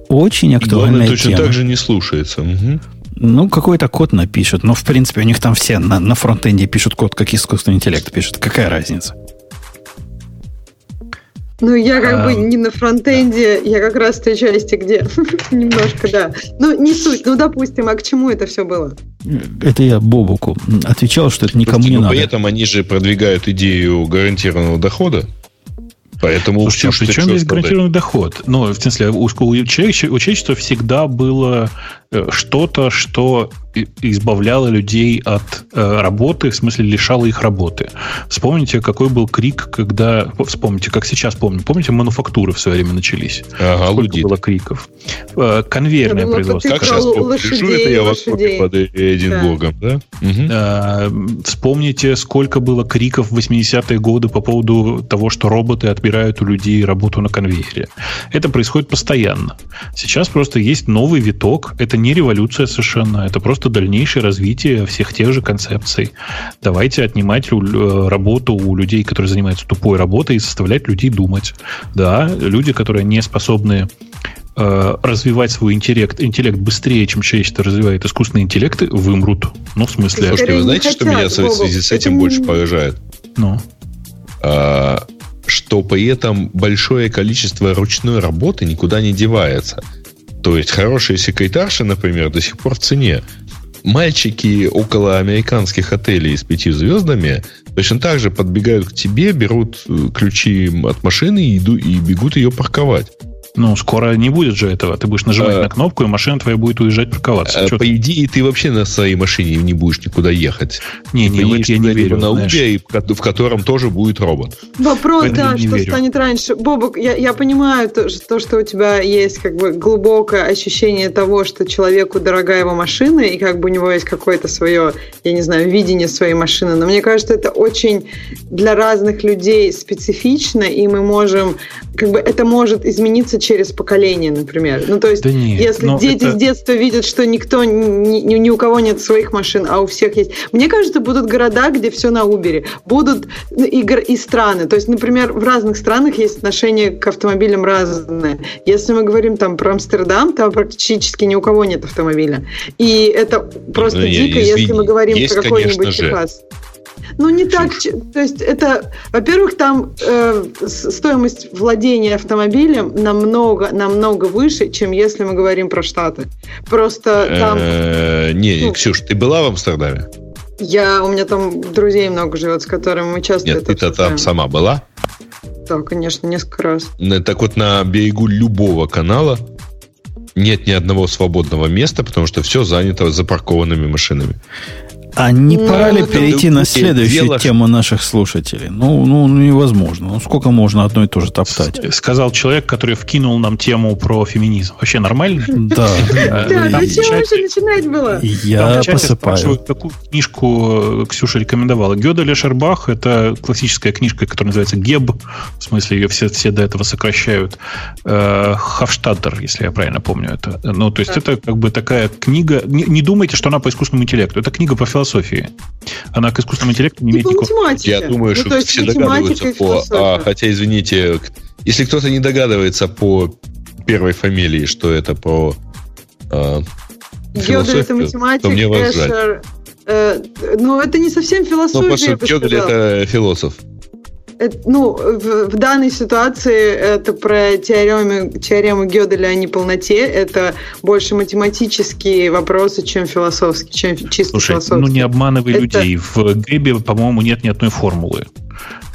Очень актуальная Главное, точно так же не слушается. Угу. Ну, какой-то код напишут. Но, в принципе, у них там все на, на фронтенде пишут код, как искусственный интеллект пишут. Какая разница? Ну, я как а, бы не на фронтенде, я как раз в той части, где немножко, да. Ну, не суть, ну, допустим, а к чему это все было? Это я Бобуку отвечал, что это никому Слушайте, не ну, надо. При этом они же продвигают идею гарантированного дохода. Поэтому Слушайте, а при чем здесь гарантированный доход? Ну, в смысле, у, у, человечества, у человечества всегда было что-то, что избавляло людей от э, работы, в смысле лишало их работы. Вспомните, какой был крик, когда... Вспомните, как сейчас помню. Помните, мануфактуры в свое время начались? Ага, Сколько лудит. было криков? Э, конвейерное производство. Как сейчас помню? Лошадей, Лежу это я вас под Эдинбургом, да? да? Угу. Э, вспомните, сколько было криков в 80-е годы по поводу того, что роботы отбирают у людей работу на конвейере. Это происходит постоянно. Сейчас просто есть новый виток. Это не революция совершенно, это просто дальнейшее развитие всех тех же концепций. Давайте отнимать э, работу у людей, которые занимаются тупой работой, и заставлять людей думать. Да, люди, которые не способны э, развивать свой интеллект, интеллект быстрее, чем человечество развивает искусственные интеллекты, вымрут. Ну, в смысле... Слушайте, вы знаете, что меня в связи с этим больше поражает? Ну? А, что при этом большое количество ручной работы никуда не девается. То есть хорошие секретарши, например, до сих пор в цене. Мальчики около американских отелей с пяти звездами точно так же подбегают к тебе, берут э, ключи от машины и, иду, и бегут ее парковать. Ну, скоро не будет же этого. Ты будешь нажимать а, на кнопку, и машина твоя будет уезжать парковаться. А, по идее, ты вообще на своей машине не будешь никуда ехать. Не, не, вот я не верю. На Uber, в котором тоже будет робот. Вопрос, да, что верю. станет раньше. Бобок, я, я понимаю то, то, что у тебя есть как бы глубокое ощущение того, что человеку дорога его машина, и как бы у него есть какое-то свое, я не знаю, видение своей машины. Но мне кажется, это очень для разных людей специфично, и мы можем, как бы это может измениться через поколение, например. Ну, то есть, да нет, если дети это... с детства видят, что никто, ни, ни у кого нет своих машин, а у всех есть. Мне кажется, будут города, где все на Uber. Будут и, и страны. То есть, например, в разных странах есть отношение к автомобилям разные. Если мы говорим там про Амстердам, там практически ни у кого нет автомобиля. И это просто ну, дико, если мы говорим есть, про какой-нибудь Техас. Ну, не так. То есть, это, во-первых, там э, стоимость владения автомобилем намного, намного выше, чем если мы говорим про Штаты. Просто там... Э, не, ну, Ксюш, ты была в Амстердаме? Я, у меня там друзей много живет, с которыми мы часто Нет, ты-то там сама была? Да, конечно, несколько раз. Так вот, на берегу любого канала нет ни одного свободного места, потому что все занято запаркованными машинами. А не ну, пора ли перейти на следующую дело... тему наших слушателей? Ну, ну, невозможно. Ну, сколько можно одно и то же топтать? Сказал человек, который вкинул нам тему про феминизм. Вообще нормально? Да. Да, зачем вообще начинать было? Я посыпаю. Какую книжку Ксюша рекомендовала? Гёдель Шербах – это классическая книжка, которая называется Геб. В смысле, ее все, все до этого сокращают. Э, Хавштадтер, если я правильно помню это. Ну, то есть, это как бы такая книга... Не думайте, что она по искусственному интеллекту. Это книга по философии философии. Она к искусственному интеллекту не имеет никакого... Я думаю, ну, что все догадываются по... А, хотя, извините, если кто-то не догадывается по первой фамилии, что это по а, Гёдель это математик, то мне вас Эшер, э, ну, это не совсем философия, Ну, потому что Гёдель это философ ну, в, в данной ситуации это про теорему, теорему Гёделя о неполноте. Это больше математические вопросы, чем философские, чем чисто Слушай, философские. ну не обманывай это... людей. В Гэбе, по-моему, нет ни одной формулы.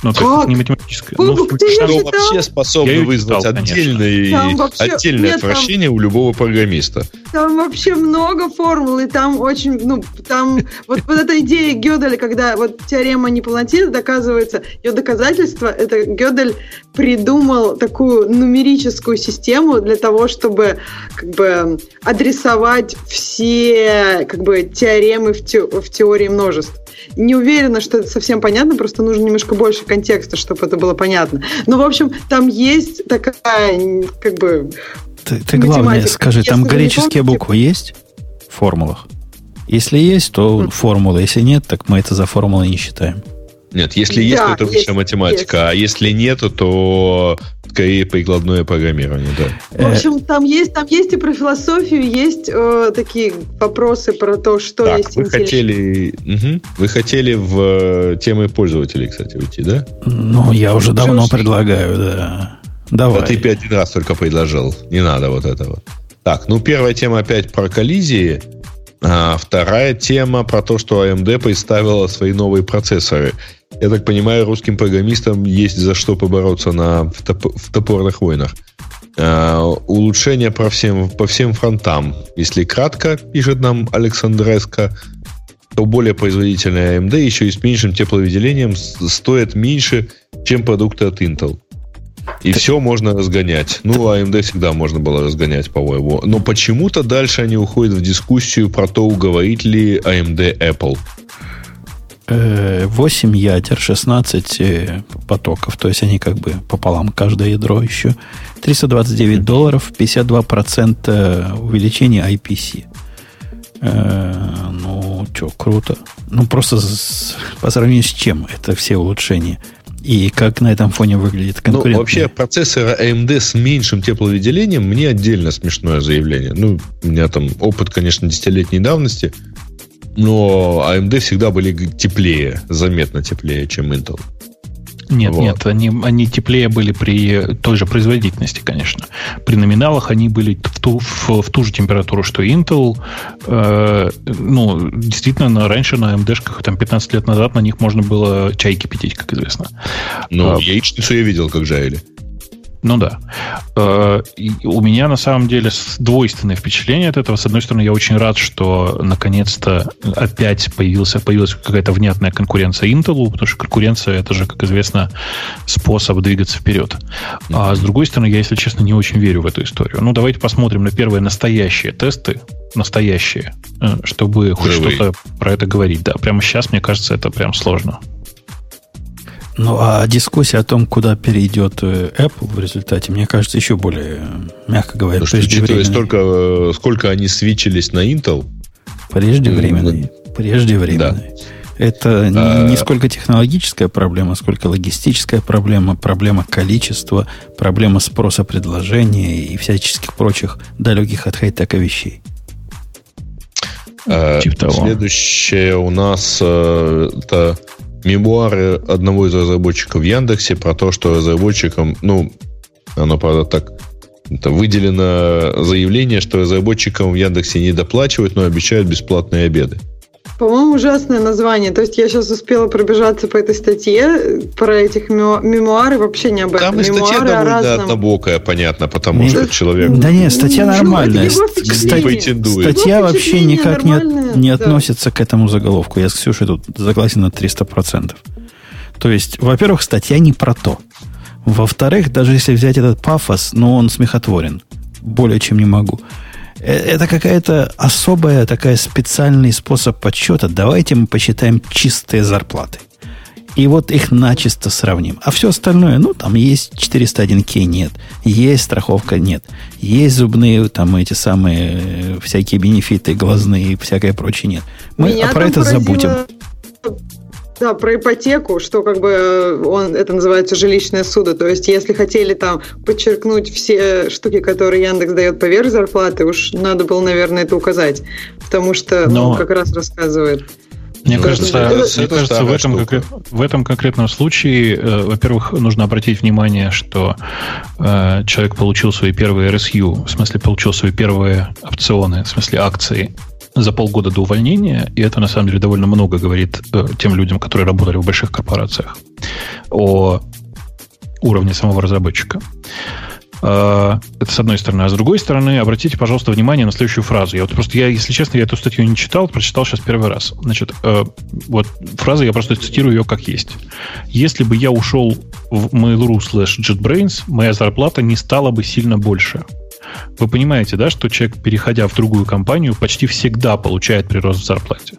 Ну, то есть не математическое. Ну, что вообще способно вызвать читал, отдельное, вообще, отдельное нет, отвращение там, у любого программиста. Там вообще много формул, и там очень, ну, там вот, вот эта идея Гёделя, когда вот теорема неполноты доказывается, ее доказательство, это Гёдель придумал такую нумерическую систему для того, чтобы как бы адресовать все как бы теоремы в, те, в теории множеств. Не уверена, что это совсем понятно, просто нужно немножко больше контекста, чтобы это было понятно. Но, в общем, там есть такая, как бы... Ты, ты главное скажи, Если там греческие помните, буквы есть в формулах? Если есть, то mm. формула. Если нет, так мы это за формулой не считаем. Нет, если есть, да, то это высшая математика, есть. а если нет, то скорее прикладное программирование, да. В общем, там есть, там есть и про философию, есть э, такие вопросы про то, что так, есть вы хотели, угу, вы хотели в э, темы пользователей, кстати, уйти, да? Ну, я уже давно предлагаю, да. Давай. Да ты пять раз только предложил. Не надо вот этого. Так, ну первая тема опять про коллизии. А вторая тема про то, что AMD представила свои новые процессоры. Я так понимаю, русским программистам есть за что побороться на, в, топ, в топорных войнах. А, улучшение по всем, по всем фронтам. Если кратко, пишет нам Александреско, то более производительная AMD еще и с меньшим тепловыделением стоит меньше, чем продукты от Intel. И так... все можно разгонять. Ну, AMD всегда можно было разгонять, по-моему. Но почему-то дальше они уходят в дискуссию про то, уговорить ли AMD Apple. 8 ядер, 16 э, потоков, то есть они как бы пополам каждое ядро еще. 329 долларов, 52% увеличение IPC. Э, ну, что, круто. Ну, просто с, по сравнению с чем это все улучшения? И как на этом фоне выглядит конкурент? Ну, вообще, процессор AMD с меньшим тепловыделением мне отдельно смешное заявление. Ну, у меня там опыт, конечно, десятилетней давности, но AMD всегда были теплее, заметно теплее, чем Intel. Нет, вот. нет, они, они теплее были при той же производительности, конечно. При номиналах они были в ту, в, в ту же температуру, что Intel. Э, ну, действительно, раньше на AMD-шках, там, 15 лет назад на них можно было чай кипятить, как известно. Ну, а, яичницу я видел, как жарили. Ну да. Э, у меня на самом деле двойственное впечатление от этого. С одной стороны, я очень рад, что наконец-то опять появился, появилась какая-то внятная конкуренция Intel, потому что конкуренция это же, как известно, способ двигаться вперед. А с другой стороны, я, если честно, не очень верю в эту историю. Ну, давайте посмотрим на первые настоящие тесты, настоящие, э, чтобы хоть что-то про это говорить. Да, прямо сейчас, мне кажется, это прям сложно. Ну, а дискуссия о том, куда перейдет э, Apple в результате, мне кажется, еще более, мягко говоря, Потому что, учитывая столько, э, сколько они свечились на Intel... Преждевременный. Преждевременный. Да. Это а... не сколько технологическая проблема, сколько логистическая проблема, проблема количества, проблема спроса предложения и всяческих прочих далеких от хай-тека вещей. А, типа Следующее у нас э, это мемуары одного из разработчиков в Яндексе про то, что разработчикам, ну, оно, правда, так это выделено заявление, что разработчикам в Яндексе не доплачивают, но обещают бесплатные обеды. По-моему, ужасное название. То есть я сейчас успела пробежаться по этой статье, про этих мемуары, вообще не об этом. Там и статья мемуары довольно разном... однобокая, понятно, потому не, что человек... Да нет, статья нормальная. Кстати, статья вообще никак не, не да. относится к этому заголовку. Я с Ксюшей тут согласен на 300%. То есть, во-первых, статья не про то. Во-вторых, даже если взять этот пафос, ну, он смехотворен. Более чем не могу. Э, это какая-то особая такая специальный способ подсчета. Давайте мы посчитаем чистые зарплаты. И вот их начисто сравним. А все остальное, ну, там есть 401к, нет. Есть страховка, нет. Есть зубные, там, эти самые э, всякие бенефиты, глазные и всякое прочее, нет. Мы Меня про это поразило... забудем. Да, про ипотеку, что как бы э, он, это называется жилищное судо. То есть, если хотели там подчеркнуть все штуки, которые Яндекс дает поверх зарплаты, уж надо было, наверное, это указать. Потому что Но... он как раз рассказывает. Мне кажется, это, мне кажется в, этом в этом конкретном случае, э, во-первых, нужно обратить внимание, что э, человек получил свои первые RSU, в смысле получил свои первые опционы, в смысле акции за полгода до увольнения, и это на самом деле довольно много говорит э, тем людям, которые работали в больших корпорациях, о уровне самого разработчика. Э, это с одной стороны. А с другой стороны, обратите, пожалуйста, внимание на следующую фразу. Я вот просто, я, если честно, я эту статью не читал, прочитал сейчас первый раз. Значит, э, вот фраза, я просто цитирую ее как есть. Если бы я ушел в Mail.ru slash JetBrains, моя зарплата не стала бы сильно больше. Вы понимаете, да, что человек, переходя в другую компанию, почти всегда получает прирост в зарплате?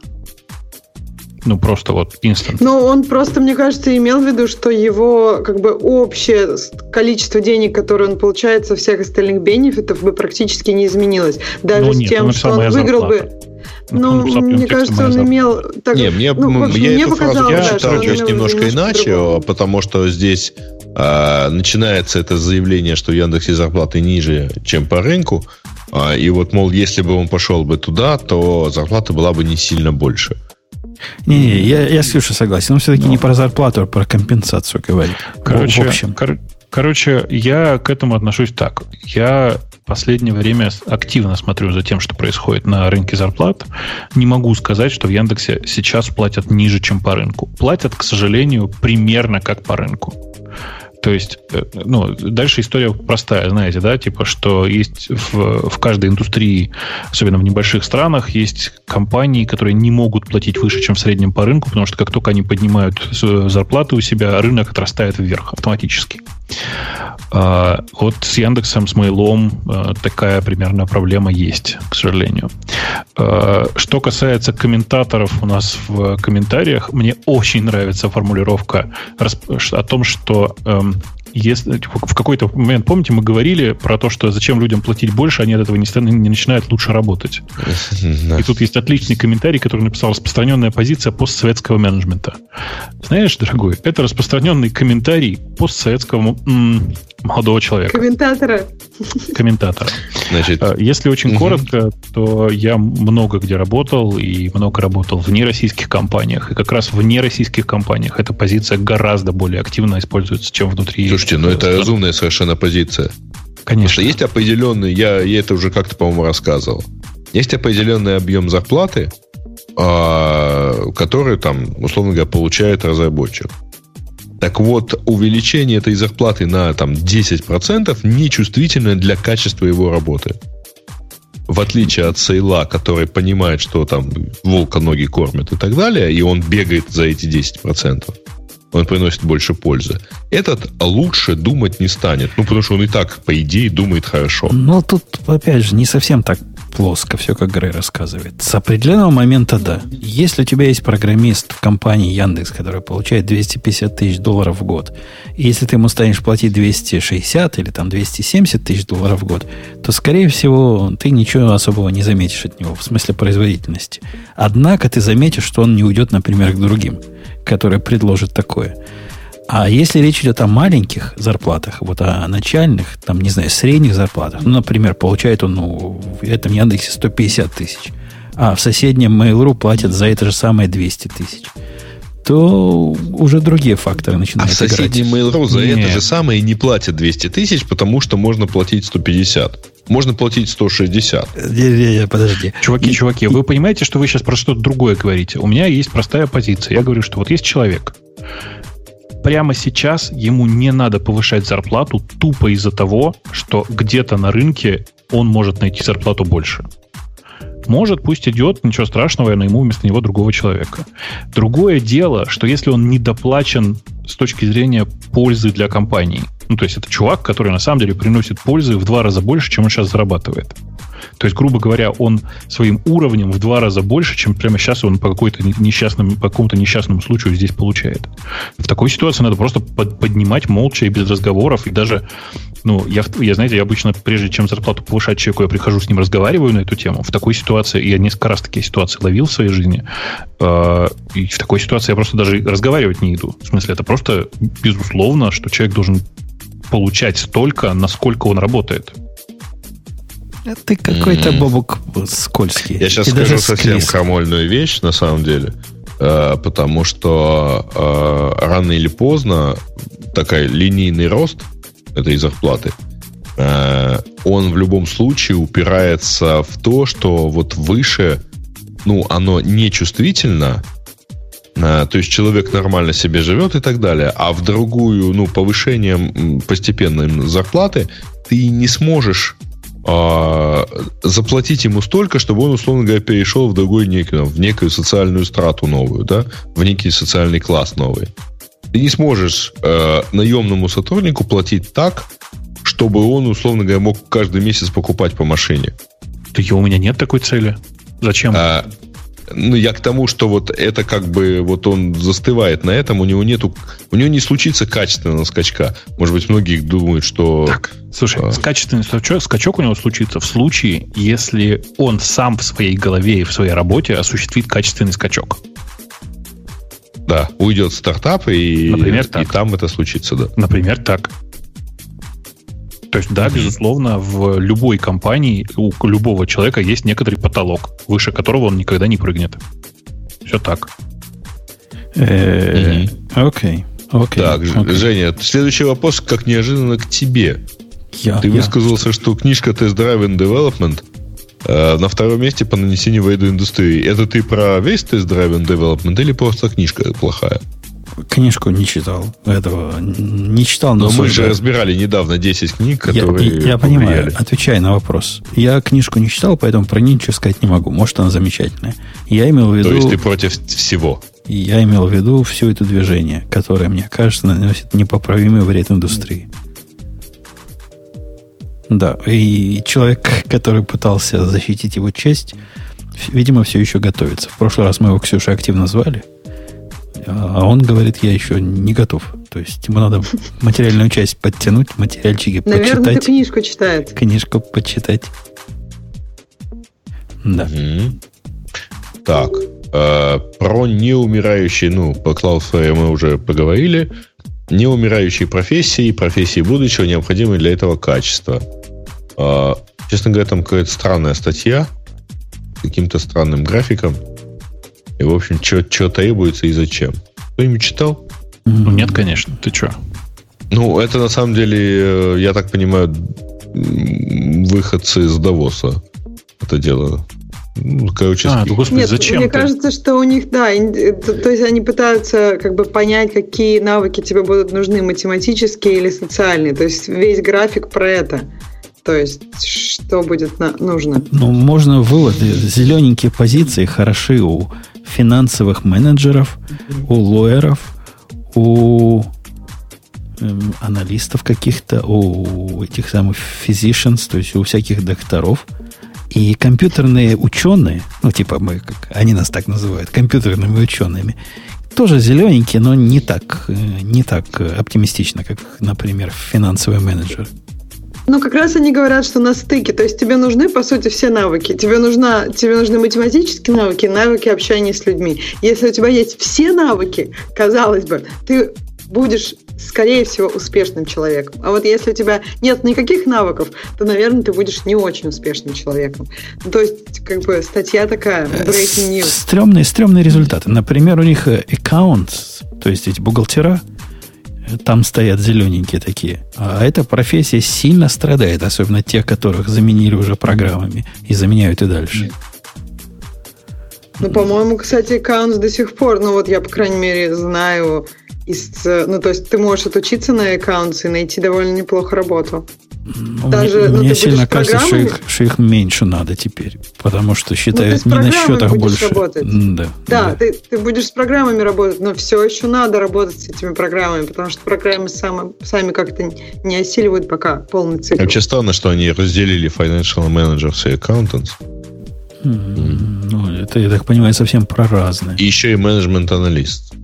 Ну, просто вот инстант. Ну, он просто, мне кажется, имел в виду, что его как бы общее количество денег, которое он получает со всех остальных бенефитов, бы практически не изменилось. Даже ну, нет, с тем, что он выиграл зарплата. бы ну, ну мне кажется, он имел... Так, не, мне, ну, общем, я мне эту фразу я читал чуть немножко иначе, другого. потому что здесь а, начинается это заявление, что в Яндексе зарплаты ниже, чем по рынку, а, и вот, мол, если бы он пошел бы туда, то зарплата была бы не сильно больше. Не-не, я, я с Ксюшей согласен. Он все-таки Но. не про зарплату, а про компенсацию говорит. Короче, в общем. Кор- короче, я к этому отношусь так. Я последнее время активно смотрю за тем, что происходит на рынке зарплат. Не могу сказать, что в Яндексе сейчас платят ниже, чем по рынку. Платят, к сожалению, примерно как по рынку. То есть, э, ну, дальше история простая, знаете, да, типа, что есть в, в каждой индустрии, особенно в небольших странах, есть компании, которые не могут платить выше, чем в среднем по рынку, потому что как только они поднимают зарплаты у себя, рынок отрастает вверх автоматически. А, вот с Яндексом, с Мейлом а, такая примерно проблема есть, к сожалению. А, что касается комментаторов у нас в комментариях, мне очень нравится формулировка о том, что эм, если типа, в какой-то момент, помните, мы говорили про то, что зачем людям платить больше, они от этого не, не начинают лучше работать. И тут есть отличный комментарий, который написал распространенная позиция постсоветского менеджмента. Знаешь, дорогой, это распространенный комментарий постсоветского м- молодого человека. Комментатора. Комментатора. Значит, а, Если очень угу. коротко, то я много где работал и много работал в нероссийских компаниях. И как раз в нероссийских компаниях эта позиция гораздо более активно используется, чем внутри. Слушайте, ну это разумная совершенно позиция. Конечно. есть определенный, я, я это уже как-то, по-моему, рассказывал. Есть определенный объем зарплаты, а, который там, условно говоря, получает разработчик. Так вот, увеличение этой зарплаты на там, 10% нечувствительно для качества его работы. В отличие от Сейла, который понимает, что там волка ноги кормят и так далее, и он бегает за эти 10%, он приносит больше пользы. Этот лучше думать не станет. Ну, потому что он и так, по идее, думает хорошо. Но тут, опять же, не совсем так плоско, все как Грей рассказывает. С определенного момента да. Если у тебя есть программист в компании Яндекс, который получает 250 тысяч долларов в год, и если ты ему станешь платить 260 или там 270 тысяч долларов в год, то, скорее всего, ты ничего особого не заметишь от него в смысле производительности. Однако ты заметишь, что он не уйдет, например, к другим, которые предложат такое. А если речь идет о маленьких зарплатах, вот о начальных, там, не знаю, средних зарплатах, ну, например, получает он ну, в этом Яндексе 150 тысяч, а в соседнем Mail.ru платят за это же самое 200 тысяч, то уже другие факторы начинают А в соседнем Mail.ru за Нет. это же самое не платят 200 тысяч, потому что можно платить 150. Можно платить 160. Не, не, не, подожди. Чуваки, и, чуваки, и... вы понимаете, что вы сейчас про что-то другое говорите? У меня есть простая позиция. Я говорю, что вот есть человек, прямо сейчас ему не надо повышать зарплату тупо из-за того, что где-то на рынке он может найти зарплату больше. Может, пусть идет, ничего страшного, я найму вместо него другого человека. Другое дело, что если он недоплачен с точки зрения пользы для компании, ну, то есть это чувак, который на самом деле приносит пользы в два раза больше, чем он сейчас зарабатывает. То есть, грубо говоря, он своим уровнем в два раза больше, чем прямо сейчас он по, какой-то несчастным, по какому-то несчастному случаю здесь получает. В такой ситуации надо просто под, поднимать молча и без разговоров. И даже, ну, я, я, знаете, я обычно, прежде чем зарплату повышать человеку, я прихожу с ним, разговариваю на эту тему. В такой ситуации, я несколько раз такие ситуации ловил в своей жизни, э, и в такой ситуации я просто даже разговаривать не иду. В смысле, это просто безусловно, что человек должен получать столько, насколько он работает. Ты какой-то mm. бобок скользкий. Я сейчас И скажу совсем крамольную вещь, на самом деле. Э, потому что э, рано или поздно такой линейный рост этой зарплаты, э, он в любом случае упирается в то, что вот выше, ну, оно не чувствительно, то есть человек нормально себе живет и так далее, а в другую, ну, повышением постепенной зарплаты ты не сможешь а, заплатить ему столько, чтобы он, условно говоря, перешел в другой некий, в некую социальную страту новую, да, в некий социальный класс новый. Ты не сможешь э, наемному сотруднику платить так, чтобы он, условно говоря, мог каждый месяц покупать по машине. Так у меня нет такой цели. Зачем? А, ну, я к тому, что вот это как бы вот он застывает на этом, у него нету, у него не случится качественного скачка. Может быть, многие думают, что... Так, слушай, а... качественный скачок, скачок у него случится в случае, если он сам в своей голове и в своей работе осуществит качественный скачок. Да, уйдет стартап, и, Например, так. и там это случится, да. Например, так. То есть, да, безусловно, в любой компании у любого человека есть некоторый потолок, выше которого он никогда не прыгнет. Все так. Э, окей. Окей. Так, Женя, следующий вопрос, как неожиданно к тебе. Я, Ты высказался, что книжка Test Drive and Development на втором месте по нанесению вреда индустрии. Это ты про весь Test Drive and Development или просто книжка плохая? Книжку не читал этого. Не читал, но... Но мы же разбирали недавно 10 книг, которые Я, я понимаю, отвечая на вопрос. Я книжку не читал, поэтому про ничего сказать не могу. Может, она замечательная. Я имел в виду... То есть ты против всего? Я имел в виду все это движение, которое, мне кажется, наносит непоправимый вред индустрии. Да, и человек, который пытался защитить его честь, видимо, все еще готовится. В прошлый раз мы его Ксюша активно звали – а он говорит, я еще не готов. То есть ему надо материальную часть подтянуть, материальчики Наверное, почитать. Наверное, книжку читает. Книжку почитать. Да. Угу. Так, э, про неумирающие, ну, по Cloudflare мы уже поговорили. Неумирающие профессии, профессии будущего, необходимые для этого качества. Э, честно говоря, там какая-то странная статья, каким-то странным графиком. И, в общем, что требуется и зачем. Кто-нибудь читал? Ну, нет, конечно. Ты что? Ну, это на самом деле, э, я так понимаю, выходцы из Давоса это дело Ну, короче, а, господи, Нет, зачем мне ты? кажется, что у них, да, то, то есть они пытаются как бы понять, какие навыки тебе будут нужны, математические или социальные. То есть весь график про это. То есть, что будет на, нужно? Ну, можно выводы. Зелененькие позиции хороши у финансовых менеджеров, у лоеров, у эм, аналистов каких-то, у этих самых physicians, то есть у всяких докторов. И компьютерные ученые, ну, типа мы, как они нас так называют, компьютерными учеными, тоже зелененькие, но не так, э, не так оптимистично, как, например, финансовый менеджер. Ну, как раз они говорят, что на стыке. То есть тебе нужны, по сути, все навыки. Тебе, нужна, тебе нужны математические навыки, навыки общения с людьми. Если у тебя есть все навыки, казалось бы, ты будешь, скорее всего, успешным человеком. А вот если у тебя нет никаких навыков, то, наверное, ты будешь не очень успешным человеком. Ну, то есть, как бы, статья такая, э, breaking news. Стремные, стремные результаты. Например, у них аккаунт, то есть эти бухгалтера, там стоят зелененькие такие. А эта профессия сильно страдает, особенно те, которых заменили уже программами и заменяют и дальше. Ну, по-моему, кстати, аккаунт до сих пор, ну вот я, по крайней мере, знаю из, ну, то есть ты можешь отучиться на аккаунт и найти довольно неплохо работу. Ну, Даже, мне ну, мне сильно кажется, что их, что их меньше надо теперь, потому что считают ну, не на счетах больше. Работать. Да, да, да. Ты, ты будешь с программами работать, но все еще надо работать с этими программами, потому что программы сами, сами как-то не осиливают пока полный цикл. Вообще странно, что они разделили financial managers и accountants. Ну, это, я так понимаю, совсем про разные. И еще и менеджмент-аналист.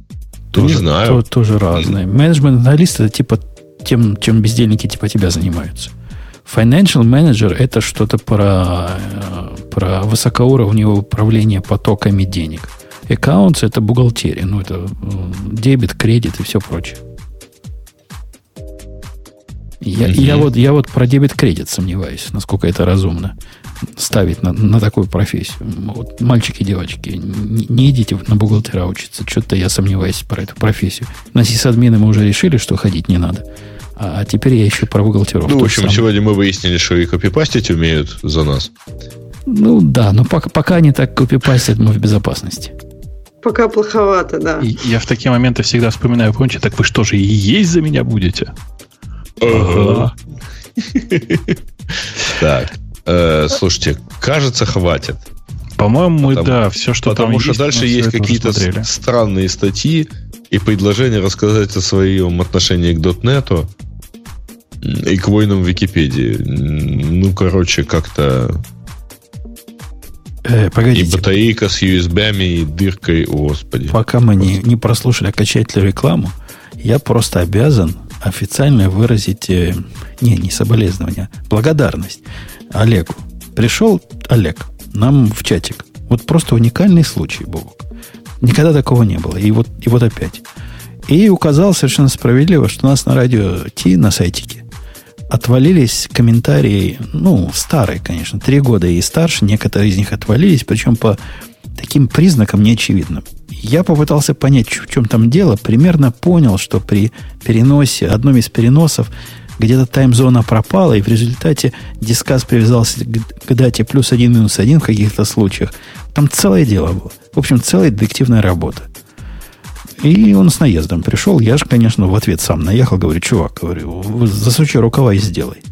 Тоже, не знаю. То, тоже разные. Менеджмент-аналист это типа тем, чем бездельники типа тебя занимаются. Financial Manager это что-то про, э, про высокоуровневое управление потоками денег. Accounts это бухгалтерия, ну это дебет, кредит и все прочее. Я, mm-hmm. я, вот, я вот про дебет-кредит сомневаюсь, насколько это разумно ставить на, на такую профессию. Вот, мальчики, девочки, не, не идите на бухгалтера учиться. Что-то я сомневаюсь про эту профессию. На сисадмины мы уже решили, что ходить не надо. А, а теперь я еще про бухгалтеров. Ну, в общем, сегодня мы выяснили, что и копипастить умеют за нас. Ну да, но пока, пока они так копипастят, мы в безопасности. Пока плоховато, да. И я в такие моменты всегда вспоминаю, помните, так вы что же и есть за меня будете? Ага. Так, э, слушайте, кажется, хватит. По-моему, да, все, что потому там что есть, дальше есть какие-то странные статьи и предложения рассказать о своем отношении к .NET и к войнам в Википедии. Ну, короче, как-то... Э, погодите. И батарейка с USB и дыркой, господи. Пока мы не, не прослушали окончательную рекламу, я просто обязан официально выразить, э, не, не соболезнования, благодарность Олегу. Пришел Олег нам в чатик. Вот просто уникальный случай, Бобок. Никогда такого не было. И вот, и вот опять. И указал совершенно справедливо, что у нас на радио Ти, на сайтике, отвалились комментарии, ну, старые, конечно, три года и старше, некоторые из них отвалились, причем по таким признакам неочевидным. Я попытался понять, в чем там дело, примерно понял, что при переносе, одном из переносов, где-то таймзона пропала, и в результате дискас привязался к дате плюс один минус один в каких-то случаях. Там целое дело было. В общем, целая детективная работа. И он с наездом пришел. Я же, конечно, в ответ сам наехал. Говорю, чувак, говорю, засучи рукава и сделай.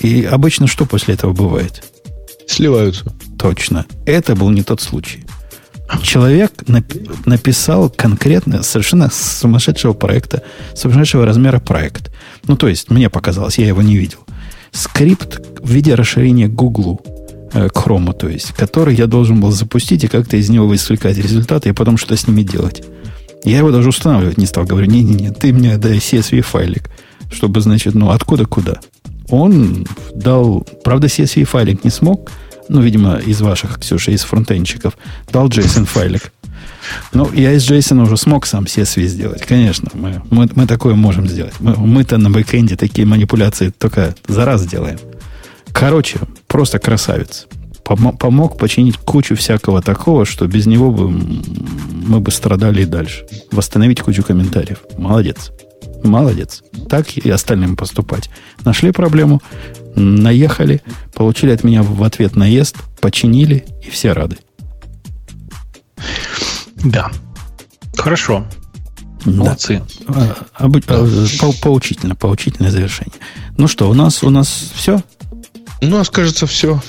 И обычно что после этого бывает? Сливаются. Точно. Это был не тот случай. Человек написал конкретно совершенно сумасшедшего проекта, сумасшедшего размера проект. Ну, то есть, мне показалось, я его не видел. Скрипт в виде расширения Google э, Chrome, то есть, который я должен был запустить и как-то из него извлекать результаты и потом что-то с ними делать. Я его даже устанавливать не стал. Говорю, не-не-не, ты мне дай CSV файлик, чтобы, значит, ну, откуда куда. Он дал, правда, CSV файлик не смог, ну, видимо, из ваших, Ксюша, из фронтенщиков, дал JSON файлик. Ну, я из JSON уже смог сам CSV сделать. Конечно, мы, мы, мы такое можем сделать. Мы, мы-то на бэкэнде такие манипуляции только за раз делаем. Короче, просто красавец. Пом- помог починить кучу всякого такого, что без него бы мы бы страдали и дальше. Восстановить кучу комментариев. Молодец. Молодец. Так и остальным поступать. Нашли проблему, наехали, получили от меня в ответ наезд, починили, и все рады. Да. Хорошо. Молодцы. Да. А, а, по, поучительно, поучительное завершение. Ну что, у нас у нас все? У нас, кажется, все.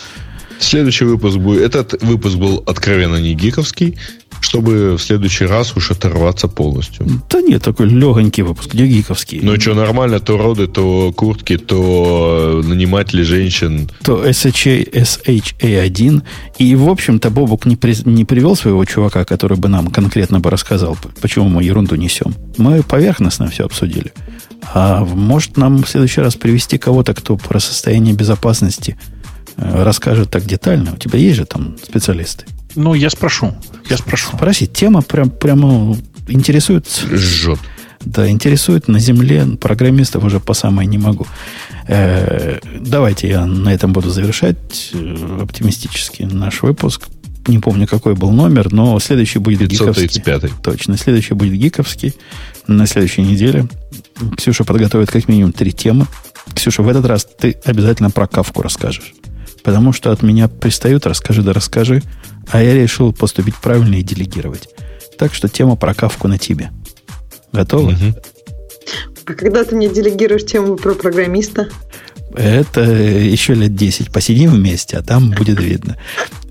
Следующий выпуск будет... Этот выпуск был откровенно не гиковский чтобы в следующий раз уж оторваться полностью. Да нет, такой легонький выпуск, где гиковский. Ну что, нормально, то роды, то куртки, то наниматели женщин. То SHA, SHA1. И, в общем-то, Бобук не, при, не привел своего чувака, который бы нам конкретно бы рассказал, почему мы ерунду несем. Мы поверхностно все обсудили. А может нам в следующий раз привести кого-то, кто про состояние безопасности э, расскажет так детально? У тебя есть же там специалисты? Ну, я спрошу. Я спрошу. Спроси. Тема прям, прямо интересует. Жжет. Да, интересует на земле программистов уже по самой не могу. Э, давайте я на этом буду завершать э, оптимистически наш выпуск. Не помню, какой был номер, но следующий будет 535. гиковский. Точно, следующий будет гиковский. На следующей неделе Ксюша подготовит как минимум три темы. Ксюша, в этот раз ты обязательно про кавку расскажешь. Потому что от меня пристают, расскажи да расскажи. А я решил поступить правильно и делегировать. Так что тема про кавку на тебе. Готовы? Угу. А когда ты мне делегируешь тему про программиста? Это еще лет 10. Посидим вместе, а там будет видно.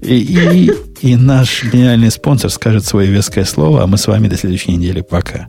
И, и, и наш гениальный спонсор скажет свое веское слово, а мы с вами до следующей недели. Пока.